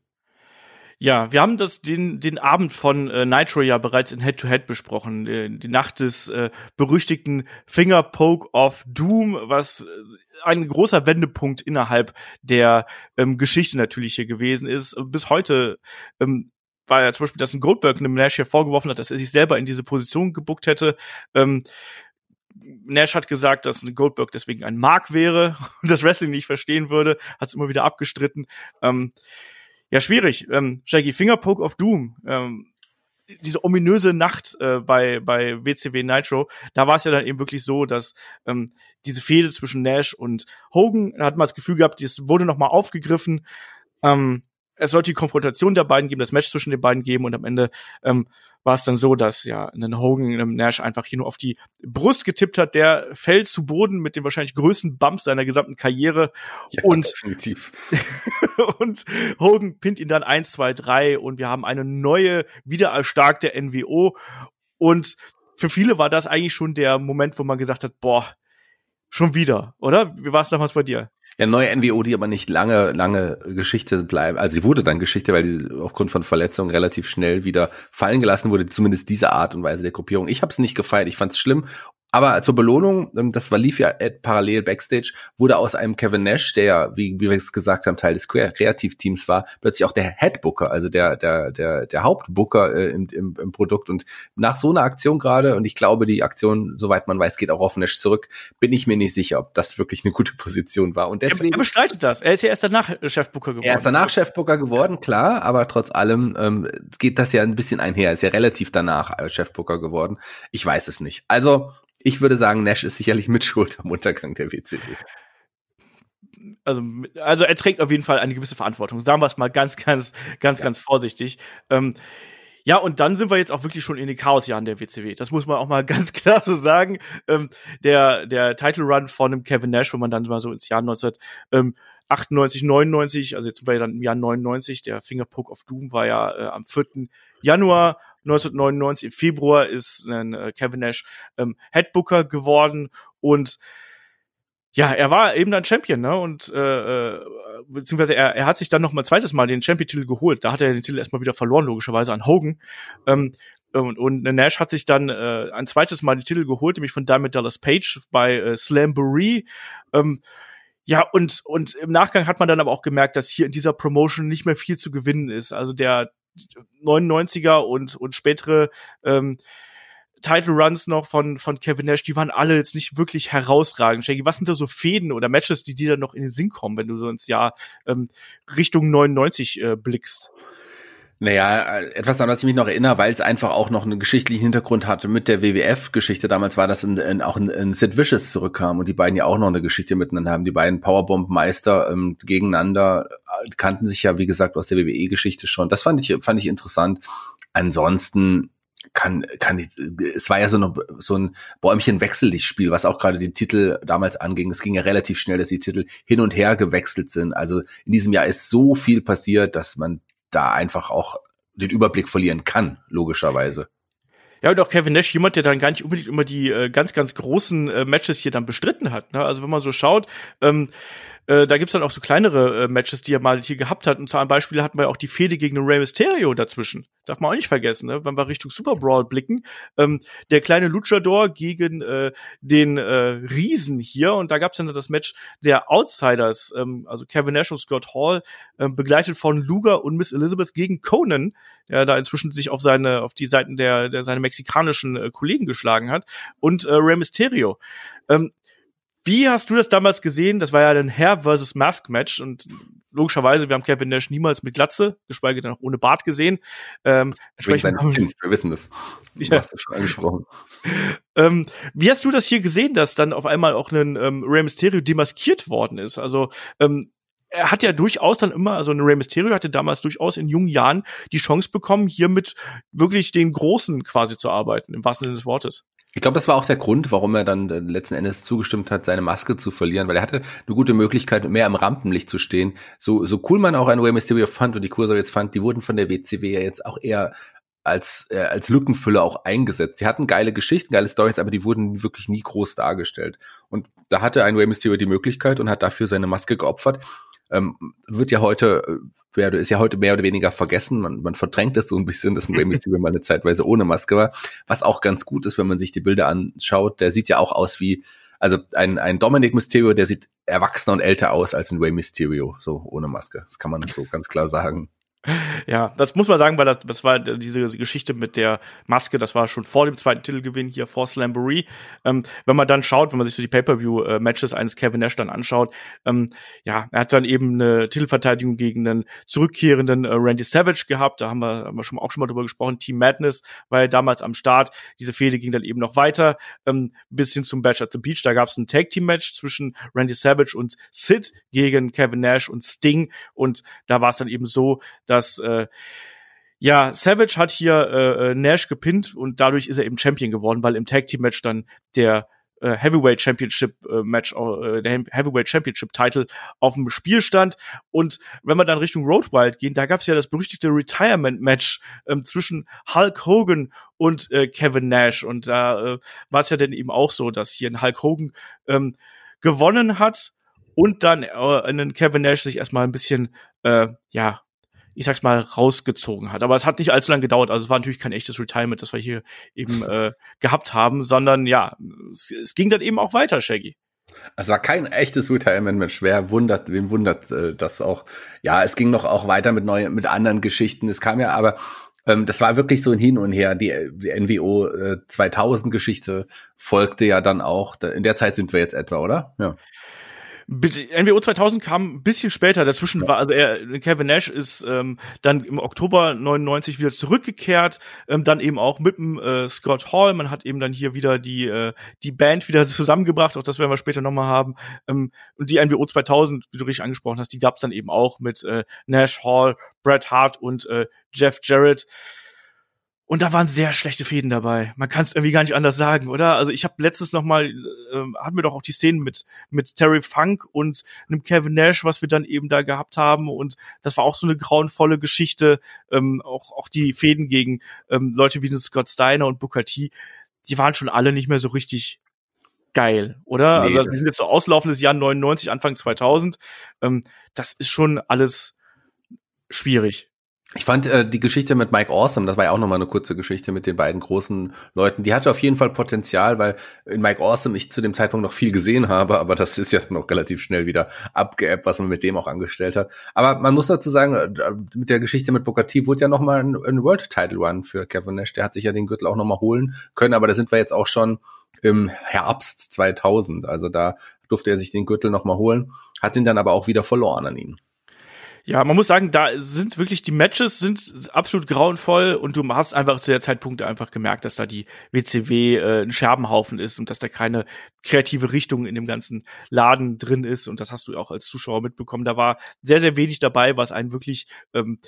Ja, wir haben das den den Abend von äh, Nitro ja bereits in Head to Head besprochen, äh, die Nacht des äh, berüchtigten Finger Poke of Doom, was äh, ein großer Wendepunkt innerhalb der ähm, Geschichte natürlich hier gewesen ist. Bis heute ähm, war ja zum Beispiel, dass ein Goldberg einem Nash hier vorgeworfen hat, dass er sich selber in diese Position gebuckt hätte. Ähm, Nash hat gesagt, dass ein Goldberg deswegen ein Mark wäre und das Wrestling nicht verstehen würde, hat es immer wieder abgestritten. Ähm, ja, schwierig. Ähm, Shaggy, Fingerpoke of Doom. Ähm, diese ominöse Nacht äh, bei, bei WCW Nitro, da war es ja dann eben wirklich so, dass ähm, diese Fehde zwischen Nash und Hogan, da hat man das Gefühl gehabt, das wurde nochmal aufgegriffen. Ähm, es sollte die Konfrontation der beiden geben, das Match zwischen den beiden geben und am Ende ähm, war es dann so, dass ja ein Hogan einem Nash einfach hier nur auf die Brust getippt hat. Der fällt zu Boden mit dem wahrscheinlich größten Bump seiner gesamten Karriere. Ja, und, definitiv. und Hogan pinnt ihn dann eins, zwei, drei und wir haben eine neue, wiedererstarkte NWO. Und für viele war das eigentlich schon der Moment, wo man gesagt hat, boah, schon wieder, oder? Wie war es damals bei dir? Ja, neue NWO, die aber nicht lange, lange Geschichte bleiben. Also sie wurde dann Geschichte, weil die aufgrund von Verletzungen relativ schnell wieder fallen gelassen wurde, zumindest diese Art und Weise der Gruppierung. Ich habe es nicht gefeiert, ich fand es schlimm aber zur Belohnung, ähm, das war lief ja parallel Backstage, wurde aus einem Kevin Nash, der ja, wie, wie wir es gesagt haben, Teil des Kreativteams war, plötzlich auch der Headbooker, also der der der der Hauptbooker äh, im, im, im Produkt. Und nach so einer Aktion gerade, und ich glaube, die Aktion, soweit man weiß, geht auch auf Nash zurück, bin ich mir nicht sicher, ob das wirklich eine gute Position war. Und deswegen. Er, er bestreitet das. Er ist ja erst danach Chefbooker geworden. Er ist danach Chefbooker geworden, klar, aber trotz allem ähm, geht das ja ein bisschen einher. Er ist ja relativ danach äh, Chefbooker geworden. Ich weiß es nicht. Also ich würde sagen, Nash ist sicherlich mit Schuld am Untergang der WCW. Also, also er trägt auf jeden Fall eine gewisse Verantwortung. Sagen wir es mal ganz, ganz, ganz, ja. ganz vorsichtig. Ähm, ja, und dann sind wir jetzt auch wirklich schon in den Chaosjahren der WCW. Das muss man auch mal ganz klar so sagen. Ähm, der, der Title Run von dem Kevin Nash, wo man dann mal so ins Jahr 1998, 99, also jetzt sind wir ja dann im Jahr 99, der Fingerpoke of Doom war ja äh, am 4. Januar 1999 im Februar ist äh, Kevin Nash ähm, Headbooker geworden und ja, er war eben dann Champion, ne? Und äh, äh, beziehungsweise er, er hat sich dann noch mal zweites Mal den Champion-Titel geholt. Da hat er den Titel erstmal wieder verloren, logischerweise an Hogan. Ähm, und, und Nash hat sich dann äh, ein zweites Mal den Titel geholt, nämlich von Diamond Dallas Page bei äh, Slamboree. Ähm, ja, und, und im Nachgang hat man dann aber auch gemerkt, dass hier in dieser Promotion nicht mehr viel zu gewinnen ist. Also der 99er und, und spätere ähm, Title Runs noch von, von Kevin Nash, die waren alle jetzt nicht wirklich herausragend. Shaggy, was sind da so Fäden oder Matches, die dir dann noch in den Sinn kommen, wenn du so ins Jahr ähm, Richtung 99 äh, blickst? Naja, etwas an das ich mich noch erinnere, weil es einfach auch noch einen geschichtlichen Hintergrund hatte mit der WWF-Geschichte. Damals war das in, in, auch ein, ein Sid Vicious zurückkam und die beiden ja auch noch eine Geschichte miteinander haben. Die beiden Powerbomb-Meister ähm, gegeneinander äh, kannten sich ja, wie gesagt, aus der WWE-Geschichte schon. Das fand ich, fand ich interessant. Ansonsten kann, kann ich, es war ja so, eine, so ein Bäumchen-Wechsel-Spiel, was auch gerade den Titel damals anging. Es ging ja relativ schnell, dass die Titel hin und her gewechselt sind. Also in diesem Jahr ist so viel passiert, dass man da einfach auch den Überblick verlieren kann, logischerweise. Ja, und auch Kevin Nash, jemand, der dann gar nicht unbedingt immer die äh, ganz, ganz großen äh, Matches hier dann bestritten hat. Ne? Also wenn man so schaut, ähm, äh, da gibt's dann auch so kleinere äh, Matches, die er mal hier gehabt hat. Und zu einem Beispiel hatten wir auch die Fehde gegen den Rey Mysterio dazwischen. Darf man auch nicht vergessen, ne? wenn wir Richtung Super Brawl blicken. Ähm, der kleine Luchador gegen äh, den äh, Riesen hier. Und da gab's dann das Match der Outsiders, ähm, also Kevin Nash und Scott Hall, äh, begleitet von Luger und Miss Elizabeth gegen Conan, der da inzwischen sich auf seine, auf die Seiten der, der seine mexikanischen äh, Kollegen geschlagen hat. Und äh, Rey Mysterio. Ähm, Wie hast du das damals gesehen? Das war ja ein Hair versus Mask Match und logischerweise, wir haben Kevin Nash niemals mit Glatze, geschweige denn auch ohne Bart gesehen. Ähm, entsprechend seines Kindes, wir wissen das. Du ja. hast das schon angesprochen. ähm, wie hast du das hier gesehen, dass dann auf einmal auch ein ähm, Rey Mysterio demaskiert worden ist? Also ähm, er hat ja durchaus dann immer, also ein Rey Mysterio hatte damals durchaus in jungen Jahren die Chance bekommen, hier mit wirklich den Großen quasi zu arbeiten, im wahrsten Sinne des Wortes. Ich glaube, das war auch der Grund, warum er dann äh, letzten Endes zugestimmt hat, seine Maske zu verlieren, weil er hatte eine gute Möglichkeit, mehr im Rampenlicht zu stehen. So, so cool man auch ein Rey Mysterio fand und die Kurse jetzt fand, die wurden von der WCW ja jetzt auch eher als, äh, als Lückenfüller auch eingesetzt. Sie hatten geile Geschichten, geile Stories, aber die wurden wirklich nie groß dargestellt. Und da hatte ein Rey Mysterio die Möglichkeit und hat dafür seine Maske geopfert. Ähm, wird ja heute äh, ist ja heute mehr oder weniger vergessen. Man, man verdrängt das so ein bisschen, dass ein Rey Mysterio mal eine Zeitweise ohne Maske war. Was auch ganz gut ist, wenn man sich die Bilder anschaut. Der sieht ja auch aus wie, also ein, ein Dominic Mysterio, der sieht erwachsener und älter aus als ein Rey Mysterio, so ohne Maske. Das kann man so ganz klar sagen. Ja, das muss man sagen, weil das, das war diese Geschichte mit der Maske, das war schon vor dem zweiten Titelgewinn hier vor Slamboree. Ähm, wenn man dann schaut, wenn man sich so die Pay-Per-View-Matches eines Kevin Nash dann anschaut, ähm, ja, er hat dann eben eine Titelverteidigung gegen einen zurückkehrenden äh, Randy Savage gehabt. Da haben wir, haben wir schon, auch schon mal drüber gesprochen. Team Madness war ja damals am Start. Diese Fehde ging dann eben noch weiter ähm, bis hin zum Batch at the Beach. Da gab es ein Tag-Team-Match zwischen Randy Savage und Sid gegen Kevin Nash und Sting. Und da war es dann eben so, dass äh, ja, Savage hat hier äh, äh, Nash gepinnt und dadurch ist er eben Champion geworden, weil im Tag Team Match dann der äh, Heavyweight Championship äh, Match, äh, der Heavyweight Championship Title auf dem Spiel stand. Und wenn wir dann Richtung Road Wild gehen, da gab es ja das berüchtigte Retirement Match ähm, zwischen Hulk Hogan und äh, Kevin Nash. Und da äh, war es ja dann eben auch so, dass hier ein Hulk Hogan ähm, gewonnen hat und dann äh, einen Kevin Nash sich erstmal ein bisschen äh, ja ich sag's mal, rausgezogen hat. Aber es hat nicht allzu lange gedauert. Also es war natürlich kein echtes Retirement, das wir hier eben äh, gehabt haben, sondern ja, es, es ging dann eben auch weiter, Shaggy. Es war kein echtes Retirement-Match. Wer wundert, wen wundert äh, das auch? Ja, es ging noch auch weiter mit neuen, mit anderen Geschichten. Es kam ja aber, ähm, das war wirklich so ein Hin und Her. Die, die NWO äh, 2000 Geschichte folgte ja dann auch. In der Zeit sind wir jetzt etwa, oder? Ja. NWO 2000 kam ein bisschen später. Dazwischen war, also er, Kevin Nash ist ähm, dann im Oktober 99 wieder zurückgekehrt, ähm, dann eben auch mit dem äh, Scott Hall. Man hat eben dann hier wieder die äh, die Band wieder zusammengebracht. Auch das werden wir später nochmal haben. Ähm, und die NWO 2000, wie du richtig angesprochen hast, die gab's dann eben auch mit äh, Nash Hall, Bret Hart und äh, Jeff Jarrett. Und da waren sehr schlechte Fäden dabei. Man kann es irgendwie gar nicht anders sagen, oder? Also ich habe letztens noch mal, äh, hatten wir doch auch die Szenen mit mit Terry Funk und einem Kevin Nash, was wir dann eben da gehabt haben. Und das war auch so eine grauenvolle Geschichte. Ähm, auch auch die Fäden gegen ähm, Leute wie Scott Steiner und Booker T, die waren schon alle nicht mehr so richtig geil, oder? Nee, also die sind jetzt so auslaufendes Jahr 99, Anfang 2000. Ähm, das ist schon alles schwierig. Ich fand äh, die Geschichte mit Mike Awesome, das war ja auch nochmal eine kurze Geschichte mit den beiden großen Leuten, die hatte auf jeden Fall Potenzial, weil in Mike Awesome ich zu dem Zeitpunkt noch viel gesehen habe, aber das ist ja dann auch relativ schnell wieder abgeappt, was man mit dem auch angestellt hat. Aber man muss dazu sagen, äh, mit der Geschichte mit Booker T wurde ja nochmal ein, ein World Title Run für Kevin Nash, der hat sich ja den Gürtel auch nochmal holen können, aber da sind wir jetzt auch schon im Herbst 2000, also da durfte er sich den Gürtel nochmal holen, hat ihn dann aber auch wieder verloren an ihn. Ja, man muss sagen, da sind wirklich die Matches sind absolut grauenvoll und du hast einfach zu der Zeitpunkt einfach gemerkt, dass da die WCW äh, ein Scherbenhaufen ist und dass da keine kreative Richtung in dem ganzen Laden drin ist und das hast du auch als Zuschauer mitbekommen. Da war sehr, sehr wenig dabei, was einen wirklich ähm,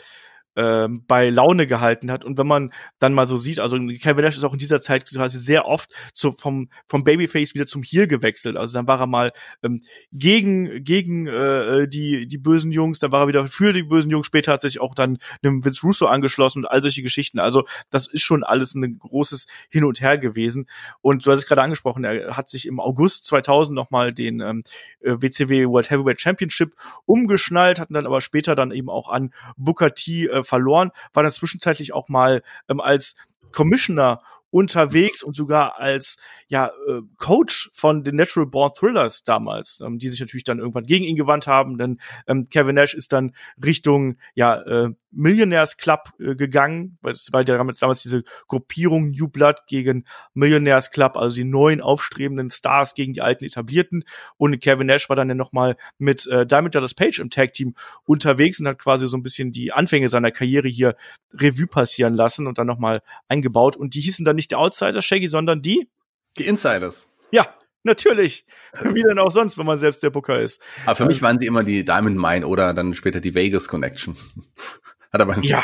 ähm, bei Laune gehalten hat. Und wenn man dann mal so sieht, also Kevin Nash ist auch in dieser Zeit quasi sehr oft zu, vom, vom Babyface wieder zum Heel gewechselt. Also dann war er mal ähm, gegen, gegen äh, die, die bösen Jungs, dann war er wieder für die bösen Jungs, später hat sich auch dann einem Vince Russo angeschlossen und all solche Geschichten. Also das ist schon alles ein großes Hin und Her gewesen. Und du hast es gerade angesprochen, er hat sich im August 2000 nochmal den ähm, WCW World Heavyweight Championship umgeschnallt, hatten dann aber später dann eben auch an Booker T äh, verloren, war dann zwischenzeitlich auch mal ähm, als Commissioner unterwegs und sogar als ja äh, Coach von den Natural Born Thrillers damals, ähm, die sich natürlich dann irgendwann gegen ihn gewandt haben, denn ähm, Kevin Nash ist dann Richtung ja äh, Millionaires Club äh, gegangen, weil es war damals diese Gruppierung New Blood gegen Millionaires Club, also die neuen aufstrebenden Stars gegen die alten etablierten. Und Kevin Nash war dann ja noch mal mit äh, Diamond Dallas Page im Tag Team unterwegs und hat quasi so ein bisschen die Anfänge seiner Karriere hier Revue passieren lassen und dann noch mal eingebaut. Und die hießen dann nicht die Outsider Shaggy, sondern die die Insiders. Ja, Natürlich. Wie denn auch sonst, wenn man selbst der Booker ist. Aber für mich ähm, waren sie immer die Diamond Mine oder dann später die Vegas Connection. Hat aber ja,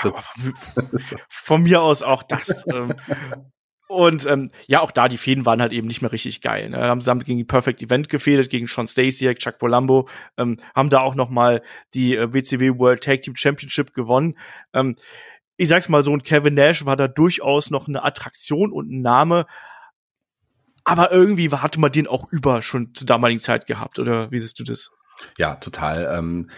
von mir aus auch das. Ähm. und ähm, ja, auch da, die Fäden waren halt eben nicht mehr richtig geil. Ne? Haben sie gegen die Perfect Event gefädet, gegen Sean Stasiak, Chuck Polambo, ähm, haben da auch noch mal die äh, WCW World Tag Team Championship gewonnen. Ähm, ich sag's mal so, und Kevin Nash war da durchaus noch eine Attraktion und ein Name, aber irgendwie hatte man den auch über schon zur damaligen Zeit gehabt, oder wie siehst du das? Ja, total. Ähm,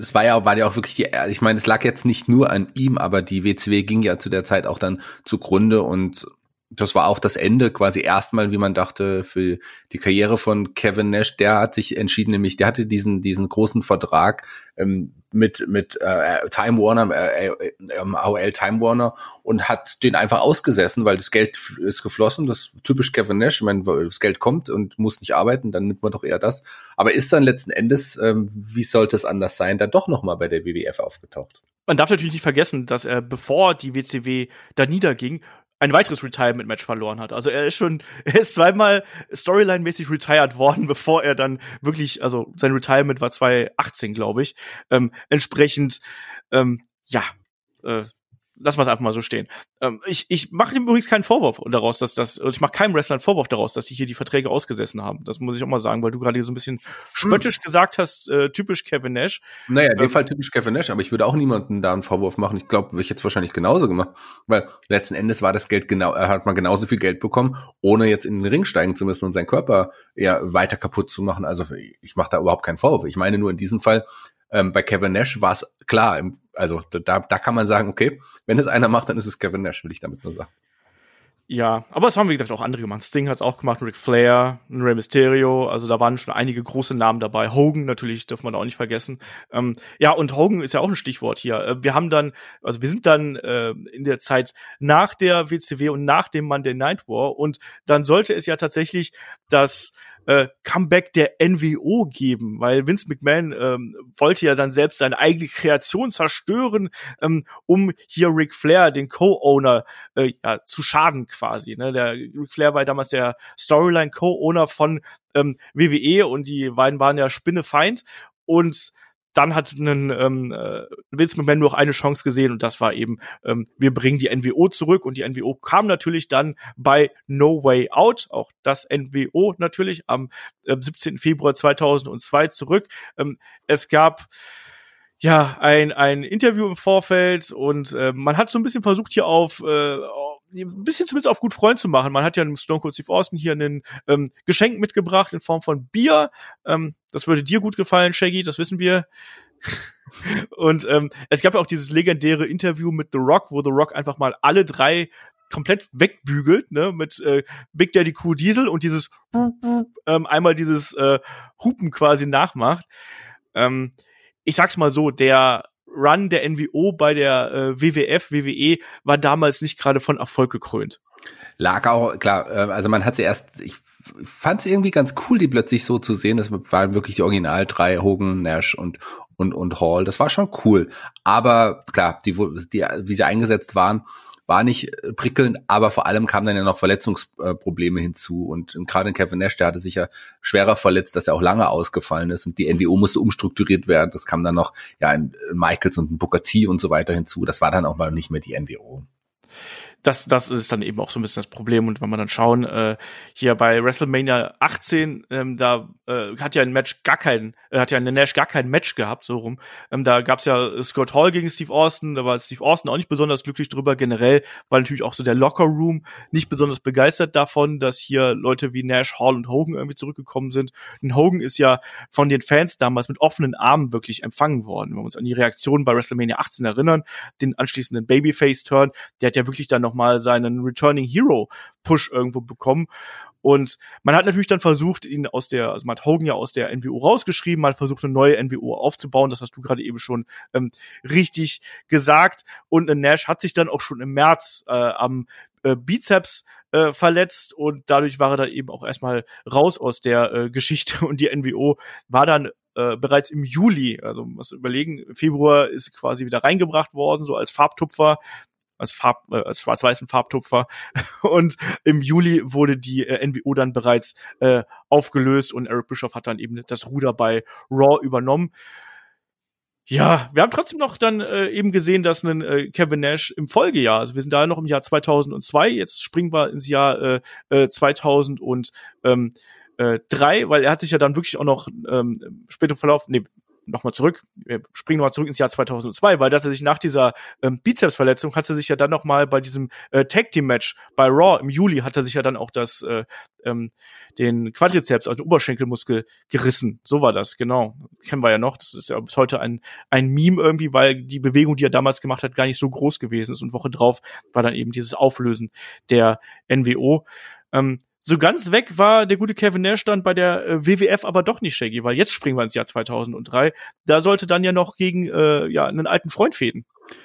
es war ja, war ja auch wirklich die, ich meine, es lag jetzt nicht nur an ihm, aber die WCW ging ja zu der Zeit auch dann zugrunde und das war auch das Ende quasi erstmal, wie man dachte, für die Karriere von Kevin Nash. Der hat sich entschieden, nämlich der hatte diesen diesen großen Vertrag ähm, mit mit äh, Time Warner, äh, äh, AOL ähm, Time Warner und hat den einfach ausgesessen, weil das Geld ist geflossen. Das typisch Kevin Nash. Ich meine, das Geld kommt und muss nicht arbeiten, dann nimmt man doch eher das. Aber ist dann letzten Endes, ähm, wie sollte es anders sein, dann doch noch mal bei der WWF aufgetaucht? Man darf natürlich nicht vergessen, dass er, bevor die WCW da niederging, ein weiteres Retirement-Match verloren hat. Also er ist schon, er ist zweimal Storyline-mäßig retired worden, bevor er dann wirklich, also sein Retirement war 2018, glaube ich. Ähm, entsprechend, ähm, ja, äh, lassen wir es einfach mal so stehen. Ähm, ich ich mache ihm übrigens keinen Vorwurf daraus, dass das, ich mache keinem Wrestler einen Vorwurf daraus, dass sie hier die Verträge ausgesessen haben. Das muss ich auch mal sagen, weil du gerade so ein bisschen spöttisch hm. gesagt hast, äh, typisch Kevin Nash. Naja, in dem ähm, Fall typisch Kevin Nash, aber ich würde auch niemanden da einen Vorwurf machen. Ich glaube, ich hätte es wahrscheinlich genauso gemacht, weil letzten Endes war das Geld genau, er hat man genauso viel Geld bekommen, ohne jetzt in den Ring steigen zu müssen und seinen Körper ja weiter kaputt zu machen. Also ich mache da überhaupt keinen Vorwurf. Ich meine nur in diesem Fall ähm, bei Kevin Nash war es klar, also da, da kann man sagen, okay, wenn es einer macht, dann ist es Kevin Nash, will ich damit nur sagen. Ja, aber es haben, wie gesagt, auch andere gemacht. Sting hat es auch gemacht, Ric Flair, Rey Mysterio, also da waren schon einige große Namen dabei. Hogan natürlich, dürfen wir da auch nicht vergessen. Ähm, ja, und Hogan ist ja auch ein Stichwort hier. Äh, wir haben dann, also wir sind dann äh, in der Zeit nach der WCW und nach dem Monday Night War und dann sollte es ja tatsächlich das äh, Comeback der NWO geben, weil Vince McMahon ähm, wollte ja dann selbst seine eigene Kreation zerstören, ähm, um hier Ric Flair, den Co-Owner, äh, ja, zu schaden quasi. Ne? Der Ric Flair war damals der Storyline-Co-Owner von ähm, WWE und die beiden waren ja Spinnefeind und dann hat einen ähm, äh, Vince McMahon nur noch eine Chance gesehen und das war eben, ähm, wir bringen die NWO zurück und die NWO kam natürlich dann bei No Way Out, auch das NWO natürlich am äh, 17. Februar 2002 zurück. Ähm, es gab ja ein ein Interview im Vorfeld und äh, man hat so ein bisschen versucht hier auf äh, ein bisschen zumindest auf gut Freund zu machen. Man hat ja einem Stone Cold Steve Austin hier ein ähm, Geschenk mitgebracht in Form von Bier. Ähm, das würde dir gut gefallen, Shaggy, das wissen wir. Und ähm, es gab ja auch dieses legendäre Interview mit The Rock, wo The Rock einfach mal alle drei komplett wegbügelt, ne, mit äh, Big Daddy Cool Diesel und dieses ähm, einmal dieses äh, Hupen quasi nachmacht. Ähm, ich sag's mal so, der Run der NWO bei der äh, WWF, WWE war damals nicht gerade von Erfolg gekrönt. Lag auch, klar, äh, also man hat sie erst, ich fand es irgendwie ganz cool, die plötzlich so zu sehen. Das waren wirklich die Original drei, Hogan, Nash und, und, und Hall. Das war schon cool. Aber klar, die, die, wie sie eingesetzt waren, war nicht äh, prickelnd, aber vor allem kamen dann ja noch Verletzungsprobleme hinzu. Und gerade Kevin Nash, der hatte sich ja schwerer verletzt, dass er auch lange ausgefallen ist. Und die NWO musste umstrukturiert werden. Das kam dann noch ja ein Michaels und ein Booker T und so weiter hinzu. Das war dann auch mal nicht mehr die NWO das, das ist dann eben auch so ein bisschen das Problem. Und wenn wir dann schauen, äh, hier bei WrestleMania 18, ähm, da äh, hat ja ein Match gar kein, äh, hat ja eine Nash gar kein Match gehabt, so rum. Ähm, da gab's ja Scott Hall gegen Steve Austin, da war Steve Austin auch nicht besonders glücklich drüber. Generell war natürlich auch so der Locker Room nicht besonders begeistert davon, dass hier Leute wie Nash, Hall und Hogan irgendwie zurückgekommen sind. Und Hogan ist ja von den Fans damals mit offenen Armen wirklich empfangen worden. Wenn wir uns an die Reaktion bei WrestleMania 18 erinnern, den anschließenden Babyface-Turn, der hat ja wirklich dann noch mal seinen Returning Hero Push irgendwo bekommen. Und man hat natürlich dann versucht, ihn aus der, also man hat Hogan ja aus der NWO rausgeschrieben, man hat versucht, eine neue NWO aufzubauen. Das hast du gerade eben schon ähm, richtig gesagt. Und Nash hat sich dann auch schon im März äh, am äh, Bizeps äh, verletzt und dadurch war er dann eben auch erstmal raus aus der äh, Geschichte und die NWO war dann äh, bereits im Juli, also muss überlegen, Februar ist quasi wieder reingebracht worden, so als Farbtupfer als Farb, äh, als schwarz-weißen Farbtupfer. Und im Juli wurde die äh, NWO dann bereits äh, aufgelöst und Eric Bischoff hat dann eben das Ruder bei Raw übernommen. Ja, wir haben trotzdem noch dann äh, eben gesehen, dass ein äh, Kevin Nash im Folgejahr, also wir sind da noch im Jahr 2002, jetzt springen wir ins Jahr äh, äh, 2000 und ähm, äh, weil er hat sich ja dann wirklich auch noch ähm, später im Verlauf, nee, nochmal zurück, wir springen nochmal zurück ins Jahr 2002, weil dass er sich nach dieser ähm, Bizepsverletzung hat er sich ja dann nochmal bei diesem äh, Tag Team Match bei Raw im Juli hat er sich ja dann auch das äh, ähm, den Quadrizeps, also den Oberschenkelmuskel gerissen. So war das, genau. Kennen wir ja noch. Das ist ja bis heute ein ein Meme irgendwie, weil die Bewegung, die er damals gemacht hat, gar nicht so groß gewesen ist und Woche drauf war dann eben dieses Auflösen der NWO. Ähm, so ganz weg war der gute Kevin Nash dann bei der äh, WWF aber doch nicht, Shaggy, weil jetzt springen wir ins Jahr 2003. Da sollte dann ja noch gegen äh, ja einen alten Freund fäden.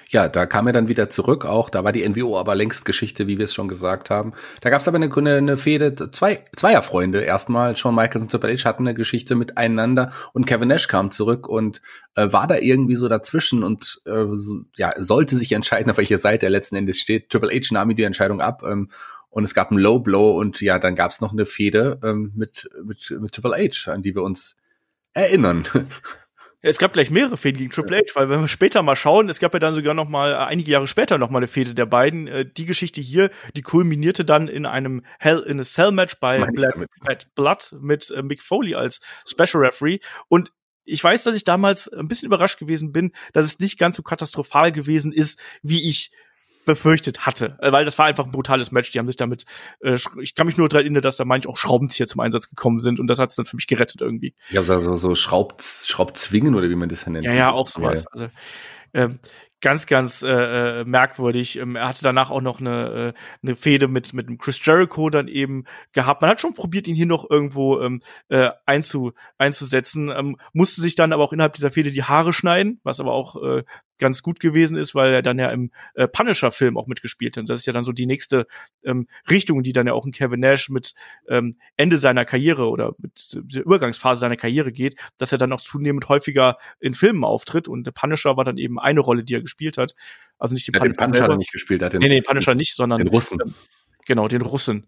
Ja, da kam er dann wieder zurück auch. Da war die NWO aber längst Geschichte, wie wir es schon gesagt haben. Da gab es aber eine, eine, eine Fehde, zwei Zweierfreunde erstmal. Shawn Michaels und Triple H hatten eine Geschichte miteinander und Kevin Nash kam zurück und äh, war da irgendwie so dazwischen und äh, so, ja sollte sich entscheiden, auf welcher Seite er letzten Endes steht. Triple H nahm ihm die Entscheidung ab. Ähm, und es gab einen Low Blow und ja, dann gab es noch eine Fehde ähm, mit, mit, mit Triple H, an die wir uns erinnern. Es gab gleich mehrere Fäden gegen Triple H, weil wenn wir später mal schauen, es gab ja dann sogar noch mal äh, einige Jahre später noch mal eine Fehde der beiden. Äh, die Geschichte hier, die kulminierte dann in einem Hell in a Cell Match bei Black, Bad Blood mit äh, Mick Foley als Special Referee und ich weiß, dass ich damals ein bisschen überrascht gewesen bin, dass es nicht ganz so katastrophal gewesen ist, wie ich befürchtet hatte, äh, weil das war einfach ein brutales Match. Die haben sich damit, äh, ich kann mich nur daran erinnern, dass da manchmal auch Schraubenzieher zum Einsatz gekommen sind und das hat es dann für mich gerettet irgendwie. Ja, so, so, so Schraub, Schraubzwingen oder wie man das nennt. Ja, ja, auch sowas. Ja. Also, ähm, ganz, ganz äh, äh, merkwürdig. Ähm, er hatte danach auch noch eine, äh, eine Fehde mit, mit Chris Jericho dann eben gehabt. Man hat schon probiert, ihn hier noch irgendwo ähm, äh, einzu, einzusetzen, ähm, musste sich dann aber auch innerhalb dieser Fehde die Haare schneiden, was aber auch äh, ganz gut gewesen ist, weil er dann ja im äh, Punisher-Film auch mitgespielt hat. Und das ist ja dann so die nächste ähm, Richtung, die dann ja auch in Kevin Nash mit ähm, Ende seiner Karriere oder mit der Übergangsphase seiner Karriere geht, dass er dann auch zunehmend häufiger in Filmen auftritt. Und der Punisher war dann eben eine Rolle, die er gespielt hat. Also nicht die ja, Punisher. Den Punisher nicht gespielt hat. Den, nee, nee, Punisher nicht, sondern den Russen. Genau, den Russen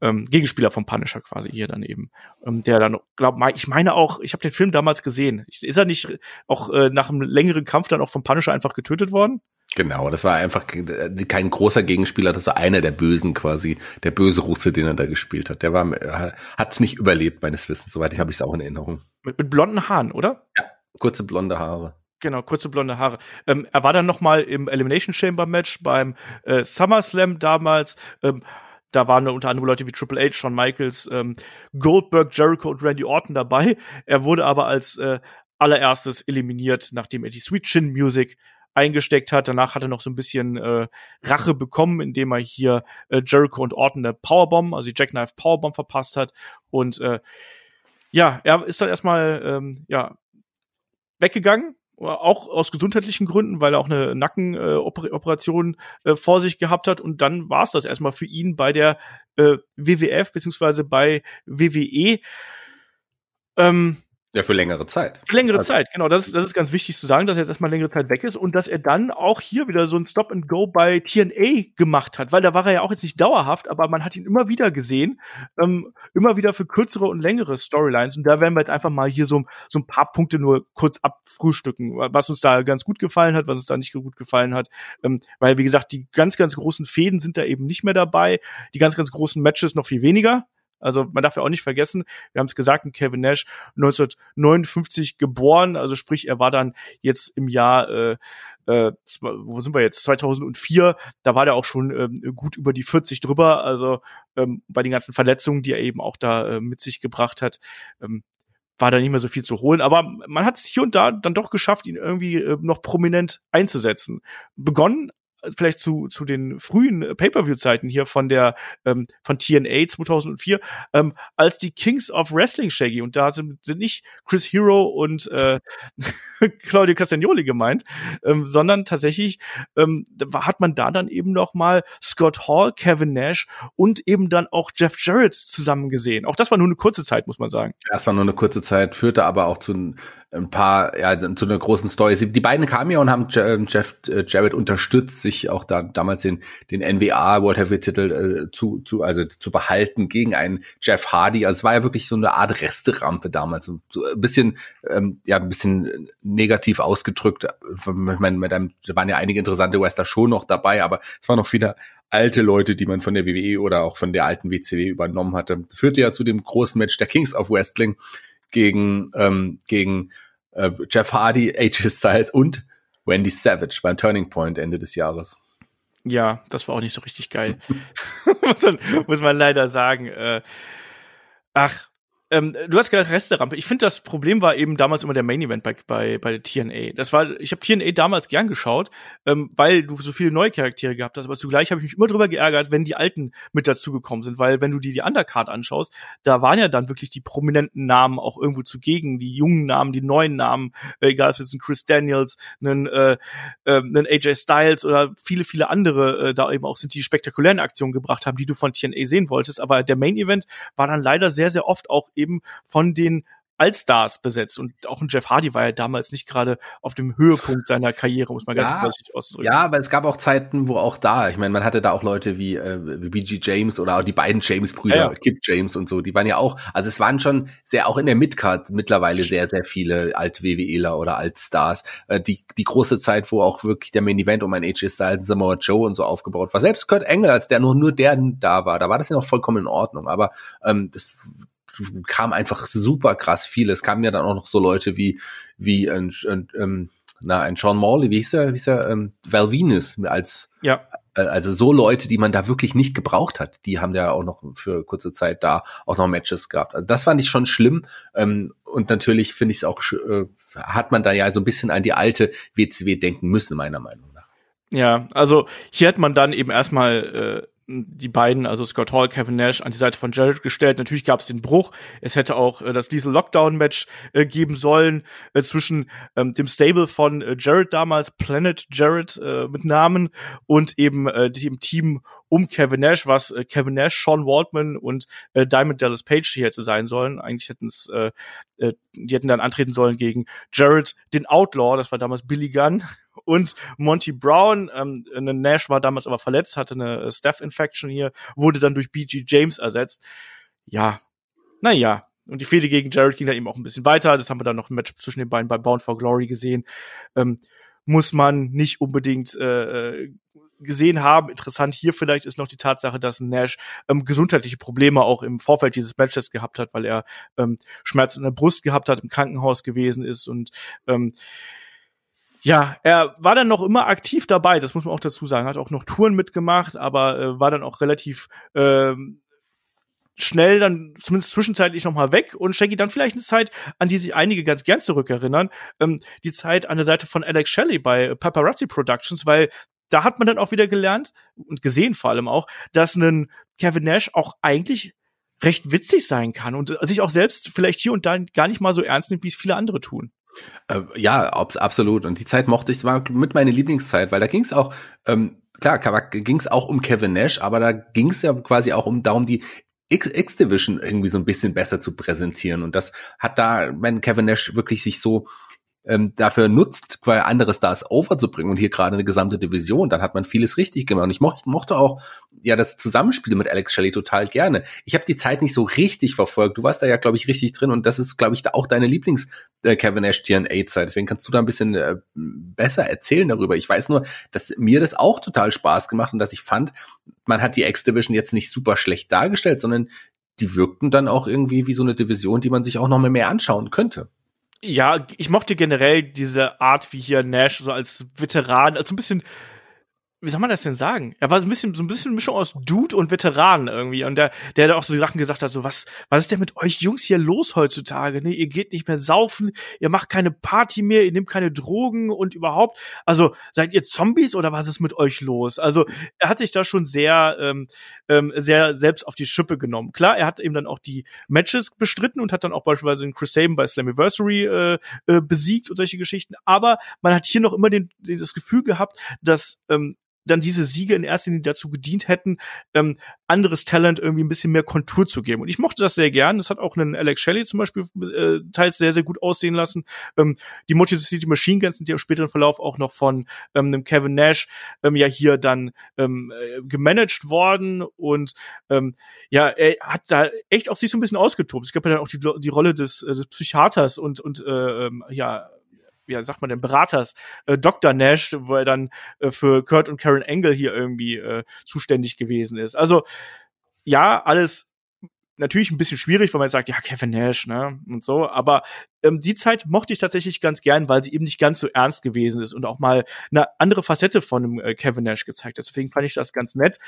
ähm, Gegenspieler vom Punisher quasi hier dann eben, ähm, der dann, glaub, ich meine auch, ich habe den Film damals gesehen. Ist er nicht auch äh, nach einem längeren Kampf dann auch vom Punisher einfach getötet worden? Genau, das war einfach kein großer Gegenspieler, das war einer der Bösen quasi, der böse Russe, den er da gespielt hat. Der war, äh, hat's nicht überlebt meines Wissens, soweit ich habe ich es auch in Erinnerung. Mit, mit blonden Haaren, oder? Ja, kurze blonde Haare. Genau, kurze blonde Haare. Ähm, er war dann noch mal im Elimination Chamber Match beim äh, SummerSlam damals. Ähm, da waren unter anderem Leute wie Triple H, Shawn Michaels, ähm, Goldberg, Jericho und Randy Orton dabei. Er wurde aber als äh, allererstes eliminiert, nachdem er die Sweet Chin Music eingesteckt hat. Danach hat er noch so ein bisschen äh, Rache bekommen, indem er hier äh, Jericho und Orton eine Powerbomb, also die Jackknife Powerbomb verpasst hat. Und äh, ja, er ist dann erstmal ähm, ja weggegangen auch aus gesundheitlichen Gründen, weil er auch eine Nackenoperation äh, äh, vor sich gehabt hat. Und dann war es das erstmal für ihn bei der äh, WWF beziehungsweise bei WWE. Ähm, ja, für längere Zeit. Für längere also. Zeit, genau. Das ist, das ist ganz wichtig zu sagen, dass er jetzt erstmal längere Zeit weg ist und dass er dann auch hier wieder so ein Stop and Go bei TNA gemacht hat, weil da war er ja auch jetzt nicht dauerhaft, aber man hat ihn immer wieder gesehen, ähm, immer wieder für kürzere und längere Storylines und da werden wir jetzt einfach mal hier so, so ein paar Punkte nur kurz abfrühstücken, was uns da ganz gut gefallen hat, was uns da nicht gut gefallen hat, ähm, weil wie gesagt, die ganz, ganz großen Fäden sind da eben nicht mehr dabei, die ganz, ganz großen Matches noch viel weniger, also man darf ja auch nicht vergessen, wir haben es gesagt, Kevin Nash 1959 geboren, also sprich, er war dann jetzt im Jahr, äh, äh, wo sind wir jetzt, 2004, da war der auch schon ähm, gut über die 40 drüber, also ähm, bei den ganzen Verletzungen, die er eben auch da äh, mit sich gebracht hat, ähm, war da nicht mehr so viel zu holen. Aber man hat es hier und da dann doch geschafft, ihn irgendwie äh, noch prominent einzusetzen. Begonnen vielleicht zu, zu den frühen Pay-Per-View-Zeiten hier von der, ähm, von TNA 2004, ähm, als die Kings of Wrestling Shaggy. Und da sind, sind nicht Chris Hero und äh, Claudio Castagnoli gemeint, ähm, sondern tatsächlich ähm, hat man da dann eben noch mal Scott Hall, Kevin Nash und eben dann auch Jeff Jarrett zusammen gesehen. Auch das war nur eine kurze Zeit, muss man sagen. Das war nur eine kurze Zeit, führte aber auch zu ein paar, ja, zu einer großen Story. Die beiden kamen ja und haben ähm, Jeff äh, Jarrett unterstützt, sich auch da damals den den NWA World Heavyweight Titel äh, zu zu also zu behalten gegen einen Jeff Hardy. Also es war ja wirklich so eine Art Resterampe damals, so ein bisschen ähm, ja ein bisschen negativ ausgedrückt. Ich meine, da waren ja einige interessante Wrestler schon noch dabei, aber es waren noch viele alte Leute, die man von der WWE oder auch von der alten WCW übernommen hatte. Führte ja zu dem großen Match der Kings of Wrestling gegen, ähm, gegen äh, Jeff Hardy, AJ Styles und Wendy Savage beim Turning Point Ende des Jahres. Ja, das war auch nicht so richtig geil. muss, man, muss man leider sagen. Äh, ach, ähm, du hast gesagt Resterampe. Ich finde, das Problem war eben damals immer der Main Event bei, bei, bei TNA. Das war, ich habe TNA damals gern geschaut, ähm, weil du so viele neue Charaktere gehabt hast. Aber zugleich habe ich mich immer drüber geärgert, wenn die alten mit dazugekommen sind, weil wenn du dir die Undercard anschaust, da waren ja dann wirklich die prominenten Namen auch irgendwo zugegen, die jungen Namen, die neuen Namen, äh, egal ob es jetzt ein Chris Daniels, einen, äh, äh, einen AJ Styles oder viele, viele andere äh, da eben auch sind, die spektakulären Aktionen gebracht haben, die du von TNA sehen wolltest. Aber der Main Event war dann leider sehr, sehr oft auch eben von den Allstars besetzt. Und auch ein Jeff Hardy war ja damals nicht gerade auf dem Höhepunkt seiner Karriere, muss man ganz ja, vorsichtig ausdrücken. Ja, aber es gab auch Zeiten, wo auch da, ich meine, man hatte da auch Leute wie, äh, wie BG James oder auch die beiden James-Brüder, ja, ja. Kip James und so, die waren ja auch, also es waren schon sehr, auch in der Midcard mittlerweile sehr, sehr viele Alt-WWEler oder Alt-Stars. Äh, die, die große Zeit, wo auch wirklich der Main-Event um ein AJ Styles, Samoa Joe und so aufgebaut war. Selbst Kurt Engel, als der nur, nur der da war, da war das ja noch vollkommen in Ordnung. Aber ähm, das kam einfach super krass viel. Es kamen ja dann auch noch so Leute wie, wie ein, ein, ähm, na, ein Sean Morley, wie hieß er, wie hieß er, ähm, Val Venus als, ja. Äh, also so Leute, die man da wirklich nicht gebraucht hat, die haben ja auch noch für kurze Zeit da auch noch Matches gehabt. Also das fand ich schon schlimm. Ähm, und natürlich finde ich es auch, äh, hat man da ja so ein bisschen an die alte WCW denken müssen, meiner Meinung nach. Ja, also hier hat man dann eben erstmal äh, die beiden, also Scott Hall, Kevin Nash, an die Seite von Jarrett gestellt. Natürlich gab es den Bruch. Es hätte auch äh, das Diesel Lockdown Match äh, geben sollen äh, zwischen ähm, dem Stable von äh, Jarrett damals, Planet Jarrett äh, mit Namen, und eben äh, dem Team um Kevin Nash, was äh, Kevin Nash, Sean Waldman und äh, Diamond Dallas Page die hätte sein sollen. Eigentlich hätten es, äh, äh, die hätten dann antreten sollen gegen Jarrett, den Outlaw, das war damals Billy Gunn und Monty Brown. Ähm, Nash war damals aber verletzt, hatte eine Staph-Infection hier, wurde dann durch BG James ersetzt. Ja, naja. Und die Fehde gegen Jared ging dann eben auch ein bisschen weiter. Das haben wir dann noch im Match zwischen den beiden bei Bound for Glory gesehen. Ähm, muss man nicht unbedingt äh, äh, gesehen haben. Interessant hier vielleicht ist noch die Tatsache, dass Nash ähm, gesundheitliche Probleme auch im Vorfeld dieses Matches gehabt hat, weil er ähm, Schmerzen in der Brust gehabt hat, im Krankenhaus gewesen ist und ähm, ja, er war dann noch immer aktiv dabei, das muss man auch dazu sagen. Hat auch noch Touren mitgemacht, aber äh, war dann auch relativ ähm, schnell dann zumindest zwischenzeitlich noch mal weg und Shaggy dann vielleicht eine Zeit, an die sich einige ganz gern zurückerinnern, ähm, die Zeit an der Seite von Alex Shelley bei Paparazzi Productions, weil da hat man dann auch wieder gelernt und gesehen vor allem auch, dass ein Kevin Nash auch eigentlich recht witzig sein kann und sich auch selbst vielleicht hier und da gar nicht mal so ernst nimmt, wie es viele andere tun. Äh, ja, absolut. Und die Zeit mochte ich, war mit meiner Lieblingszeit, weil da ging es auch, ähm, klar, ging es auch um Kevin Nash, aber da ging es ja quasi auch um darum, die X-Division irgendwie so ein bisschen besser zu präsentieren. Und das hat da, wenn Kevin Nash wirklich sich so ähm, dafür nutzt, weil andere Stars overzubringen und hier gerade eine gesamte Division, dann hat man vieles richtig gemacht. Und ich mochte, mochte auch ja das Zusammenspiel mit Alex Shelley total gerne. Ich habe die Zeit nicht so richtig verfolgt. Du warst da ja, glaube ich, richtig drin und das ist, glaube ich, da auch deine Lieblings äh, Kevin Nash TNA Zeit. Deswegen kannst du da ein bisschen äh, besser erzählen darüber. Ich weiß nur, dass mir das auch total Spaß gemacht und dass ich fand, man hat die X-Division jetzt nicht super schlecht dargestellt, sondern die wirkten dann auch irgendwie wie so eine Division, die man sich auch noch mal mehr anschauen könnte. Ja, ich mochte generell diese Art, wie hier Nash so als Veteran, also ein bisschen wie soll man das denn sagen? Er war so ein bisschen, so ein bisschen Mischung aus Dude und Veteran irgendwie. Und der, der da auch so Sachen gesagt hat, so, was, was ist denn mit euch Jungs hier los heutzutage? Ne? Ihr geht nicht mehr saufen, ihr macht keine Party mehr, ihr nehmt keine Drogen und überhaupt. Also, seid ihr Zombies oder was ist mit euch los? Also, er hat sich da schon sehr, ähm, ähm, sehr selbst auf die Schippe genommen. Klar, er hat eben dann auch die Matches bestritten und hat dann auch beispielsweise den Chris Sabin bei Slammiversary äh, äh, besiegt und solche Geschichten. Aber man hat hier noch immer den, den das Gefühl gehabt, dass ähm, dann diese Siege in erster Linie dazu gedient hätten, ähm, anderes Talent irgendwie ein bisschen mehr Kontur zu geben. Und ich mochte das sehr gern. Das hat auch einen Alex Shelley zum Beispiel äh, teils sehr, sehr gut aussehen lassen. Ähm, die Motor City Machine Guns sind ja im späteren Verlauf auch noch von ähm, einem Kevin Nash ähm, ja hier dann ähm, äh, gemanagt worden. Und ähm, ja, er hat da echt auf sich so ein bisschen ausgetobt. Es gab ja dann auch die, die Rolle des, äh, des Psychiaters und, und äh, ähm, ja, wie sagt man denn, Beraters, äh, Dr. Nash, wo er dann äh, für Kurt und Karen Engel hier irgendwie äh, zuständig gewesen ist. Also ja, alles natürlich ein bisschen schwierig, weil man sagt, ja, Kevin Nash, ne, und so, aber ähm, die Zeit mochte ich tatsächlich ganz gern, weil sie eben nicht ganz so ernst gewesen ist und auch mal eine andere Facette von einem äh, Kevin Nash gezeigt hat. Deswegen fand ich das ganz nett.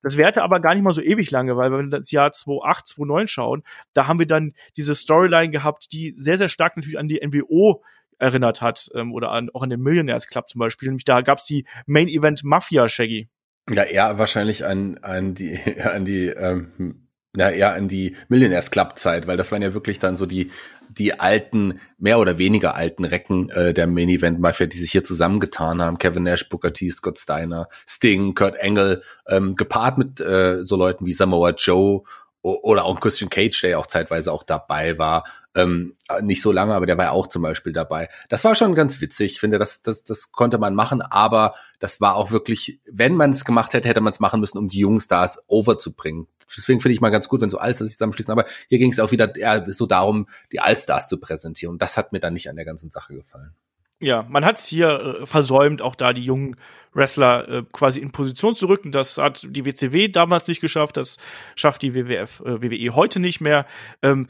Das währte aber gar nicht mal so ewig lange, weil wenn wir das Jahr 2008, 2009 schauen, da haben wir dann diese Storyline gehabt, die sehr, sehr stark natürlich an die NWO erinnert hat ähm, oder an, auch an den Millionaires Club zum Beispiel. Nämlich da gab's die Main Event Mafia Shaggy. Ja, eher wahrscheinlich an, an die, an die, ähm, na, eher an die Millionaires Club Zeit, weil das waren ja wirklich dann so die, die alten, mehr oder weniger alten Recken äh, der Main Event Mafia, die sich hier zusammengetan haben. Kevin Nash, Booker T, Scott Steiner, Sting, Kurt Engel, ähm, gepaart mit äh, so Leuten wie Samoa Joe oder auch Christian Cage, der ja auch zeitweise auch dabei war. Ähm, nicht so lange, aber der war ja auch zum Beispiel dabei. Das war schon ganz witzig. Ich finde, das, das, das konnte man machen, aber das war auch wirklich, wenn man es gemacht hätte, hätte man es machen müssen, um die jungen Stars overzubringen. Deswegen finde ich mal ganz gut, wenn so Allstars sich zusammenschließen. Aber hier ging es auch wieder eher so darum, die Allstars zu präsentieren. Und das hat mir dann nicht an der ganzen Sache gefallen. Ja, man hat es hier äh, versäumt, auch da die jungen Wrestler äh, quasi in Position zu rücken. Das hat die WCW damals nicht geschafft, das schafft die WWF, äh, WWE heute nicht mehr. Ähm,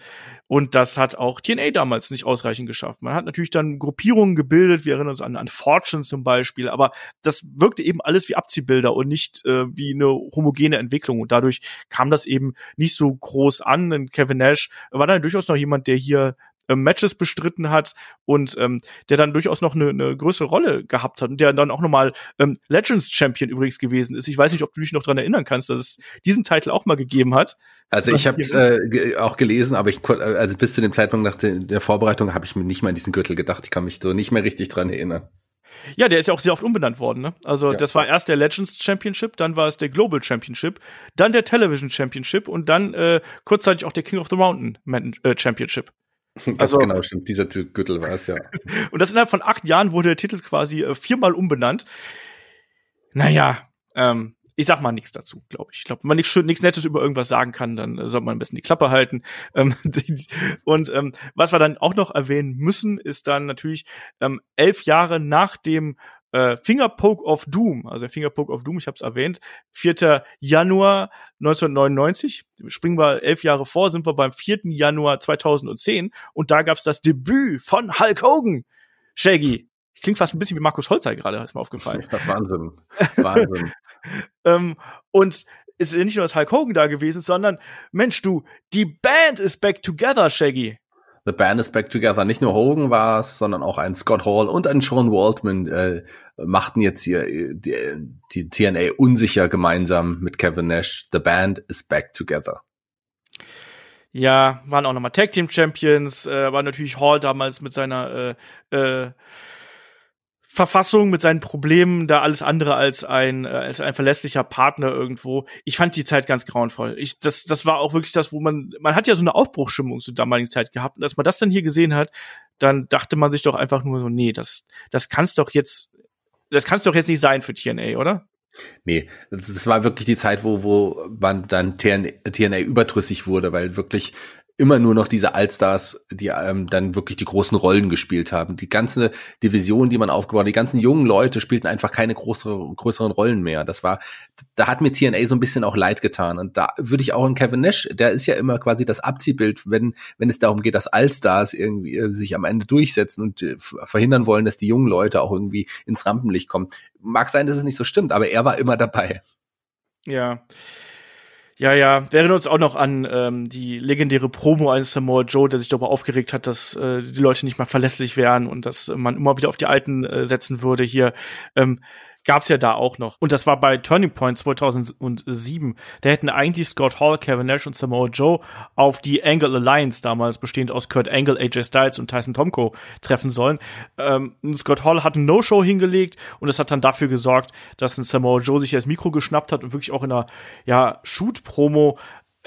und das hat auch TNA damals nicht ausreichend geschafft. Man hat natürlich dann Gruppierungen gebildet, wir erinnern uns an, an Fortune zum Beispiel, aber das wirkte eben alles wie Abziehbilder und nicht äh, wie eine homogene Entwicklung. Und dadurch kam das eben nicht so groß an. Und Kevin Nash war dann durchaus noch jemand, der hier ähm, Matches bestritten hat und ähm, der dann durchaus noch eine, eine größere Rolle gehabt hat und der dann auch nochmal ähm, Legends Champion übrigens gewesen ist. Ich weiß nicht, ob du dich noch dran erinnern kannst, dass es diesen Titel auch mal gegeben hat. Also ich habe äh, auch gelesen, aber ich also bis zu dem Zeitpunkt nach der, der Vorbereitung habe ich mir nicht mal an diesen Gürtel gedacht. Ich kann mich so nicht mehr richtig dran erinnern. Ja, der ist ja auch sehr oft umbenannt worden. Ne? Also ja. das war erst der Legends Championship, dann war es der Global Championship, dann der Television Championship und dann äh, kurzzeitig auch der King of the Mountain äh, Championship. Das also, genau stimmt, dieser Gürtel war es, ja. und das innerhalb von acht Jahren wurde der Titel quasi äh, viermal umbenannt. Naja, ähm, ich sag mal nichts dazu, glaube ich. Ich glaube, wenn man nichts nichts Nettes über irgendwas sagen kann, dann äh, sollte man ein bisschen die Klappe halten. Ähm, und ähm, was wir dann auch noch erwähnen müssen, ist dann natürlich ähm, elf Jahre nach dem äh, Fingerpoke of Doom, also der Fingerpoke of Doom, ich habe es erwähnt, 4. Januar 1999, springen wir elf Jahre vor, sind wir beim 4. Januar 2010 und da gab's das Debüt von Hulk Hogan. Shaggy, klingt fast ein bisschen wie Markus Holzer gerade, ist mir aufgefallen. Ja, Wahnsinn, Wahnsinn. ähm, und ist nicht nur das Hulk Hogan da gewesen, sondern Mensch, du, die Band ist back together, Shaggy. The Band is Back Together. Nicht nur Hogan war es, sondern auch ein Scott Hall und ein Sean Waldman äh, machten jetzt hier äh, die, die TNA unsicher gemeinsam mit Kevin Nash. The Band is Back Together. Ja, waren auch nochmal Tag Team Champions, äh, war natürlich Hall damals mit seiner äh, äh, Verfassung mit seinen Problemen da alles andere als ein äh, als ein verlässlicher Partner irgendwo. Ich fand die Zeit ganz grauenvoll. Ich das das war auch wirklich das, wo man man hat ja so eine Aufbruchsstimmung zur damaligen Zeit gehabt und als man das dann hier gesehen hat, dann dachte man sich doch einfach nur so, nee, das das kann's doch jetzt das kann's doch jetzt nicht sein für TNA, oder? Nee, das war wirklich die Zeit, wo, wo man dann TNA, TNA überdrüssig wurde, weil wirklich immer nur noch diese Allstars, die ähm, dann wirklich die großen Rollen gespielt haben. Die ganze Division, die man aufgebaut hat, die ganzen jungen Leute spielten einfach keine größere, größeren Rollen mehr. Das war, da hat mir TNA so ein bisschen auch leid getan. Und da würde ich auch in Kevin Nash, der ist ja immer quasi das Abziehbild, wenn, wenn es darum geht, dass Allstars irgendwie äh, sich am Ende durchsetzen und äh, verhindern wollen, dass die jungen Leute auch irgendwie ins Rampenlicht kommen. Mag sein, dass es nicht so stimmt, aber er war immer dabei. Ja. Ja, ja, wir erinnern uns auch noch an ähm, die legendäre Promo eines Samoa Joe, der sich darüber aufgeregt hat, dass äh, die Leute nicht mehr verlässlich wären und dass man immer wieder auf die Alten äh, setzen würde hier. Ähm, gab's ja da auch noch. Und das war bei Turning Point 2007. Da hätten eigentlich Scott Hall, Kevin Nash und Samoa Joe auf die Angle Alliance, damals bestehend aus Kurt Angle, AJ Styles und Tyson Tomko, treffen sollen. Ähm, Scott Hall hat ein No-Show hingelegt und das hat dann dafür gesorgt, dass ein Samoa Joe sich das Mikro geschnappt hat und wirklich auch in einer ja, Shoot-Promo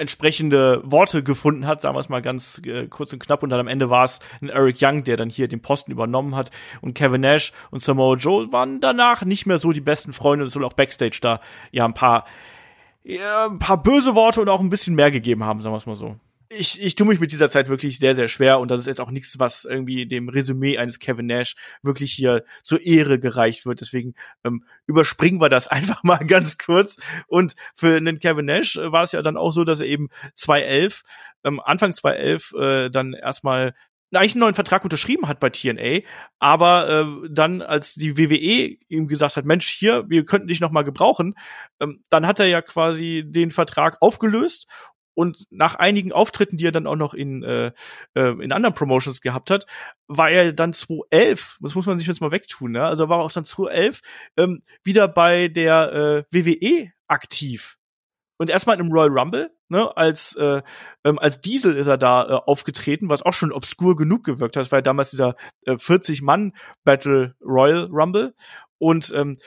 entsprechende Worte gefunden hat, sagen wir es mal ganz äh, kurz und knapp. Und dann am Ende war es ein Eric Young, der dann hier den Posten übernommen hat. Und Kevin Nash und Samoa Joe waren danach nicht mehr so die besten Freunde. Es soll auch Backstage da ja ein paar, ja, ein paar böse Worte und auch ein bisschen mehr gegeben haben, sagen wir es mal so ich, ich tue mich mit dieser Zeit wirklich sehr, sehr schwer und das ist jetzt auch nichts, was irgendwie dem Resümee eines Kevin Nash wirklich hier zur Ehre gereicht wird. Deswegen ähm, überspringen wir das einfach mal ganz kurz. Und für einen Kevin Nash äh, war es ja dann auch so, dass er eben 2011, ähm, Anfang 2011 äh, dann erstmal eigentlich einen neuen Vertrag unterschrieben hat bei TNA, aber äh, dann als die WWE ihm gesagt hat, Mensch, hier, wir könnten dich noch mal gebrauchen, ähm, dann hat er ja quasi den Vertrag aufgelöst und nach einigen Auftritten, die er dann auch noch in, äh, äh in anderen Promotions gehabt hat, war er dann 2011, das muss man sich jetzt mal wegtun, ne? also war auch dann 2011 ähm, wieder bei der äh, WWE aktiv. Und erstmal im Royal Rumble, ne, als, äh, ähm, als Diesel ist er da äh, aufgetreten, was auch schon obskur genug gewirkt hat. Ja damals dieser äh, 40-Mann-Battle Royal Rumble. Und ähm,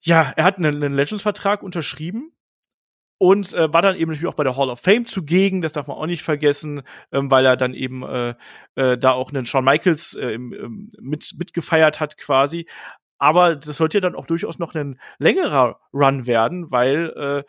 ja, er hat einen, einen Legends-Vertrag unterschrieben und äh, war dann eben natürlich auch bei der Hall of Fame zugegen, das darf man auch nicht vergessen, ähm, weil er dann eben äh, äh, da auch einen Shawn Michaels äh, im, mit mitgefeiert hat quasi. Aber das sollte ja dann auch durchaus noch ein längerer Run werden, weil äh,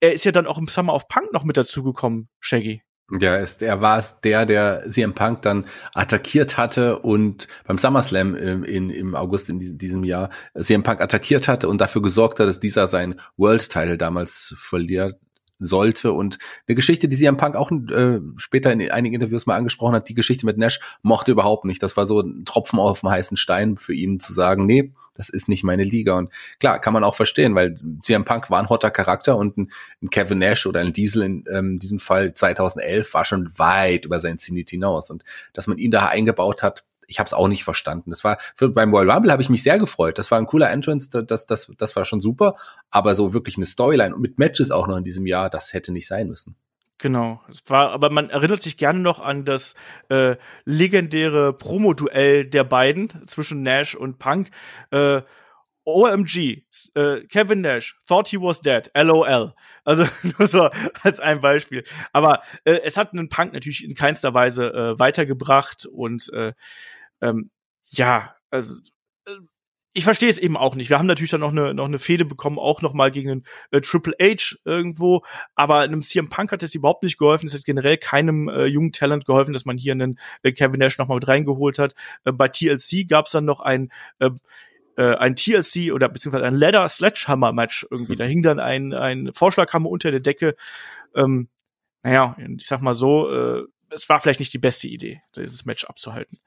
er ist ja dann auch im Summer of Punk noch mit dazugekommen, Shaggy. Ja, ist, er war es der, der CM Punk dann attackiert hatte und beim SummerSlam im, in, im August in diesem Jahr CM Punk attackiert hatte und dafür gesorgt hat, dass dieser sein World Title damals verliert sollte und eine Geschichte, die CM Punk auch äh, später in einigen Interviews mal angesprochen hat, die Geschichte mit Nash mochte überhaupt nicht. Das war so ein Tropfen auf dem heißen Stein für ihn zu sagen, nee, das ist nicht meine Liga. Und klar, kann man auch verstehen, weil CM Punk war ein hotter Charakter und ein, ein Kevin Nash oder ein Diesel in ähm, diesem Fall 2011 war schon weit über sein Zenit hinaus. Und dass man ihn da eingebaut hat, ich habe es auch nicht verstanden. Das war für, beim Royal Rumble habe ich mich sehr gefreut. Das war ein cooler Entrance, das, das, das war schon super. Aber so wirklich eine Storyline und mit Matches auch noch in diesem Jahr, das hätte nicht sein müssen. Genau. Es war, aber man erinnert sich gerne noch an das äh, legendäre Promo-Duell der beiden zwischen Nash und Punk. Äh, OMG, äh, Kevin Nash thought he was dead, LOL. Also nur so als ein Beispiel. Aber äh, es hat einen Punk natürlich in keinster Weise äh, weitergebracht und äh, ähm, ja, also äh, ich verstehe es eben auch nicht. Wir haben natürlich dann noch eine noch eine Fehde bekommen, auch noch mal gegen einen äh, Triple H irgendwo, aber einem CM Punk hat es überhaupt nicht geholfen. Es hat generell keinem äh, jungen Talent geholfen, dass man hier einen äh, Kevin Nash noch mal mit reingeholt hat. Äh, bei TLC gab es dann noch ein äh, äh, ein TLC oder beziehungsweise ein Leather Sledgehammer Match irgendwie. Da hing dann ein ein Vorschlaghammer unter der Decke. Ähm, naja, ich sag mal so, äh, es war vielleicht nicht die beste Idee, dieses Match abzuhalten.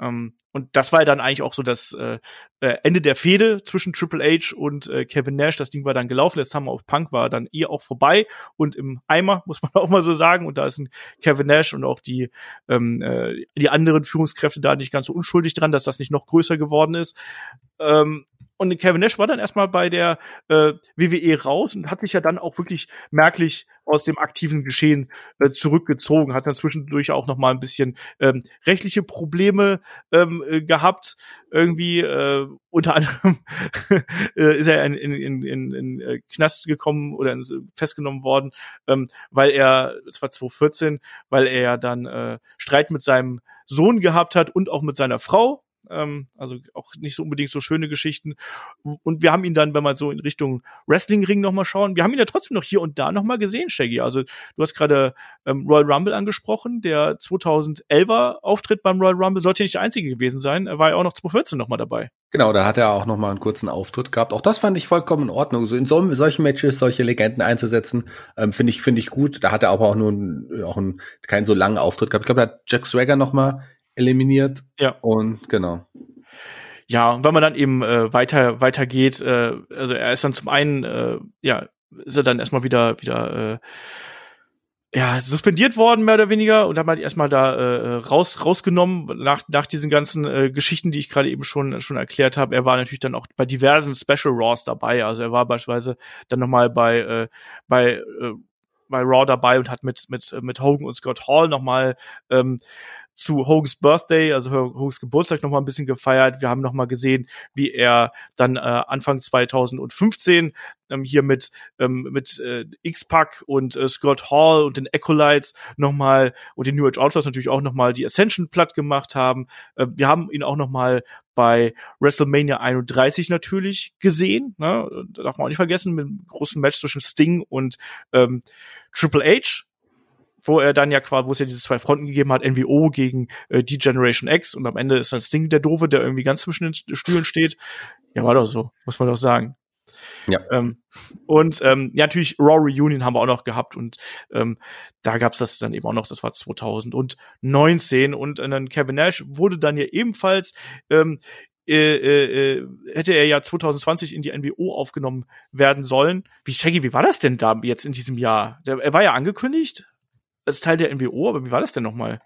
Ähm, und das war dann eigentlich auch so das äh, äh, Ende der Fehde zwischen Triple H und äh, Kevin Nash. Das Ding war dann gelaufen. Das Summer of Punk war dann eh auch vorbei und im Eimer, muss man auch mal so sagen. Und da ist ein Kevin Nash und auch die, ähm, äh, die anderen Führungskräfte da nicht ganz so unschuldig dran, dass das nicht noch größer geworden ist. Ähm, und Kevin Nash war dann erstmal bei der äh, WWE raus und hat sich ja dann auch wirklich merklich aus dem aktiven Geschehen äh, zurückgezogen, hat dann zwischendurch auch noch mal ein bisschen ähm, rechtliche Probleme ähm, äh, gehabt. Irgendwie äh, unter anderem äh, ist er in, in, in, in, in äh, Knast gekommen oder in, festgenommen worden, ähm, weil er, das war 2014, weil er ja dann äh, Streit mit seinem Sohn gehabt hat und auch mit seiner Frau ähm, also auch nicht so unbedingt so schöne Geschichten. Und wir haben ihn dann, wenn man so in Richtung Wrestling-Ring nochmal schauen, wir haben ihn ja trotzdem noch hier und da nochmal gesehen, Shaggy. Also du hast gerade ähm, Royal Rumble angesprochen, der 2011er Auftritt beim Royal Rumble sollte nicht der einzige gewesen sein. Er war ja auch noch 2014 nochmal dabei. Genau, da hat er auch nochmal einen kurzen Auftritt gehabt. Auch das fand ich vollkommen in Ordnung. So in so, solchen Matches solche Legenden einzusetzen, ähm, finde ich finde ich gut. Da hat er aber auch nur ein, auch einen, keinen so langen Auftritt gehabt. Ich glaube, er hat Jack Swagger nochmal eliminiert. Ja. Und genau. Ja, und wenn man dann eben äh, weiter weitergeht, äh, also er ist dann zum einen, äh, ja, ist er dann erstmal wieder wieder äh, ja, suspendiert worden, mehr oder weniger, und haben halt erstmal da äh, raus, rausgenommen, nach, nach diesen ganzen äh, Geschichten, die ich gerade eben schon, schon erklärt habe. Er war natürlich dann auch bei diversen Special Raws dabei. Also er war beispielsweise dann nochmal bei, äh, bei, äh, bei Raw dabei und hat mit, mit, mit Hogan und Scott Hall nochmal ähm, zu Hogans Birthday, also Hogans Geburtstag noch mal ein bisschen gefeiert. Wir haben noch mal gesehen, wie er dann äh, Anfang 2015 ähm, hier mit ähm, mit äh, X-Pac und äh, Scott Hall und den Acolytes noch mal und den New Age Outlaws natürlich auch noch mal die Ascension platt gemacht haben. Äh, wir haben ihn auch noch mal bei WrestleMania 31 natürlich gesehen. Ne? Darf man auch nicht vergessen, mit einem großen Match zwischen Sting und ähm, Triple H wo er dann ja quasi, wo es ja diese zwei Fronten gegeben hat, NWO gegen äh, die Generation X und am Ende ist dann Sting der Doofe, der irgendwie ganz zwischen den Stühlen steht. Ja, war doch so, muss man doch sagen. Ja. Ähm, und ähm, ja, natürlich Raw Reunion haben wir auch noch gehabt und ähm, da gab's das dann eben auch noch, das war 2019 und äh, dann Kevin Nash wurde dann ja ebenfalls ähm, äh, äh, äh hätte er ja 2020 in die NWO aufgenommen werden sollen. Wie Shaggy, wie war das denn da jetzt in diesem Jahr? Der, er war ja angekündigt als Teil der NWO, aber wie war das denn nochmal?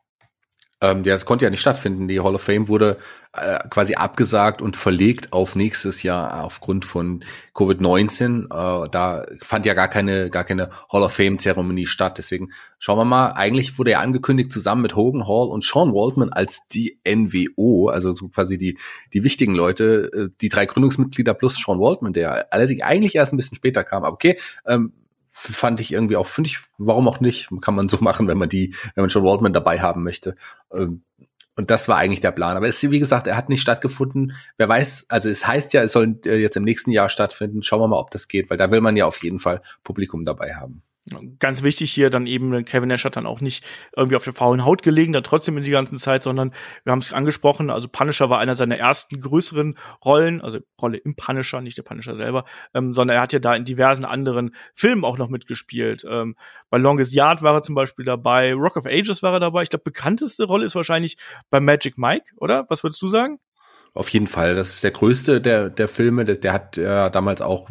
Ähm, ja, es konnte ja nicht stattfinden. Die Hall of Fame wurde äh, quasi abgesagt und verlegt auf nächstes Jahr aufgrund von Covid-19. Äh, da fand ja gar keine, gar keine Hall of Fame-Zeremonie statt. Deswegen schauen wir mal. Eigentlich wurde er angekündigt zusammen mit Hogan Hall und Sean Waldman als die NWO, also so quasi die, die wichtigen Leute, äh, die drei Gründungsmitglieder plus Sean Waldman, der allerdings eigentlich erst ein bisschen später kam. Aber okay, ähm, fand ich irgendwie auch, finde ich, warum auch nicht, kann man so machen, wenn man die, wenn man John Waldman dabei haben möchte. Ähm, und das war eigentlich der Plan. Aber es ist, wie gesagt, er hat nicht stattgefunden. Wer weiß, also es heißt ja, es soll äh, jetzt im nächsten Jahr stattfinden. Schauen wir mal, ob das geht, weil da will man ja auf jeden Fall Publikum dabei haben. Ganz wichtig hier dann eben, Kevin Nash hat dann auch nicht irgendwie auf der faulen Haut gelegen, dann trotzdem in die ganze Zeit, sondern wir haben es angesprochen, also Punisher war einer seiner ersten größeren Rollen, also Rolle im Punisher, nicht der Punisher selber, ähm, sondern er hat ja da in diversen anderen Filmen auch noch mitgespielt. Ähm, bei Longest Yard war er zum Beispiel dabei, Rock of Ages war er dabei. Ich glaube, bekannteste Rolle ist wahrscheinlich bei Magic Mike, oder? Was würdest du sagen? Auf jeden Fall. Das ist der größte der, der Filme. Der, der hat ja damals auch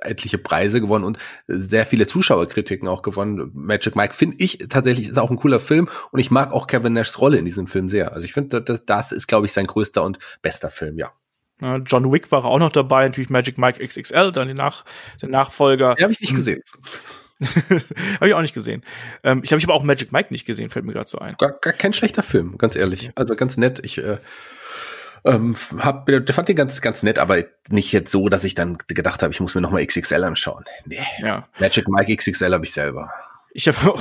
etliche Preise gewonnen und sehr viele Zuschauerkritiken auch gewonnen. Magic Mike finde ich tatsächlich ist auch ein cooler Film und ich mag auch Kevin Nashs Rolle in diesem Film sehr. Also ich finde, das, das ist, glaube ich, sein größter und bester Film, ja. John Wick war auch noch dabei, natürlich Magic Mike XXL, dann den, Nach den Nachfolger. Den habe ich nicht gesehen. habe ich auch nicht gesehen. Ähm, ich glaube, ich habe auch Magic Mike nicht gesehen, fällt mir gerade so ein. Gar, gar kein schlechter Film, ganz ehrlich. Also ganz nett. Ich äh, ähm, hab, der fand den ganz, ganz nett, aber nicht jetzt so, dass ich dann gedacht habe, ich muss mir nochmal XXL anschauen. Nee. Ja. Magic Mike XXL habe ich selber. Ich habe auch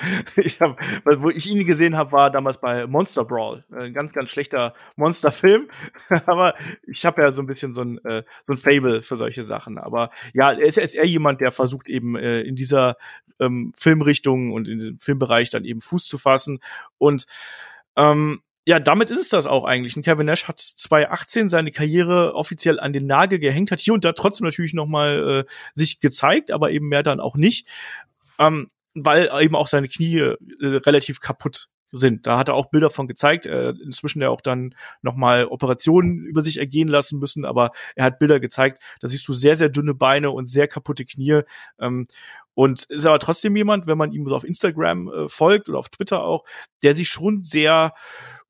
ich hab, wo ich ihn gesehen habe, war damals bei Monster Brawl. Ein ganz, ganz schlechter Monsterfilm. Aber ich habe ja so ein bisschen so ein, äh, so ein Fable für solche Sachen. Aber ja, er ist, er ist eher jemand, der versucht eben äh, in dieser ähm, Filmrichtung und in diesem Filmbereich dann eben Fuß zu fassen. Und ähm, ja, damit ist es das auch eigentlich. Und Kevin Nash hat 2018 seine Karriere offiziell an den Nagel gehängt, hat hier und da trotzdem natürlich noch mal äh, sich gezeigt, aber eben mehr dann auch nicht, ähm, weil eben auch seine Knie äh, relativ kaputt sind. Da hat er auch Bilder von gezeigt. Äh, inzwischen der auch dann nochmal Operationen über sich ergehen lassen müssen, aber er hat Bilder gezeigt. Da siehst du sehr, sehr dünne Beine und sehr kaputte Knie. Ähm, und ist aber trotzdem jemand, wenn man ihm so auf Instagram äh, folgt oder auf Twitter auch, der sich schon sehr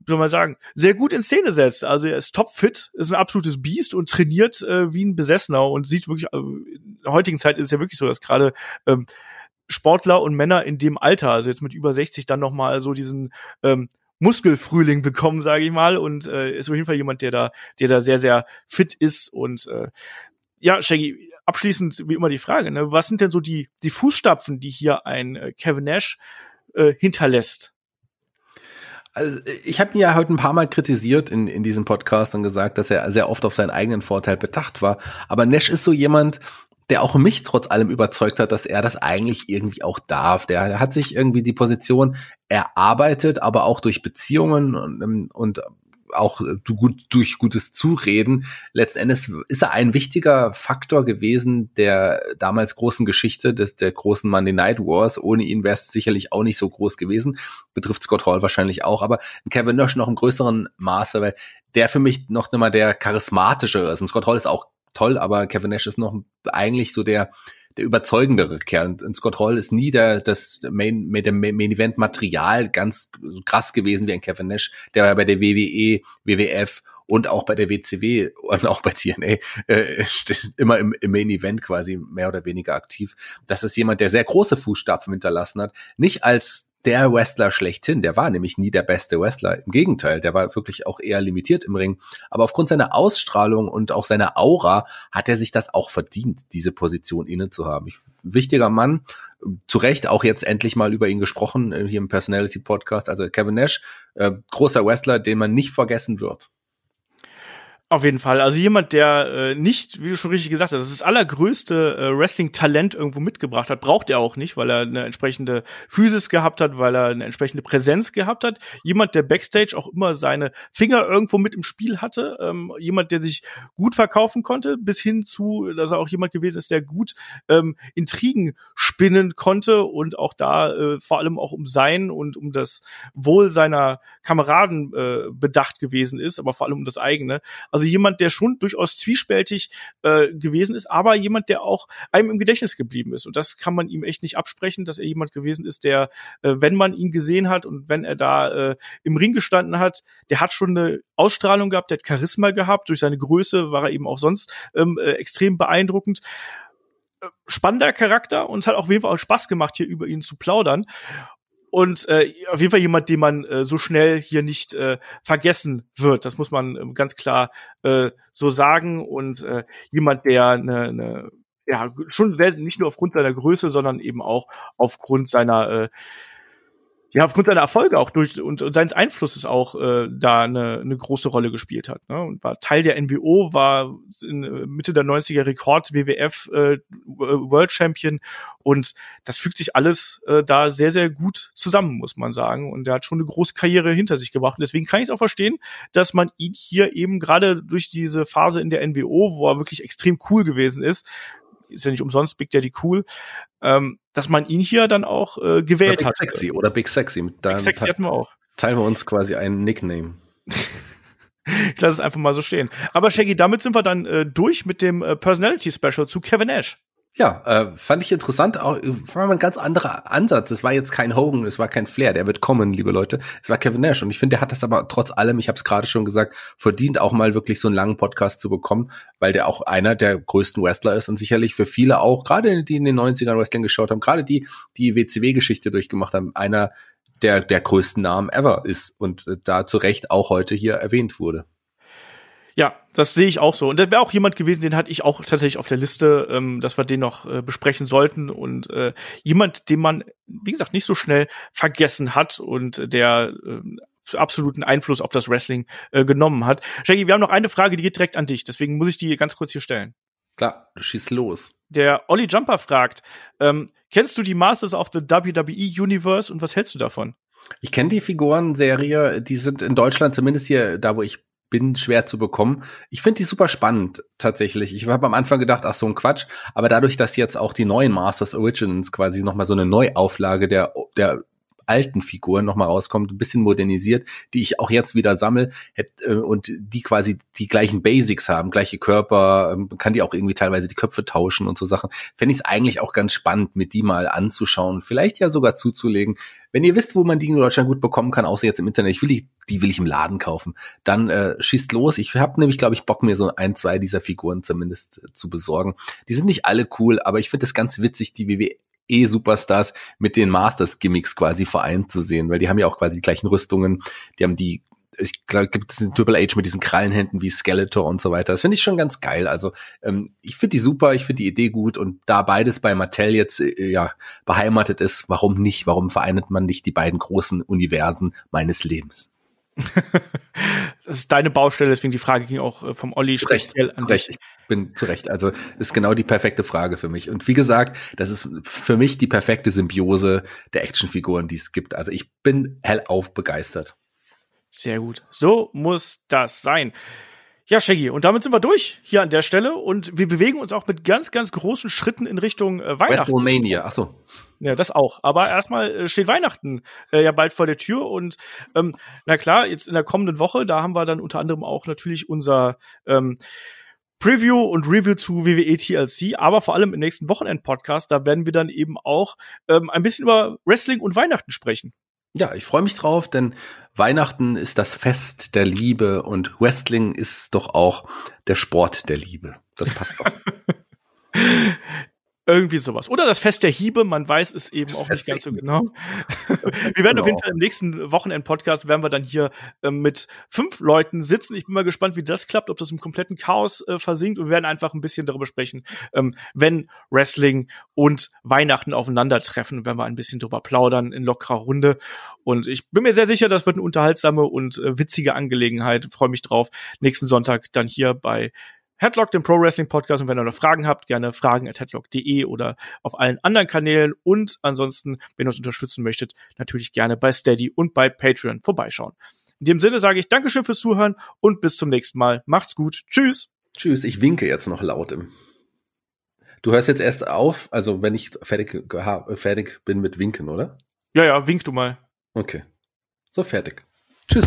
soll man sagen, sehr gut in Szene setzt. Also er ist topfit, ist ein absolutes Biest und trainiert äh, wie ein Besessener und sieht wirklich, äh, in der heutigen Zeit ist es ja wirklich so, dass gerade ähm, Sportler und Männer in dem Alter, also jetzt mit über 60, dann noch mal so diesen ähm, Muskelfrühling bekommen, sage ich mal, und äh, ist auf jeden Fall jemand, der da, der da sehr, sehr fit ist und äh, ja, Shaggy, abschließend wie immer die Frage, ne, was sind denn so die die Fußstapfen, die hier ein äh, Kevin Nash äh, hinterlässt? Also ich habe ihn ja heute ein paar Mal kritisiert in, in diesem Podcast und gesagt, dass er sehr oft auf seinen eigenen Vorteil bedacht war. Aber Nash ist so jemand, der auch mich trotz allem überzeugt hat, dass er das eigentlich irgendwie auch darf. Der, hat sich irgendwie die Position erarbeitet, aber auch durch Beziehungen und, und auch gut, durch gutes Zureden. Letzten Endes ist er ein wichtiger Faktor gewesen der damals großen Geschichte des der großen Monday Night Wars. Ohne ihn wäre es sicherlich auch nicht so groß gewesen. Betrifft Scott Hall wahrscheinlich auch, aber Kevin Nash noch im größeren Maße, weil der für mich noch immer der charismatischere ist. Und Scott Hall ist auch toll, aber Kevin Nash ist noch eigentlich so der, der überzeugendere Kerl. Und Scott Hall ist nie der, das Main, der Main Event Material ganz krass gewesen wie ein Kevin Nash, der war bei der WWE, WWF und auch bei der WCW und auch bei TNA äh, immer im, im Main Event quasi mehr oder weniger aktiv. Das ist jemand, der sehr große Fußstapfen hinterlassen hat. Nicht als der Wrestler schlechthin. Der war nämlich nie der beste Wrestler. Im Gegenteil, der war wirklich auch eher limitiert im Ring. Aber aufgrund seiner Ausstrahlung und auch seiner Aura hat er sich das auch verdient, diese Position inne zu haben. Ich, wichtiger Mann. Zu Recht auch jetzt endlich mal über ihn gesprochen, äh, hier im Personality Podcast. Also Kevin Nash, äh, großer Wrestler, den man nicht vergessen wird. Auf jeden Fall. Also jemand, der äh, nicht, wie du schon richtig gesagt hast, das allergrößte äh, Wrestling-Talent irgendwo mitgebracht hat, braucht er auch nicht, weil er eine entsprechende Physis gehabt hat, weil er eine entsprechende Präsenz gehabt hat. Jemand, der Backstage auch immer seine Finger irgendwo mit im Spiel hatte. Ähm, jemand, der sich gut verkaufen konnte, bis hin zu, dass er auch jemand gewesen ist, der gut ähm, Intrigen spinnen konnte und auch da äh, vor allem auch um sein und um das Wohl seiner Kameraden äh, bedacht gewesen ist, aber vor allem um das eigene. Also also jemand, der schon durchaus zwiespältig äh, gewesen ist, aber jemand, der auch einem im Gedächtnis geblieben ist. Und das kann man ihm echt nicht absprechen, dass er jemand gewesen ist, der, äh, wenn man ihn gesehen hat und wenn er da äh, im Ring gestanden hat, der hat schon eine Ausstrahlung gehabt, der hat Charisma gehabt. Durch seine Größe war er eben auch sonst ähm, äh, extrem beeindruckend äh, spannender Charakter und es hat auch jeden Fall auch Spaß gemacht, hier über ihn zu plaudern und äh, auf jeden Fall jemand, den man äh, so schnell hier nicht äh, vergessen wird. Das muss man äh, ganz klar äh, so sagen. Und äh, jemand, der eine, ne, ja schon nicht nur aufgrund seiner Größe, sondern eben auch aufgrund seiner äh, ja, aufgrund seiner Erfolge auch durch und, und seines Einflusses auch äh, da eine, eine große Rolle gespielt hat. Ne? Und war Teil der NWO, war in äh, Mitte der 90er Rekord WWF äh, World Champion und das fügt sich alles äh, da sehr, sehr gut zusammen, muss man sagen. Und er hat schon eine große Karriere hinter sich gebracht. Und deswegen kann ich es auch verstehen, dass man ihn hier eben gerade durch diese Phase in der NWO, wo er wirklich extrem cool gewesen ist, ist ja nicht umsonst Big Daddy Cool, ähm, dass man ihn hier dann auch äh, gewählt Big hat. Sexy oder Big Sexy. Mit Big Sexy hatten wir auch. Teilen wir uns quasi einen Nickname. ich lasse es einfach mal so stehen. Aber Shaggy, damit sind wir dann äh, durch mit dem äh, Personality Special zu Kevin Nash. Ja, äh, fand ich interessant. Auch war mal ein ganz anderer Ansatz. Es war jetzt kein Hogan, es war kein Flair. Der wird kommen, liebe Leute. Es war Kevin Nash und ich finde, der hat das aber trotz allem, ich habe es gerade schon gesagt, verdient auch mal wirklich so einen langen Podcast zu bekommen, weil der auch einer der größten Wrestler ist und sicherlich für viele auch, gerade die in den 90ern Wrestling geschaut haben, gerade die die WCW-Geschichte durchgemacht haben, einer der der größten Namen ever ist und äh, da zu Recht auch heute hier erwähnt wurde. Ja, das sehe ich auch so. Und das wäre auch jemand gewesen, den hatte ich auch tatsächlich auf der Liste, ähm, dass wir den noch äh, besprechen sollten. Und äh, jemand, den man, wie gesagt, nicht so schnell vergessen hat und der äh, absoluten Einfluss auf das Wrestling äh, genommen hat. Shaggy, wir haben noch eine Frage, die geht direkt an dich. Deswegen muss ich die ganz kurz hier stellen. Klar, schieß los. Der Olli Jumper fragt, ähm, kennst du die Masters of the WWE Universe und was hältst du davon? Ich kenne die Figurenserie, die sind in Deutschland zumindest hier, da wo ich bin schwer zu bekommen. Ich finde die super spannend tatsächlich. Ich habe am Anfang gedacht, ach so ein Quatsch, aber dadurch, dass jetzt auch die neuen Masters Originals quasi noch mal so eine Neuauflage der der alten Figuren nochmal rauskommt, ein bisschen modernisiert, die ich auch jetzt wieder sammel äh, und die quasi die gleichen Basics haben, gleiche Körper, ähm, kann die auch irgendwie teilweise die Köpfe tauschen und so Sachen. Fände ich es eigentlich auch ganz spannend, mit die mal anzuschauen, vielleicht ja sogar zuzulegen. Wenn ihr wisst, wo man die in Deutschland gut bekommen kann, außer jetzt im Internet, ich will die, die will ich im Laden kaufen, dann äh, schießt los. Ich habe nämlich, glaube ich, Bock, mir so ein, zwei dieser Figuren zumindest äh, zu besorgen. Die sind nicht alle cool, aber ich finde es ganz witzig, die WWE E-Superstars mit den Masters-Gimmicks quasi vereint zu sehen, weil die haben ja auch quasi die gleichen Rüstungen, die haben die ich glaube, gibt es den Triple H mit diesen Krallenhänden wie Skeletor und so weiter. Das finde ich schon ganz geil. Also ähm, ich finde die super, ich finde die Idee gut und da beides bei Mattel jetzt äh, ja beheimatet ist, warum nicht? Warum vereint man nicht die beiden großen Universen meines Lebens? das ist deine Baustelle, deswegen die Frage ging auch äh, vom Olli speziell an dich. Ich bin zurecht. Also ist genau die perfekte Frage für mich. Und wie gesagt, das ist für mich die perfekte Symbiose der Actionfiguren, die es gibt. Also ich bin hellauf begeistert. Sehr gut. So muss das sein. Ja, Shaggy, und damit sind wir durch hier an der Stelle und wir bewegen uns auch mit ganz, ganz großen Schritten in Richtung äh, Weihnachten. WrestleMania, ach so. Ja, das auch. Aber erstmal äh, steht Weihnachten äh, ja bald vor der Tür und ähm, na klar, jetzt in der kommenden Woche, da haben wir dann unter anderem auch natürlich unser ähm, Preview und Review zu WWE TLC, aber vor allem im nächsten Wochenend-Podcast, da werden wir dann eben auch ähm, ein bisschen über Wrestling und Weihnachten sprechen. Ja, ich freue mich drauf, denn Weihnachten ist das Fest der Liebe und Wrestling ist doch auch der Sport der Liebe. Das passt doch. Irgendwie sowas. Oder das Fest der Hiebe, man weiß es eben auch nicht ganz so genau. wir werden genau. auf jeden Fall im nächsten Wochenend-Podcast werden wir dann hier ähm, mit fünf Leuten sitzen. Ich bin mal gespannt, wie das klappt, ob das im kompletten Chaos äh, versinkt und wir werden einfach ein bisschen darüber sprechen, ähm, wenn Wrestling und Weihnachten aufeinandertreffen, werden wir ein bisschen drüber plaudern in lockerer Runde. Und ich bin mir sehr sicher, das wird eine unterhaltsame und äh, witzige Angelegenheit. Freue mich drauf. Nächsten Sonntag dann hier bei Headlock, den Pro Wrestling Podcast. Und wenn ihr noch Fragen habt, gerne fragen at headlock.de oder auf allen anderen Kanälen. Und ansonsten, wenn ihr uns unterstützen möchtet, natürlich gerne bei Steady und bei Patreon vorbeischauen. In dem Sinne sage ich Dankeschön fürs Zuhören und bis zum nächsten Mal. Macht's gut. Tschüss. Tschüss. Ich winke jetzt noch laut im. Du hörst jetzt erst auf, also wenn ich fertig, fertig bin mit Winken, oder? Ja, ja, wink du mal. Okay. So, fertig. Tschüss.